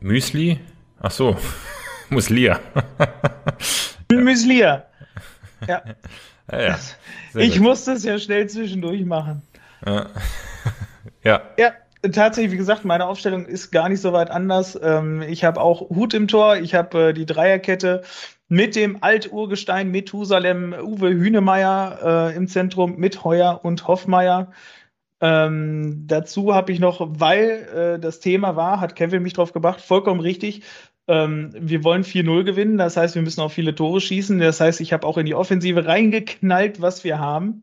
Müsli? Ach so. Muslia.
Müslia. Ja. ja, ja. Ich gut. musste es ja schnell zwischendurch machen.
Ja. ja.
Ja, tatsächlich, wie gesagt, meine Aufstellung ist gar nicht so weit anders. Ähm, ich habe auch Hut im Tor, ich habe äh, die Dreierkette mit dem Alturgestein Methusalem Uwe Hünemeyer äh, im Zentrum mit Heuer und Hoffmeier. Ähm, dazu habe ich noch, weil äh, das Thema war, hat Kevin mich drauf gebracht, vollkommen richtig, ähm, wir wollen 4-0 gewinnen, das heißt, wir müssen auch viele Tore schießen. Das heißt, ich habe auch in die Offensive reingeknallt, was wir haben.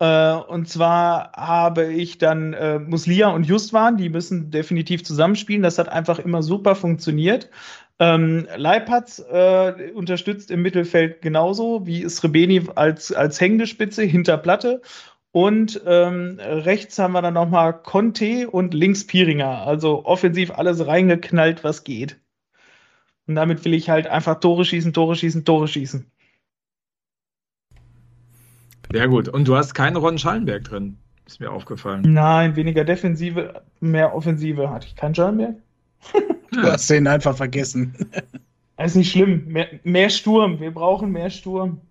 Äh, und zwar habe ich dann äh, Muslia und Justwan, die müssen definitiv zusammenspielen. Das hat einfach immer super funktioniert. Ähm, Leipatz äh, unterstützt im Mittelfeld genauso wie Srebeni als, als hängende Spitze hinter Platte. Und ähm, rechts haben wir dann nochmal Conte und links Piringer. Also offensiv alles reingeknallt, was geht. Und damit will ich halt einfach Tore schießen, Tore schießen, Tore schießen.
Sehr gut. Und du hast keinen Ron Schallenberg drin. Ist mir aufgefallen.
Nein, weniger Defensive, mehr Offensive. Hatte ich keinen Schallenberg?
du hast den einfach vergessen.
Das ist nicht schlimm. Mehr, mehr, Sturm. Wir brauchen mehr Sturm.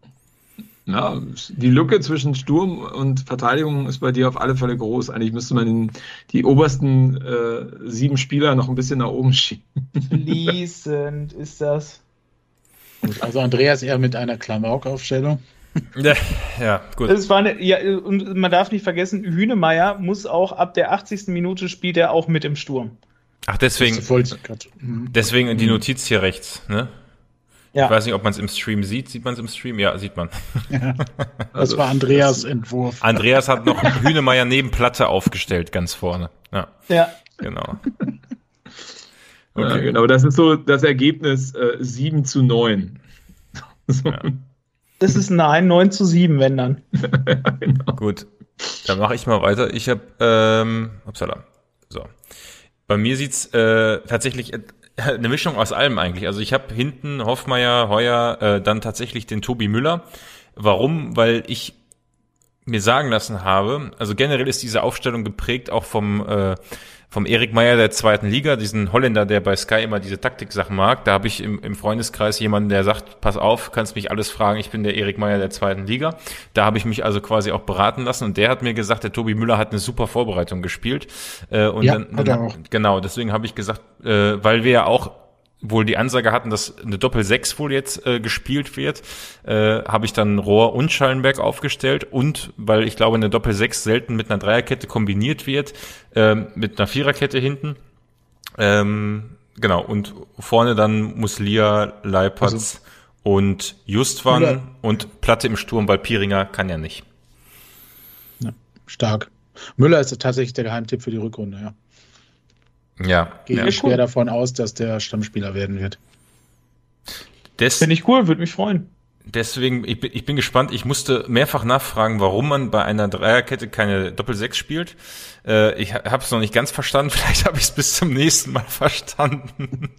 Ja, die Lücke zwischen Sturm und Verteidigung ist bei dir auf alle Fälle groß. Eigentlich müsste man den, die obersten äh, sieben Spieler noch ein bisschen nach oben schieben.
Fließend ist das.
Also Andreas eher mit einer Klamauk-Aufstellung.
Ja, ja, gut.
Es war eine, ja, und man darf nicht vergessen, Hünemeyer muss auch ab der 80. Minute spielt er auch mit im Sturm.
Ach, deswegen,
Mhm.
deswegen die Notiz hier rechts, ne?
Ja.
Ich weiß nicht, ob man es im Stream sieht. Sieht man es im Stream? Ja, sieht man.
Ja. Das
Also,
war Andreas Entwurf.
Andreas hat noch Hühnemeier neben Platte aufgestellt, ganz vorne. Ja,
Ja.
genau.
Ja,
Okay.
genau, das ist so das Ergebnis äh, 7 zu 9. So,
Ja.
Das ist nein, 9 zu 7, wenn dann.
genau.
Gut, dann mache ich mal weiter. Ich habe, ähm, upsala, so. Bei mir sieht's äh, tatsächlich äh, eine Mischung aus allem eigentlich. Also ich habe hinten Hoffmeier, Heuer, äh, dann tatsächlich den Tobi Müller. Warum? Weil ich mir sagen lassen habe, also generell ist diese Aufstellung geprägt auch vom äh, vom Erik Meyer der zweiten Liga, diesen Holländer, der bei Sky immer diese Taktiksachen mag. Da habe ich im, im Freundeskreis jemanden, der sagt, pass auf, kannst mich alles fragen, ich bin der Erik Meyer der zweiten Liga. Da habe ich mich also quasi auch beraten lassen und der hat mir gesagt, der Tobi Müller hat eine super Vorbereitung gespielt. Äh, und
Ja,
dann,
hat
dann
er auch.
genau, deswegen habe ich gesagt, äh, weil wir ja auch wohl die Ansage hatten, dass eine Doppel-6 wohl jetzt äh, gespielt wird, äh, habe ich dann Rohr und Schallenberg aufgestellt und weil ich glaube, eine Doppel-6 selten mit einer Dreierkette kombiniert wird, ähm, mit einer Viererkette hinten. Ähm, genau, und vorne dann Muslia, Leipertz
Also-
und Justwan
Müller-
und Platte im Sturm, weil Pieringer kann ja nicht.
Stark. Müller ist tatsächlich der Geheimtipp für die Rückrunde, ja.
Ja,
Gehe
ja.
ich schwer davon aus, dass der Stammspieler werden wird.
Des,
Finde ich cool, würde mich freuen.
Deswegen, ich bin, ich bin gespannt. Ich musste mehrfach nachfragen, warum man bei einer Dreierkette keine Doppel-6 spielt. Äh, ich habe es noch nicht ganz verstanden. Vielleicht habe ich es bis zum nächsten Mal verstanden.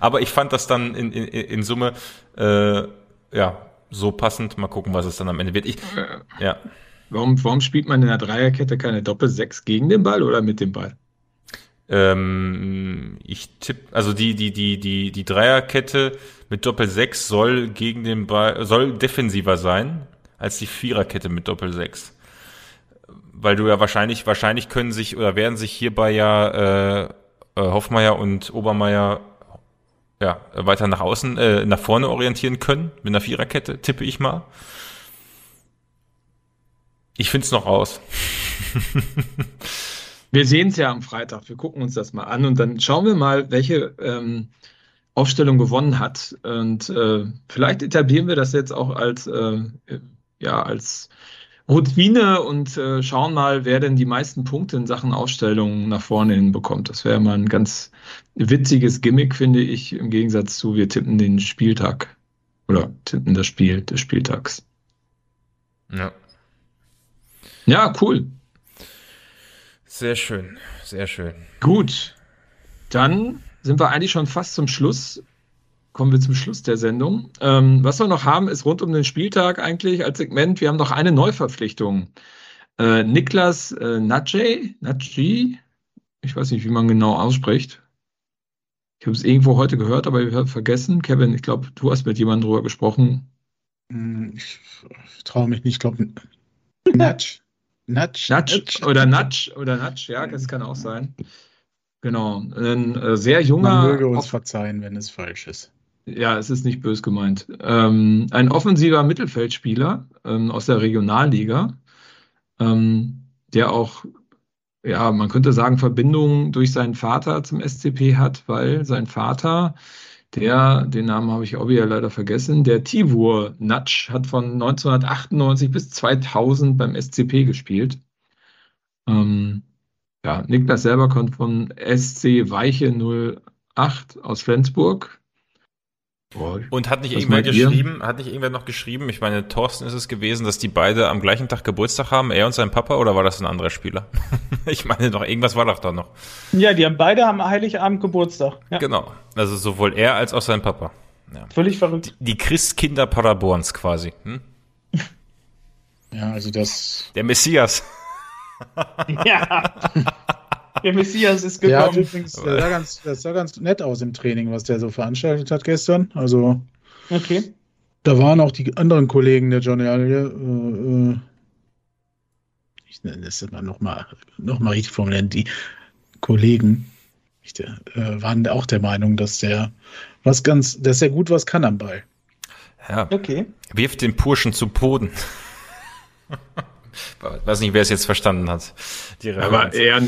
Aber ich fand das dann in, in, in Summe äh, ja so passend. Mal gucken, was es dann am Ende wird. Ich, ja,
Warum, warum spielt man in der Dreierkette keine Doppel-6 gegen den Ball oder mit dem Ball?
Ähm, ich tippe, also die die die die die Dreierkette mit Doppel-6 soll gegen den Ball soll defensiver sein als die Viererkette mit Doppel-6. weil du ja wahrscheinlich, wahrscheinlich können sich oder werden sich hierbei ja äh, äh, Hoffmeier und Obermeier ja, weiter nach außen, äh, nach vorne orientieren können, mit einer Viererkette, tippe ich mal. Ich find's noch raus.
Wir sehen es ja am Freitag. Wir gucken uns das mal an und dann schauen wir mal, welche ähm, Aufstellung gewonnen hat. Und äh, vielleicht etablieren wir das jetzt auch als, äh, ja, als Routine und äh, schauen mal, wer denn die meisten Punkte in Sachen Aufstellung nach vorne hin bekommt. Das wäre mal ein ganz witziges Gimmick, finde ich, im Gegensatz zu wir tippen den Spieltag oder tippen das Spiel des Spieltags.
Ja.
Ja, cool.
Sehr schön, sehr schön.
Gut, dann sind wir eigentlich schon fast zum Schluss. Kommen wir zum Schluss der Sendung. Ähm, was wir noch haben, ist rund um den Spieltag eigentlich als Segment. Wir haben noch eine Neuverpflichtung. Äh, Niklas äh, Nadje, Nadji, ich weiß nicht, wie man genau ausspricht. Ich habe es irgendwo heute gehört, aber ich habe vergessen. Kevin, ich glaube, du hast mit jemandem drüber gesprochen.
Hm, Ich, ich traue mich nicht, ich glaube. Natsch. Natsch.
Natsch oder Natsch oder Natsch, ja, das kann auch sein. Genau, ein äh, sehr junger.
Man möge uns verzeihen, wenn es falsch ist.
Ja, es ist nicht bös gemeint. Ähm, ein offensiver Mittelfeldspieler ähm, aus der Regionalliga, ähm, der auch, ja, man könnte sagen, Verbindungen durch seinen Vater zum SCP hat, weil sein Vater, der, den Namen habe ich auch wieder leider vergessen, der Tibur Natsch hat von 1998 bis 2000 beim SCP gespielt. Ähm, ja, Niklas selber kommt von SC Weiche 08 aus Flensburg. Boah,
Und hat nicht irgendwer geschrieben, hat nicht irgendwer noch geschrieben, ich meine, Thorsten ist es gewesen, dass die beide am gleichen Tag Geburtstag haben, er und sein Papa, oder war das ein anderer Spieler? ich meine doch, irgendwas war doch da noch.
Ja, die haben beide am Heiligabend Geburtstag. Ja,
Genau. Also sowohl er als auch sein Papa. Ja.
völlig verrückt.
Die Christkinder Paderborns quasi. Hm?
Ja, also das.
Der Messias.
Ja. Der Messias ist
Der
gekommen.
übrigens, der sah ganz, das sah ganz nett aus im Training, was der so veranstaltet hat gestern. Also
Okay.
Da waren auch die anderen Kollegen der Journalie, äh, äh, ich nenne es dann nochmal noch mal richtig formulieren, die Kollegen ich, äh, waren auch der Meinung, dass der was ganz, dass er gut was kann am Ball.
Ja. Okay. Wirft den Purschen zu Boden. Weiß nicht, wer es jetzt verstanden hat.
Aber eher,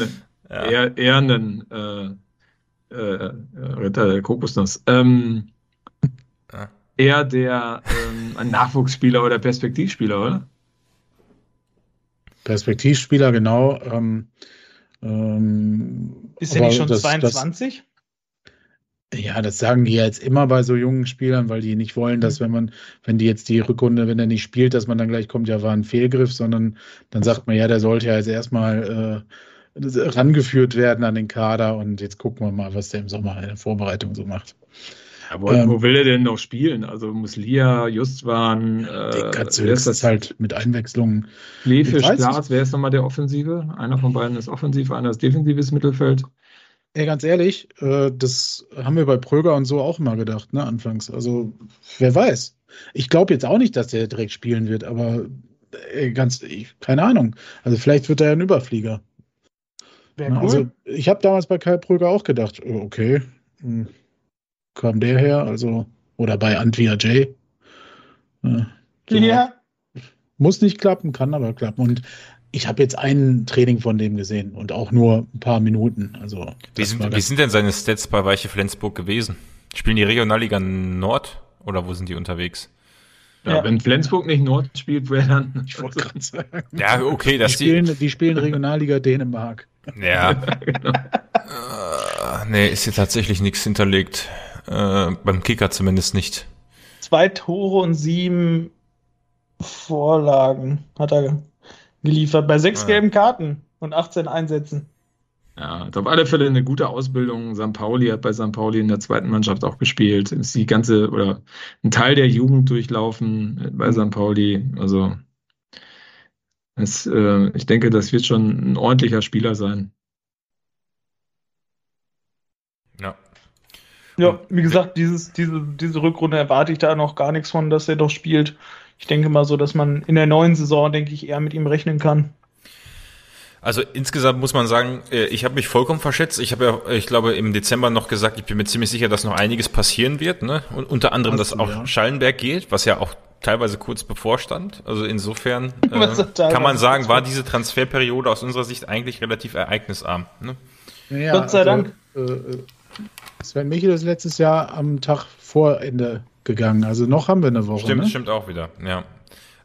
ja. eher, eher einen äh, äh, Ritter der Kokosnuss. Ähm, ja. Eher der ähm, ein Nachwuchsspieler oder Perspektivspieler, oder?
Perspektivspieler, genau. Ähm, ähm,
Ist er nicht schon das, 22?
Das, ja, das sagen die jetzt immer bei so jungen Spielern, weil die nicht wollen, dass mhm. wenn man, wenn die jetzt die Rückrunde, wenn er nicht spielt, dass man dann gleich kommt, ja, war ein Fehlgriff, sondern dann sagt man, ja, der sollte ja jetzt erstmal äh, rangeführt werden an den Kader und jetzt gucken wir mal, was der im Sommer in der Vorbereitung so macht.
Wo, ähm, wo, will er denn noch spielen? Also Muslia, Justwan,
äh, ist das halt mit Einwechslungen.
Lefisch, Glas, wer ist nochmal der Offensive? Einer von beiden ist offensiv, einer ist defensives Mittelfeld.
Ey, ganz ehrlich, äh, das haben wir bei Pröger und so auch immer gedacht, ne, anfangs. Also, wer weiß. Ich glaube jetzt auch nicht, dass der direkt spielen wird, aber ey, ganz, ich, keine Ahnung. Also, vielleicht wird er ja ein Überflieger. Wäre cool. Also, ich habe damals bei Kai Pröger auch gedacht, okay, hm, kam der her, also, oder bei Antwia J.
Äh, so. Ja.
Muss nicht klappen, kann aber klappen. Und ich habe jetzt ein Training von dem gesehen und auch nur ein paar Minuten. Also,
wie, sind, wie sind denn seine Stats bei Weiche Flensburg gewesen? Spielen die Regionalliga Nord oder wo sind die unterwegs?
Ja, ja. wenn Flensburg nicht Nord spielt, wäre dann.
Ich wollte gerade sagen.
Ja, okay,
das die spielen, die spielen Regionalliga Dänemark.
Ja. genau. uh, nee, ist hier tatsächlich nichts hinterlegt. Äh, beim Kicker zumindest nicht.
Zwei Tore und sieben Vorlagen hat er geliefert. Bei sechs ah, gelben Karten und 18 Einsätzen.
Ja, auf alle Fälle eine gute Ausbildung. St. Pauli hat bei St. Pauli in der zweiten Mannschaft auch gespielt. Ist die ganze oder ein Teil der Jugend durchlaufen bei St. Pauli. Also es, äh, ich denke, das wird schon ein ordentlicher Spieler sein.
Ja,
ja, wie gesagt, dieses, diese, diese Rückrunde erwarte ich da noch gar nichts von, dass er doch spielt. Ich denke mal so, dass man in der neuen Saison, denke ich, eher mit ihm rechnen kann.
Also insgesamt muss man sagen, äh, ich habe mich vollkommen verschätzt. Ich habe ja, ich glaube, im Dezember noch gesagt, ich bin mir ziemlich sicher, dass noch einiges passieren wird. Ne? Und unter anderem, dass auch ja. Schallenberg geht, was ja auch teilweise kurz bevorstand. Also insofern äh, kann man sagen, war diese Transferperiode aus unserer Sicht eigentlich relativ ereignisarm. Ne?
Ja, Gott sei also, Dank. Äh, äh
Sven Michel ist letztes Jahr am Tag vor Ende gegangen. Also noch haben wir eine Woche.
Stimmt,
ne?
stimmt auch wieder. Ja.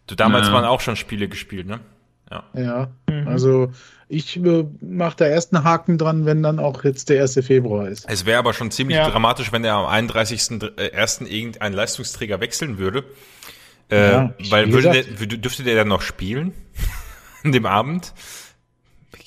Du, damals ja. waren auch schon Spiele gespielt, ne?
Ja. Ja. Mhm. Also ich äh, mache da erst einen Haken dran, wenn dann auch jetzt der 1. Februar ist.
Es wäre aber schon ziemlich ja. dramatisch, wenn er am 31.01. irgendein Leistungsträger wechseln würde. Äh, ja, weil würde der, dürfte der dann noch spielen? An dem Abend?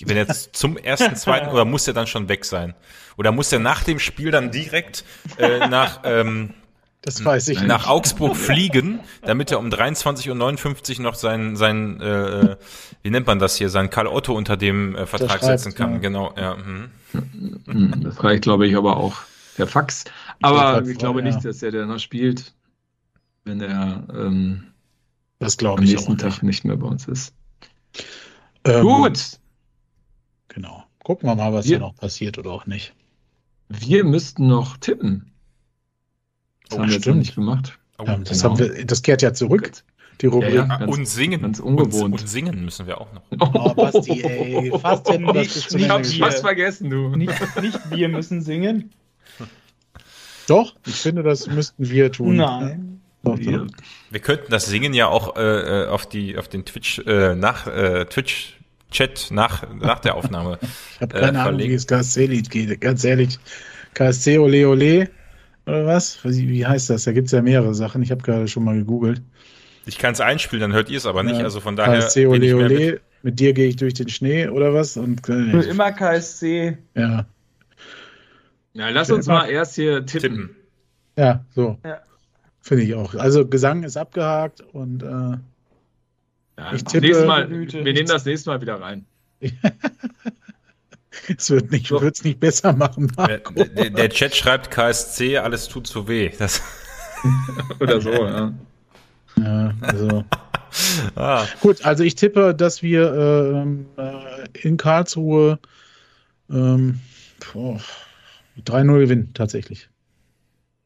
Wenn er jetzt zum ersten, zweiten oder muss er dann schon weg sein? Oder muss er nach dem Spiel dann direkt äh, nach ähm,
das weiß ich
nach nicht. Augsburg fliegen, damit er um 23.59 Uhr noch sein, sein äh, wie nennt man das hier, sein Karl Otto unter dem äh, Vertrag setzen kann. Ja. Genau, ja.
Hm. Das reicht, glaube ich, aber auch per Fax. Aber ich glaube ja. nicht, dass er der noch spielt, wenn er ähm,
das am
nächsten Tag nicht. nicht mehr bei uns ist.
Ähm, Gut. Genau. Gucken wir mal, was hier noch passiert oder auch nicht.
Wir müssten noch tippen.
Das oh, haben wir jetzt nicht gemacht. Oh, ja, das, genau. wir, das, kehrt ja zurück.
Die Rubrik. Ja, ja,
ganz,
und singen.
Ganz ungewohnt.
Und, und, singen müssen wir auch noch.
Oh, Basti, ey. Fast denn nicht,
ich hab's fast vergessen, du.
Nicht, nicht wir müssen singen.
Doch, ich finde, das müssten wir tun.
Nein.
Doch, wir. wir könnten das Singen ja auch äh, äh auf die auf den Twitch äh, nach äh, Twitch Chat nach, nach der Aufnahme.
ich habe keine äh, Ahnung, wie es KSC-Lied geht. Ganz ehrlich, KSC Ole Ole oder was? Wie heißt das? Da gibt es ja mehrere Sachen. Ich habe gerade schon mal gegoogelt.
Ich kann es einspielen, dann hört ihr es aber nicht. Ja, also von daher.
KSC Ole Ole, mit. mit. dir gehe ich durch den Schnee oder was? Und,
äh, immer KSC.
Ja.
Ja, lass uns mal erst hier tippen. tippen.
Ja, so. Ja. Finde ich auch. Also Gesang ist abgehakt und äh,
ja, ich tippe, Mal, wir nehmen das nächste Mal wieder rein.
Es wird nicht, so. wird's nicht besser machen.
Der, der, der, Chat schreibt KSC, alles tut so weh. Das
Oder so, ja.
Ja, also. ah. Gut, also ich tippe, dass wir ähm, äh, in Karlsruhe ähm, 3-0 gewinnen, tatsächlich.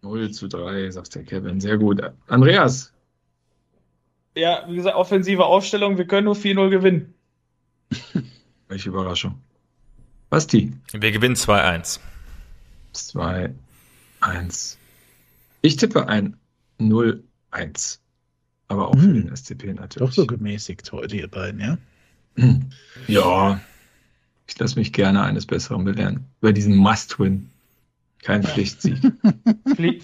0 zu 3, sagt der Kevin. Sehr gut. Andreas.
Ja, wie gesagt, offensive Aufstellung, wir können nur 4-0 gewinnen.
Welche Überraschung. Basti.
Wir gewinnen 2-1.
2-1. Ich tippe ein 0-1. Aber auch hm. für den SCP natürlich.
Doch so gemäßigt heute, ihr beiden, ja?
Ja. Ich lasse mich gerne eines Besseren belehren. Über diesen Must-Win. Kein Pflichtsieg.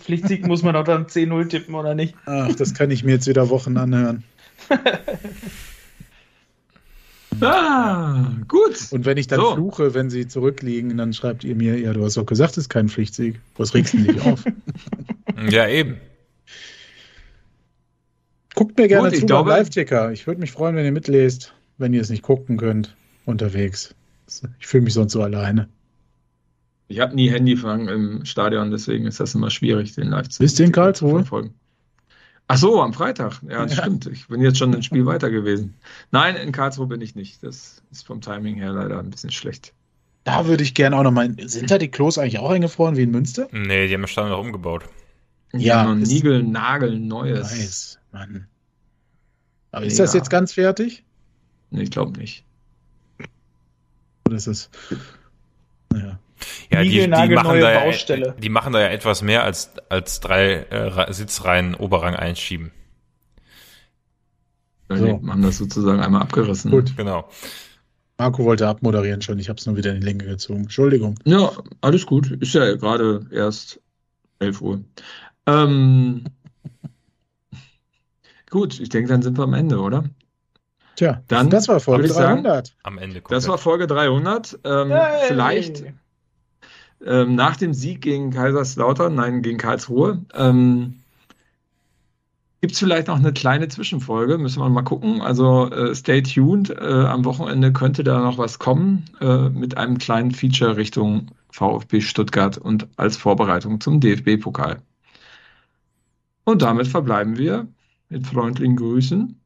Pflichtsieg muss man auch dann 10-0 tippen, oder nicht?
Ach, das kann ich mir jetzt wieder Wochen anhören.
ah, gut.
Und wenn ich dann so. fluche, wenn sie zurückliegen, dann schreibt ihr mir, ja, du hast doch gesagt, es ist kein Pflichtsieg. Was regst du dich auf?
ja, eben.
Guckt mir gerne Gut, zu beim Live-Ticker. Ich würde mich freuen, wenn ihr mitlest, wenn ihr es nicht gucken könnt, unterwegs. Ich fühle mich sonst so alleine.
Ich habe nie Handyfang im Stadion, deswegen ist das immer schwierig, den live
zu Bist du in Karlsruhe? verfolgen.
Ach so, am Freitag. Ja, das ja. stimmt. Ich bin jetzt schon ein Spiel weiter gewesen. Nein, in Karlsruhe bin ich nicht. Das ist vom Timing her leider ein bisschen schlecht.
Da würde ich gerne auch noch mal. Sind da die Klos eigentlich auch eingefroren wie in Münster?
Nee, die haben das Stadion noch umgebaut.
Ja, ein Nigel, Nagel, neues.
Nice, Mann. Aber Mega. ist das jetzt ganz fertig?
Nee, ich glaube nicht.
Oder ist es.
Naja. Ja, die, die, machen da ja, die machen da ja etwas mehr als, als drei äh, Sitzreihen Oberrang einschieben.
So. Die haben das sozusagen einmal abgerissen.
Gut, genau.
Marco wollte abmoderieren schon, ich habe es nur wieder in die Länge gezogen. Entschuldigung.
Ja, alles gut. Ist ja gerade erst 11 Uhr. Ähm, gut, ich denke, dann sind wir am Ende, oder?
Tja, dann, das war Folge 300.
Sagen, am Ende.
Komplett. Das war Folge 300. Ähm, hey. Vielleicht ähm, nach dem Sieg gegen Kaiserslautern, nein, gegen Karlsruhe, ähm, gibt es vielleicht noch eine kleine Zwischenfolge, müssen wir mal gucken. Also äh, stay tuned. Äh, am Wochenende könnte da noch was kommen äh, mit einem kleinen Feature Richtung VfB Stuttgart und als Vorbereitung zum DFB-Pokal. Und damit verbleiben wir mit freundlichen Grüßen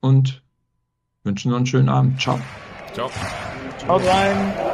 und wünschen noch einen schönen Abend. Ciao.
Ciao.
Ciao rein.